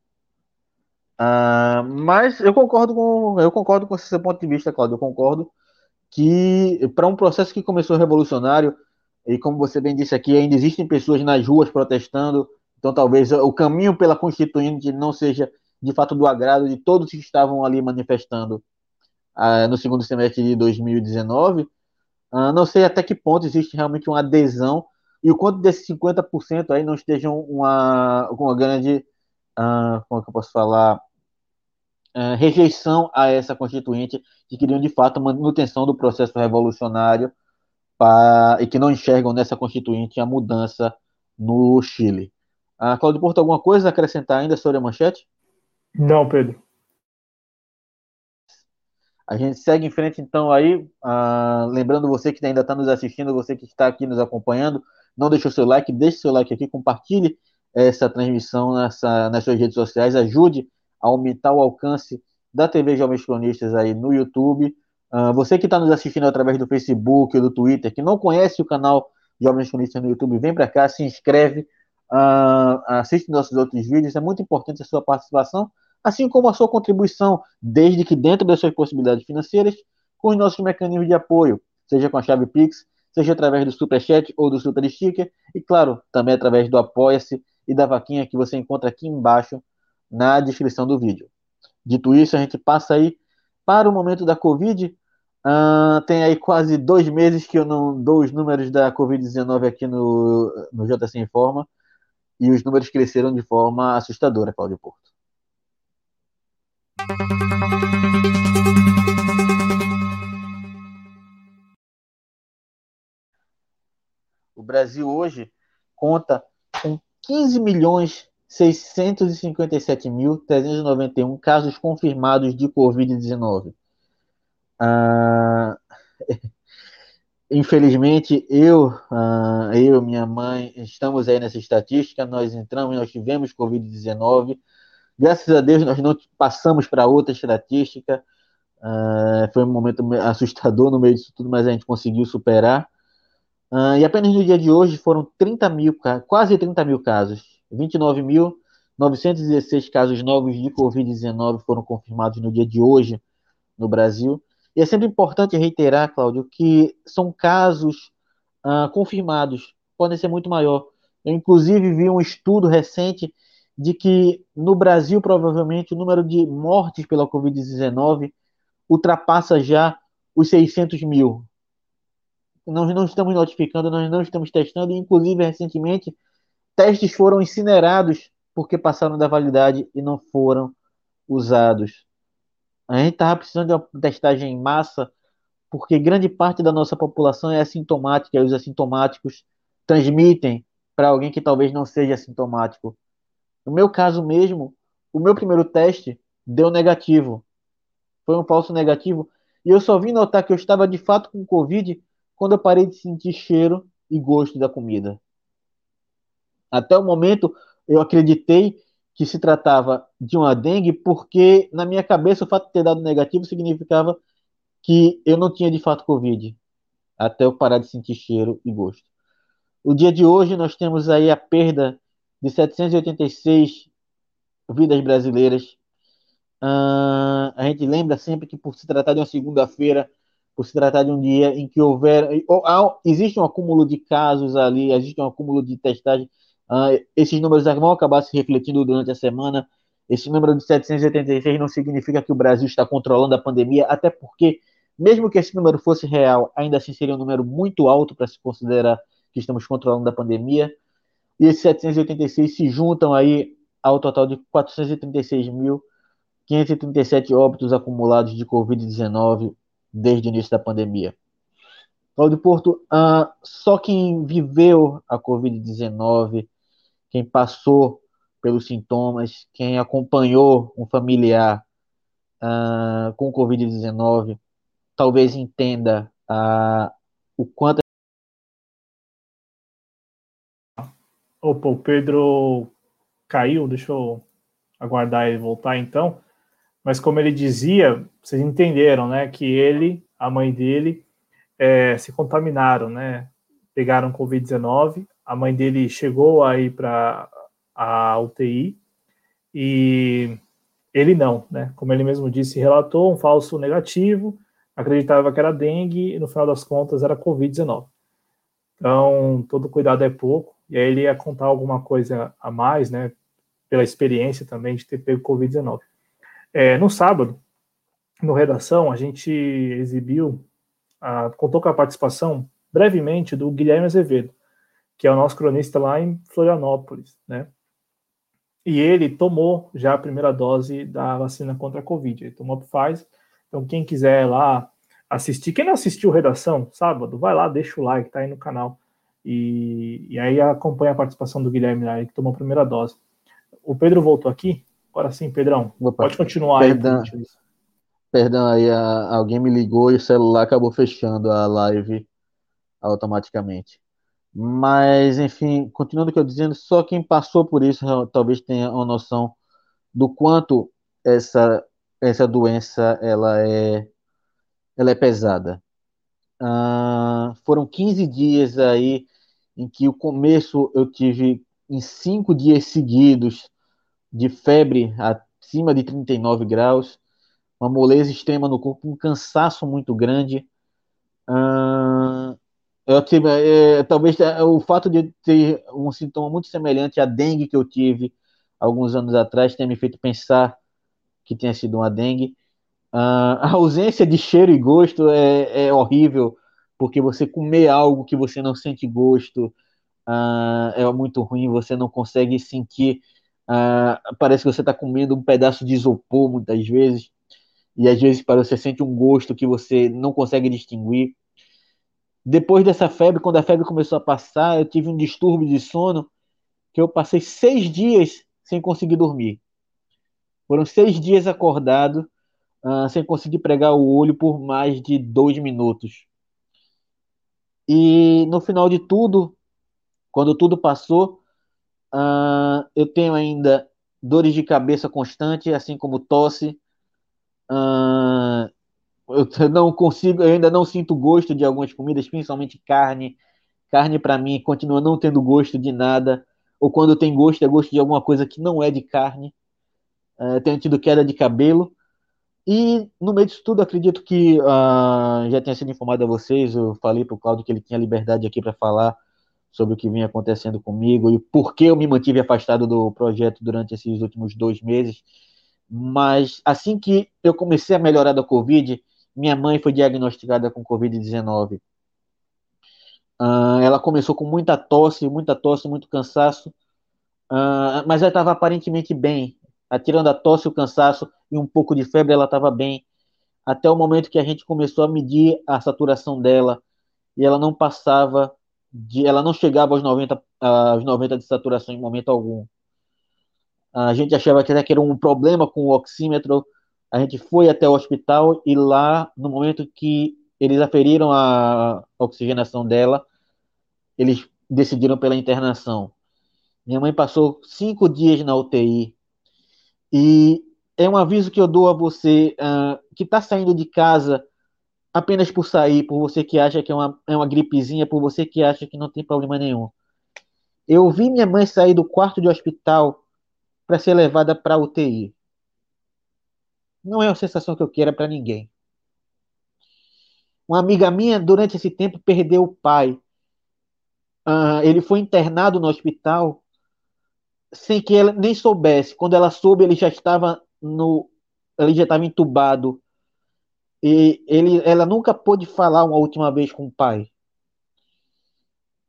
Ah, mas eu concordo com eu concordo com esse seu ponto de vista, Claudio. Eu concordo que para um processo que começou revolucionário e como você bem disse aqui, ainda existem pessoas nas ruas protestando. Então talvez o caminho pela Constituinte não seja de fato do agrado de todos que estavam ali manifestando uh, no segundo semestre de 2019. Uh, ah, não sei até que ponto existe realmente uma adesão e o quanto desses 50% aí não estejam uma, uma grande, uh, como é que eu posso falar, rejeição a essa constituinte que queriam de fato manutenção do processo revolucionário pra, e que não enxergam nessa constituinte a mudança no Chile. Uh, Claudio Porto, alguma coisa a acrescentar ainda sobre a manchete? Não, Pedro. A gente segue em frente, então, aí. Uh, lembrando você que ainda está nos assistindo, você que está aqui nos acompanhando, não deixou seu like, deixe seu like aqui, compartilhe essa transmissão nessa, nas suas redes sociais, ajude a aumentar o alcance da TV Jovens Cronistas aí no YouTube. Uh, você que está nos assistindo através do Facebook ou do Twitter, que não conhece o canal Jovens Cronistas no YouTube, vem para cá, se inscreve, uh, assiste nossos outros vídeos. É muito importante a sua participação assim como a sua contribuição, desde que dentro das suas possibilidades financeiras, com os nossos mecanismos de apoio, seja com a chave Pix, seja através do Superchat ou do Super Sticker, e claro, também através do Apoia-se e da vaquinha que você encontra aqui embaixo na descrição do vídeo. Dito isso, a gente passa aí para o momento da Covid. Uh, tem aí quase dois meses que eu não dou os números da Covid-19 aqui no, no JC Informa, e os números cresceram de forma assustadora, Cláudio Porto. O Brasil hoje conta com 15 milhões 657.391 casos confirmados de Covid-19. Ah, (laughs) infelizmente, eu, ah, eu, minha mãe, estamos aí nessa estatística. Nós entramos, nós tivemos Covid-19 Graças a Deus, nós não passamos para outra estatística. Uh, foi um momento assustador no meio disso tudo, mas a gente conseguiu superar. Uh, e apenas no dia de hoje foram 30 mil, quase 30 mil casos. 29.916 casos novos de Covid-19 foram confirmados no dia de hoje no Brasil. E é sempre importante reiterar, Cláudio, que são casos uh, confirmados, podem ser muito maior. Eu, inclusive, vi um estudo recente de que no Brasil, provavelmente, o número de mortes pela Covid-19 ultrapassa já os 600 mil. Nós não estamos notificando, nós não estamos testando, e, inclusive, recentemente, testes foram incinerados porque passaram da validade e não foram usados. A gente estava precisando de uma testagem em massa, porque grande parte da nossa população é assintomática, e os assintomáticos transmitem para alguém que talvez não seja assintomático. No meu caso mesmo, o meu primeiro teste deu negativo. Foi um falso negativo. E eu só vim notar que eu estava de fato com Covid quando eu parei de sentir cheiro e gosto da comida. Até o momento, eu acreditei que se tratava de uma dengue, porque na minha cabeça o fato de ter dado negativo significava que eu não tinha de fato Covid. até eu parar de sentir cheiro e gosto. O dia de hoje nós temos aí a perda de 786 vidas brasileiras. Uh, a gente lembra sempre que por se tratar de uma segunda-feira, por se tratar de um dia em que houver, existe um acúmulo de casos ali, existe um acúmulo de testagem, uh, esses números vão acabar se refletindo durante a semana. Esse número de 786 não significa que o Brasil está controlando a pandemia, até porque, mesmo que esse número fosse real, ainda assim seria um número muito alto para se considerar que estamos controlando a pandemia. E esses 786 se juntam aí ao total de 436.537 óbitos acumulados de Covid-19 desde o início da pandemia. Cláudio Porto, uh, só quem viveu a Covid-19, quem passou pelos sintomas, quem acompanhou um familiar uh, com Covid-19, talvez entenda uh, o quanto Opa, o Pedro caiu, deixa eu aguardar ele voltar então. Mas como ele dizia, vocês entenderam, né, que ele, a mãe dele, é, se contaminaram, né, pegaram Covid-19. A mãe dele chegou aí para a UTI e ele não, né? Como ele mesmo disse, relatou um falso negativo, acreditava que era dengue e no final das contas era Covid-19. Então, todo cuidado é pouco e aí ele ia contar alguma coisa a mais, né, pela experiência também de ter pego Covid-19. É, no sábado, no Redação, a gente exibiu, a, contou com a participação, brevemente, do Guilherme Azevedo, que é o nosso cronista lá em Florianópolis, né, e ele tomou já a primeira dose da vacina contra a Covid, ele tomou a Pfizer, então quem quiser lá assistir, quem não assistiu Redação, sábado, vai lá, deixa o like, tá aí no canal, e, e aí acompanha a participação do Guilherme aí, que tomou a primeira dose. O Pedro voltou aqui? Agora sim, Pedrão. Opa, pode continuar perdão, aí. Perdão, aí a, alguém me ligou e o celular acabou fechando a live automaticamente. Mas, enfim, continuando o que eu dizendo, só quem passou por isso talvez tenha uma noção do quanto essa, essa doença ela é, ela é pesada. Uh, foram 15 dias aí em que o começo eu tive em cinco dias seguidos de febre acima de 39 graus, uma moleza extrema no corpo, um cansaço muito grande. Uh, eu tive, é, talvez é, o fato de ter um sintoma muito semelhante à dengue que eu tive alguns anos atrás tenha me feito pensar que tinha sido uma dengue. Uh, a ausência de cheiro e gosto é, é horrível, porque você comer algo que você não sente gosto, uh, é muito ruim, você não consegue sentir. Uh, parece que você está comendo um pedaço de isopor muitas vezes, e às vezes para você sente um gosto que você não consegue distinguir. Depois dessa febre, quando a febre começou a passar, eu tive um distúrbio de sono que eu passei seis dias sem conseguir dormir. Foram seis dias acordado, uh, sem conseguir pregar o olho por mais de dois minutos. E no final de tudo, quando tudo passou, uh, eu tenho ainda dores de cabeça constante, assim como tosse. Uh, eu não consigo, eu ainda não sinto gosto de algumas comidas, principalmente carne. Carne para mim continua não tendo gosto de nada, ou quando tem gosto é gosto de alguma coisa que não é de carne. Uh, tenho tido queda de cabelo. E no meio disso tudo, acredito que uh, já tenha sido informado a vocês. Eu falei para o Claudio que ele tinha liberdade aqui para falar sobre o que vinha acontecendo comigo e por que eu me mantive afastado do projeto durante esses últimos dois meses. Mas assim que eu comecei a melhorar da Covid, minha mãe foi diagnosticada com Covid-19. Uh, ela começou com muita tosse, muita tosse, muito cansaço, uh, mas ela estava aparentemente bem. Tirando a tosse, o cansaço e um pouco de febre, ela estava bem. Até o momento que a gente começou a medir a saturação dela e ela não passava de, ela não chegava aos 90, aos 90 de saturação em momento algum. A gente achava que era um problema com o oxímetro. A gente foi até o hospital e lá, no momento que eles aferiram a oxigenação dela, eles decidiram pela internação. Minha mãe passou cinco dias na UTI. E é um aviso que eu dou a você uh, que está saindo de casa apenas por sair, por você que acha que é uma, é uma gripezinha, por você que acha que não tem problema nenhum. Eu vi minha mãe sair do quarto de hospital para ser levada para UTI. Não é uma sensação que eu quero para ninguém. Uma amiga minha, durante esse tempo, perdeu o pai. Uh, ele foi internado no hospital sem que ela nem soubesse. Quando ela soube, ele já estava no, ele já estava entubado. E ele, ela nunca pôde falar uma última vez com o pai.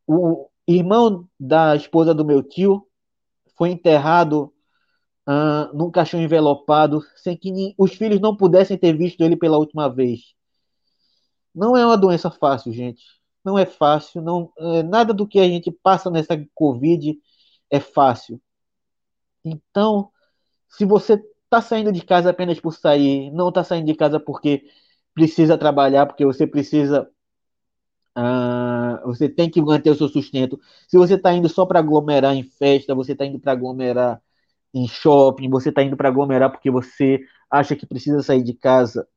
O irmão da esposa do meu tio foi enterrado num caixão envelopado, sem que os filhos não pudessem ter visto ele pela última vez. Não é uma doença fácil, gente. Não é fácil. Não, é, nada do que a gente passa nessa Covid é fácil. Então, se você está saindo de casa apenas por sair, não está saindo de casa porque precisa trabalhar, porque você precisa. Você tem que manter o seu sustento. Se você está indo só para aglomerar em festa, você está indo para aglomerar em shopping, você está indo para aglomerar porque você acha que precisa sair de casa,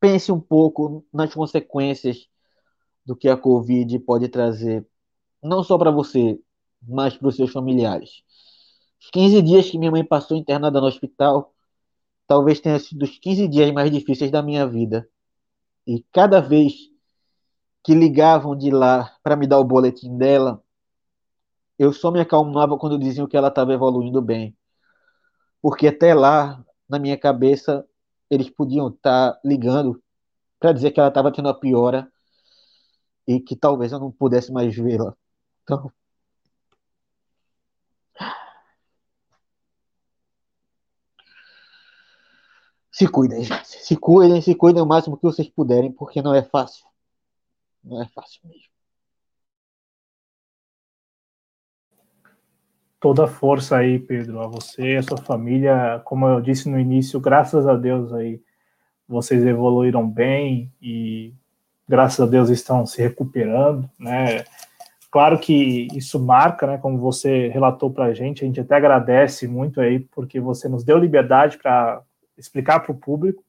pense um pouco nas consequências do que a Covid pode trazer, não só para você, mas para os seus familiares. Os 15 dias que minha mãe passou internada no hospital, talvez tenha sido os 15 dias mais difíceis da minha vida. E cada vez que ligavam de lá para me dar o boletim dela, eu só me acalmava quando diziam que ela estava evoluindo bem. Porque até lá, na minha cabeça, eles podiam estar tá ligando para dizer que ela estava tendo a piora e que talvez eu não pudesse mais vê-la. Então, se cuidem, gente. Se cuidem, se cuidem o máximo que vocês puderem, porque não é fácil. Não é fácil mesmo. Toda a força aí, Pedro, a você a sua família. Como eu disse no início, graças a Deus aí, vocês evoluíram bem e graças a Deus estão se recuperando, né? Claro que isso marca, né? Como você relatou para a gente, a gente até agradece muito aí porque você nos deu liberdade para explicar para o público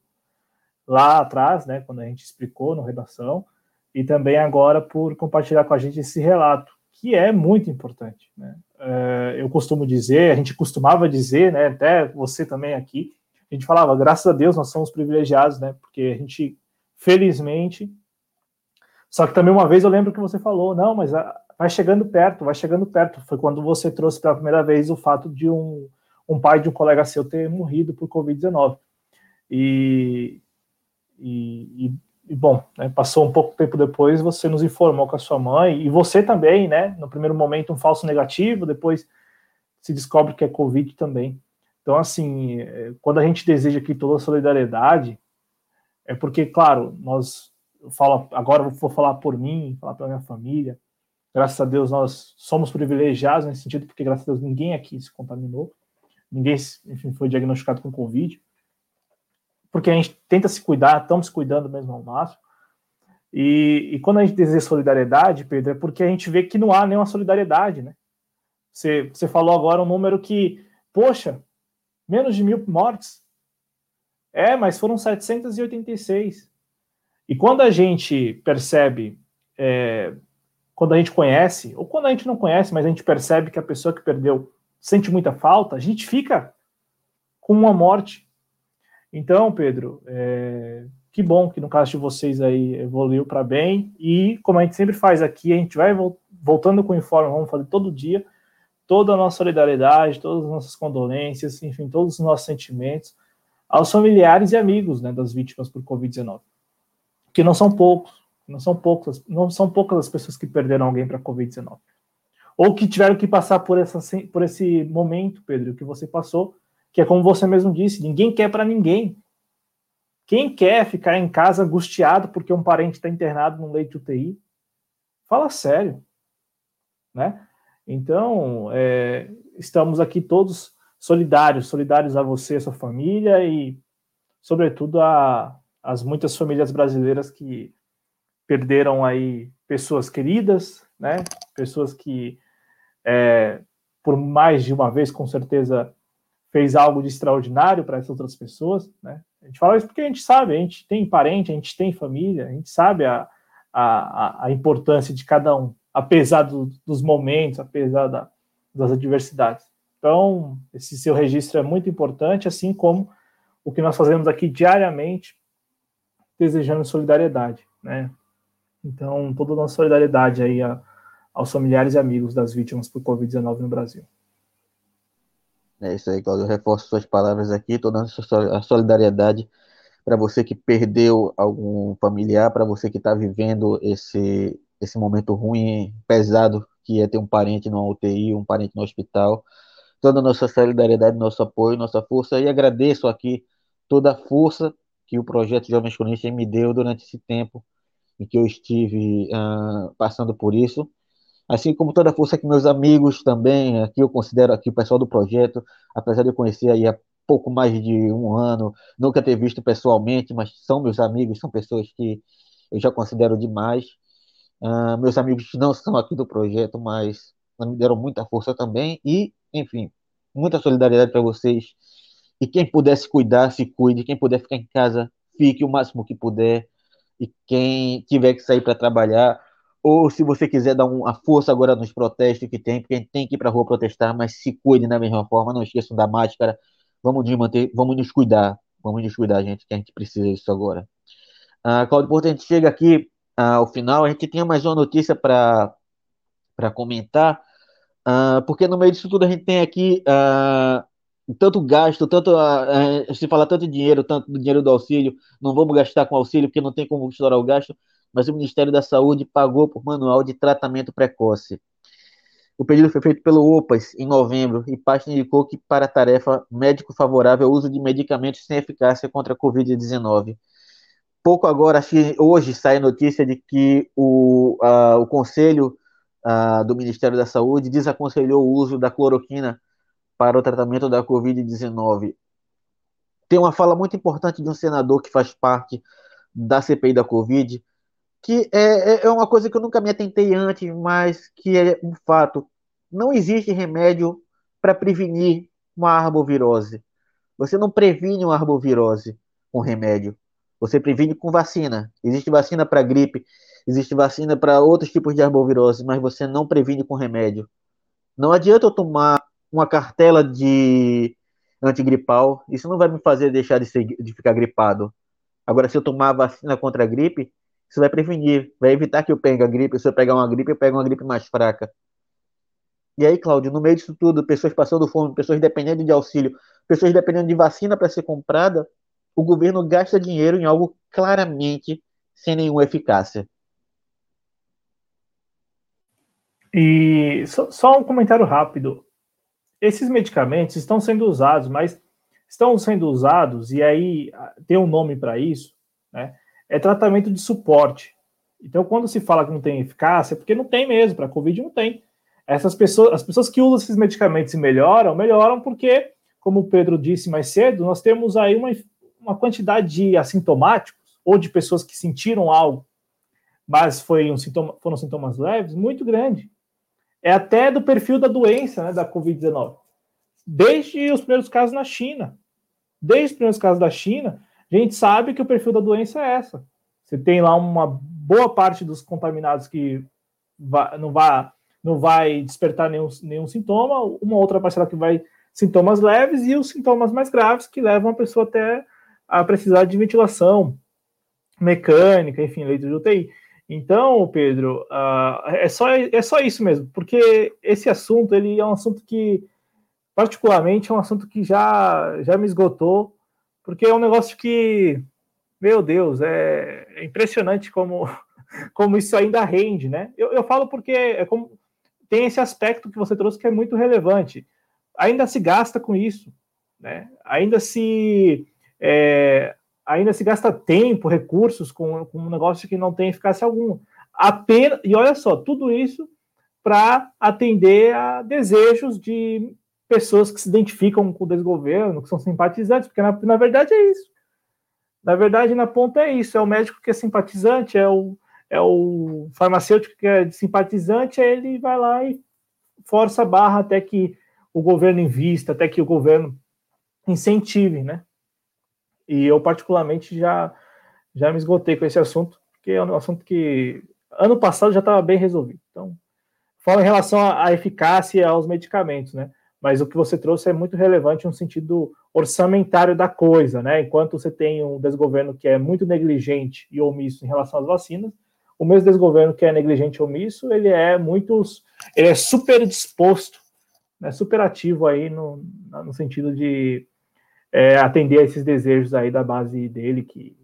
lá atrás, né? Quando a gente explicou no redação e também agora por compartilhar com a gente esse relato que é muito importante, né? É, eu costumo dizer, a gente costumava dizer, né, até você também aqui, a gente falava, graças a Deus nós somos privilegiados, né, porque a gente, felizmente, só que também uma vez eu lembro que você falou, não, mas a, vai chegando perto, vai chegando perto, foi quando você trouxe pela primeira vez o fato de um, um pai de um colega seu ter morrido por Covid-19, e, e, e, bom, né, passou um pouco tempo depois, você nos informou com a sua mãe, e você também, né? No primeiro momento, um falso negativo, depois se descobre que é Covid também. Então, assim, é, quando a gente deseja aqui toda a solidariedade, é porque, claro, nós, falo, agora vou falar por mim, falar pela minha família, graças a Deus nós somos privilegiados nesse sentido, porque graças a Deus ninguém aqui se contaminou, ninguém, enfim, foi diagnosticado com Covid, porque a gente tenta se cuidar, estamos se cuidando mesmo ao máximo. E, e, quando a gente deseja solidariedade, Pedro, é porque a gente vê que não há nenhuma solidariedade, né? Você, você falou agora um número que, poxa, menos de mil mortes. É, mas foram 786. E quando a gente percebe, é, quando a gente conhece, ou quando a gente não conhece, mas a gente percebe que a pessoa que perdeu sente muita falta, a gente fica com uma morte então, Pedro, é, que bom que no caso de vocês aí evoluiu para bem. E como a gente sempre faz aqui, a gente vai voltando com o informe, vamos fazer todo dia, toda a nossa solidariedade, todas as nossas condolências, enfim, todos os nossos sentimentos aos familiares e amigos né, das vítimas por Covid-19. Que não são poucos, não são poucas, não são poucas as pessoas que perderam alguém para Covid-19. Ou que tiveram que passar por, essa, por esse momento, Pedro, que você passou, que é como você mesmo disse, ninguém quer para ninguém. Quem quer ficar em casa angustiado porque um parente está internado num leito UTI? Fala sério, né? Então, é, estamos aqui todos solidários, solidários a você, a sua família e, sobretudo, a, as muitas famílias brasileiras que perderam aí pessoas queridas, né? Pessoas que, é, por mais de uma vez, com certeza, fez algo de extraordinário para essas outras pessoas, né? gente fala isso porque a gente sabe, a gente tem parente, a gente tem família, a gente sabe a, a, a importância de cada um, apesar do, dos momentos, apesar da, das adversidades. Então, esse seu registro é muito importante, assim como o que nós fazemos aqui diariamente, desejando solidariedade, né? Então, toda a nossa solidariedade aí a, aos familiares e amigos das vítimas por Covid-19 no Brasil. É isso aí, Claudio. Eu reforço suas palavras aqui, toda a solidariedade para você que perdeu algum familiar, para você que está vivendo esse, esse momento ruim, pesado, que é ter um parente no UTI, um parente no hospital. Toda a nossa solidariedade, nosso apoio, nossa força. E agradeço aqui toda a força que o projeto Jovens Cronistas me deu durante esse tempo em que eu estive uh, passando por isso. Assim como toda a força que meus amigos também, aqui eu considero aqui o pessoal do projeto, apesar de eu conhecer aí há pouco mais de um ano, nunca ter visto pessoalmente, mas são meus amigos, são pessoas que eu já considero demais. Uh, meus amigos não são aqui do projeto, mas me deram muita força também. E, enfim, muita solidariedade para vocês. E quem puder se cuidar, se cuide. Quem puder ficar em casa, fique o máximo que puder. E quem tiver que sair para trabalhar, ou se você quiser dar uma força agora nos protestos que tem, porque a gente tem que ir para a rua protestar, mas se cuide da mesma forma, não esqueçam da máscara, vamos nos manter, vamos nos cuidar, vamos nos cuidar, gente, que a gente precisa disso agora. Uh, Claudio Porto, a gente chega aqui uh, ao final, a gente tinha mais uma notícia para comentar, uh, porque no meio disso tudo a gente tem aqui uh, tanto gasto, tanto uh, se fala tanto dinheiro, tanto dinheiro do auxílio, não vamos gastar com auxílio porque não tem como estourar o gasto, mas o Ministério da Saúde pagou por manual de tratamento precoce. O pedido foi feito pelo OPAS em novembro e pasta indicou que para a tarefa médico favorável ao uso de medicamentos sem eficácia contra a Covid-19. Pouco agora, hoje sai notícia de que o, uh, o Conselho uh, do Ministério da Saúde desaconselhou o uso da cloroquina para o tratamento da Covid-19. Tem uma fala muito importante de um senador que faz parte da CPI da Covid, que é, é, é uma coisa que eu nunca me atentei antes, mas que é um fato. Não existe remédio para prevenir uma arbovirose. Você não previne uma arbovirose com remédio. Você previne com vacina. Existe vacina para gripe, existe vacina para outros tipos de arbovirose, mas você não previne com remédio. Não adianta eu tomar uma cartela de antigripal, isso não vai me fazer deixar de, ser, de ficar gripado. Agora, se eu tomar vacina contra a gripe, isso vai prevenir, vai evitar que eu pegue a gripe. Se eu pegar uma gripe, eu pego uma gripe mais fraca. E aí, Cláudio, no meio disso tudo, pessoas passando fome, pessoas dependendo de auxílio, pessoas dependendo de vacina para ser comprada, o governo gasta dinheiro em algo claramente sem nenhuma eficácia. E só, só um comentário rápido. Esses medicamentos estão sendo usados, mas estão sendo usados, e aí ah, tem um nome para isso, né? É tratamento de suporte. Então, quando se fala que não tem eficácia, é porque não tem mesmo, para a Covid não tem. Essas pessoas, as pessoas que usam esses medicamentos e melhoram, melhoram porque, como o Pedro disse mais cedo, nós temos aí uma, uma quantidade de assintomáticos ou de pessoas que sentiram algo, mas foi um sintoma, foram sintomas leves, muito grande. É até do perfil da doença, né, da Covid-19. Desde os primeiros casos na China. Desde os primeiros casos da China, a gente sabe que o perfil da doença é essa. Você tem lá uma boa parte dos contaminados que vai, não, vai, não vai despertar nenhum, nenhum sintoma, uma outra parcela que vai sintomas leves e os sintomas mais graves que levam a pessoa até a precisar de ventilação mecânica, enfim, leito de UTI. Então, Pedro, uh, é, só, é só isso mesmo, porque esse assunto ele é um assunto que, particularmente, é um assunto que já, já me esgotou porque é um negócio que, meu Deus, é, é impressionante como, (laughs) como isso ainda rende, né? Eu, eu falo porque é como, tem esse aspecto que você trouxe que é muito relevante. Ainda se gasta com isso, né? Ainda se é, ainda se gasta tempo, recursos com, com um negócio que não tem eficácia alguma. Apenas, e olha só, tudo isso para atender a desejos de pessoas que se identificam com o desgoverno, que são simpatizantes, porque na, na verdade é isso. Na verdade, na ponta é isso: é o médico que é simpatizante, é o, é o farmacêutico que é simpatizante, ele vai lá e força a barra até que o governo invista, até que o governo incentive, né? E eu, particularmente, já, já me esgotei com esse assunto, porque é um assunto que ano passado já estava bem resolvido. Então, fala em relação à eficácia aos medicamentos, né? Mas o que você trouxe é muito relevante no sentido orçamentário da coisa, né? Enquanto você tem um desgoverno que é muito negligente e omisso em relação às vacinas, o mesmo desgoverno que é negligente e omisso, ele é muito, ele é super disposto, né, super ativo aí no, no sentido de é, atender a esses desejos aí da base dele, que,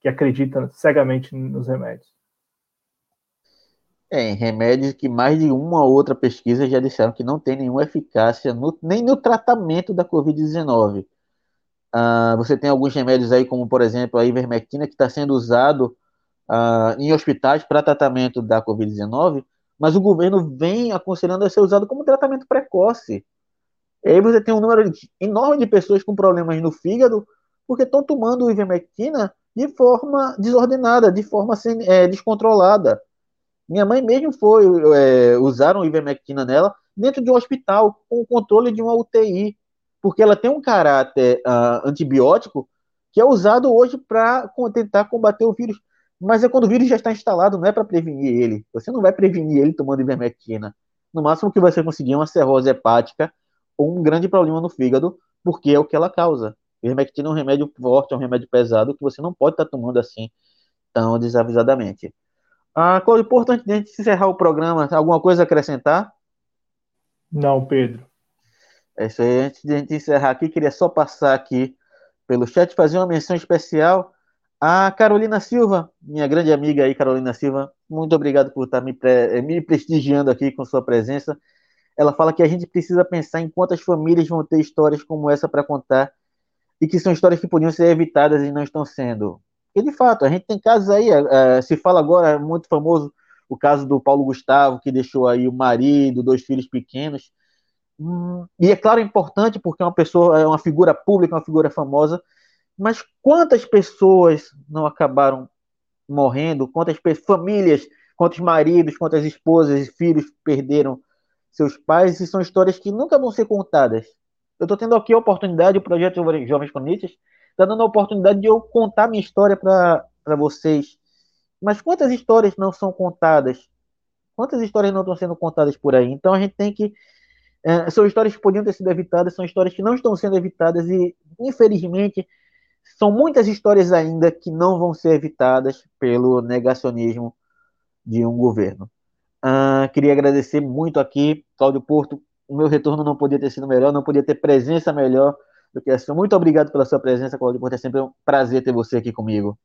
que acredita cegamente nos remédios. É, remédios que mais de uma ou outra pesquisa já disseram que não tem nenhuma eficácia no, nem no tratamento da Covid-19. Ah, você tem alguns remédios aí, como por exemplo a ivermectina, que está sendo usado uh, em hospitais para tratamento da Covid-19, mas o governo vem aconselhando a ser usado como tratamento precoce. E aí você tem um número enorme de pessoas com problemas no fígado porque estão tomando ivermectina de forma desordenada, de forma é, descontrolada. Minha mãe mesmo foi, é, usaram ivermectina nela dentro de um hospital, com o controle de uma UTI, porque ela tem um caráter uh, antibiótico que é usado hoje para tentar combater o vírus. Mas é quando o vírus já está instalado, não é para prevenir ele. Você não vai prevenir ele tomando ivermectina. No máximo que você conseguir é uma cirrose hepática ou um grande problema no fígado, porque é o que ela causa. Ivermectina é um remédio forte, é um remédio pesado que você não pode estar tá tomando assim tão desavisadamente. Ah, Cláudio, importante antes de encerrar o programa, alguma coisa a acrescentar? Não, Pedro. É isso aí. Antes de a gente encerrar aqui, queria só passar aqui pelo chat, fazer uma menção especial a Carolina Silva, minha grande amiga aí, Carolina Silva, muito obrigado por estar me, pre me prestigiando aqui com sua presença. Ela fala que a gente precisa pensar em quantas famílias vão ter histórias como essa para contar e que são histórias que podiam ser evitadas e não estão sendo. E de fato, a gente tem casos aí, uh, se fala agora, é muito famoso o caso do Paulo Gustavo, que deixou aí o marido, dois filhos pequenos. Hum, e é claro, é importante porque é uma pessoa, é uma figura pública, uma figura famosa, mas quantas pessoas não acabaram morrendo? Quantas famílias, quantos maridos, quantas esposas e filhos perderam seus pais? E são histórias que nunca vão ser contadas. Eu estou tendo aqui a oportunidade, o projeto Jovens Conitas está dando a oportunidade de eu contar minha história para vocês. Mas quantas histórias não são contadas? Quantas histórias não estão sendo contadas por aí? Então a gente tem que. É, são histórias que podiam ter sido evitadas, são histórias que não estão sendo evitadas e, infelizmente, são muitas histórias ainda que não vão ser evitadas pelo negacionismo de um governo. Uh, queria agradecer muito aqui, Cláudio Porto. O meu retorno não podia ter sido melhor, não podia ter presença melhor do essa. Muito obrigado pela sua presença, Cláudio Porto. É sempre um prazer ter você aqui comigo.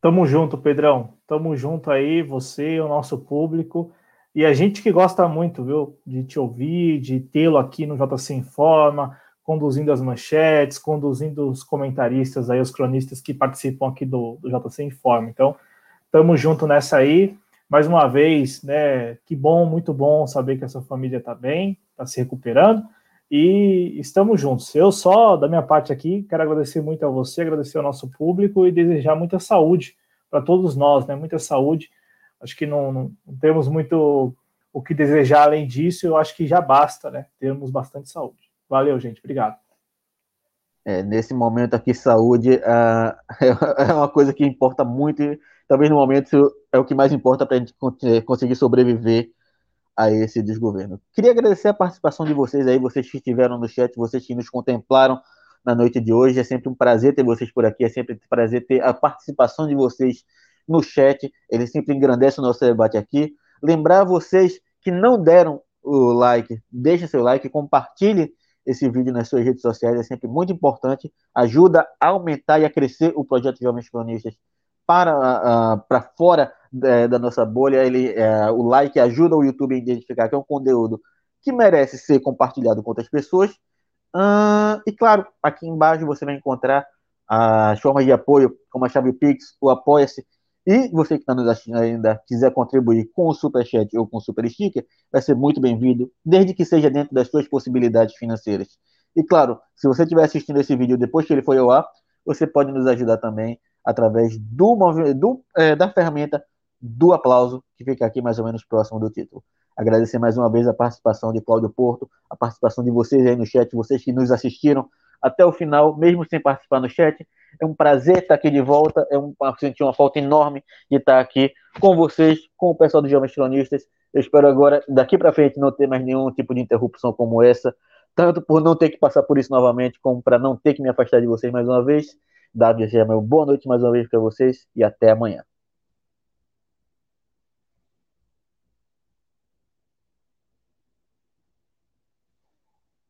Tamo junto, Pedrão. Tamo junto aí, você, o nosso público. E a gente que gosta muito, viu, de te ouvir, de tê-lo aqui no JC Informa conduzindo as manchetes, conduzindo os comentaristas aí, os cronistas que participam aqui do, do JC Informe. Então, estamos junto nessa aí. Mais uma vez, né? Que bom, muito bom saber que essa família está bem, está se recuperando e estamos juntos. Eu só, da minha parte aqui, quero agradecer muito a você, agradecer ao nosso público e desejar muita saúde para todos nós, né? Muita saúde. Acho que não, não, temos muito o que desejar além disso, eu acho que já basta, né? Termos bastante saúde. Valeu, gente. Obrigado. É, nesse momento aqui, saúde uh, (laughs) é uma coisa que importa muito. E, talvez no momento é o que mais importa para a gente conseguir sobreviver a esse desgoverno. Queria agradecer a participação de vocês aí, vocês que estiveram no chat, vocês que nos contemplaram na noite de hoje. É sempre um prazer ter vocês por aqui, é sempre um prazer ter a participação de vocês no chat. Ele sempre engrandece o nosso debate aqui. Lembrar vocês que não deram o like, deixe seu like, compartilhe esse vídeo nas suas redes sociais, é sempre muito importante, ajuda a aumentar e a crescer o projeto Jovens Cronistas para, uh, para fora uh, da nossa bolha. Ele, uh, o like ajuda o YouTube a identificar que é um conteúdo que merece ser compartilhado com outras pessoas. Uh, e claro, aqui embaixo você vai encontrar as formas de apoio, como a chave Pix, o Apoia-se, e você que está nos assistindo ainda quiser contribuir com o Super Chat ou com o Super Sticker, vai ser muito bem-vindo, desde que seja dentro das suas possibilidades financeiras. E claro, se você estiver assistindo esse vídeo depois que ele foi ao ar, você pode nos ajudar também através do, do é, da ferramenta do aplauso, que fica aqui mais ou menos próximo do título. Agradecer mais uma vez a participação de Cláudio Porto, a participação de vocês aí no chat, vocês que nos assistiram até o final, mesmo sem participar no chat. É um prazer estar aqui de volta, é um sentir uma falta enorme de estar aqui com vocês, com o pessoal do Jovens Cronistas. Eu espero agora, daqui para frente, não ter mais nenhum tipo de interrupção como essa, tanto por não ter que passar por isso novamente, como para não ter que me afastar de vocês mais uma vez. Dado já meu boa noite mais uma vez para vocês e até amanhã.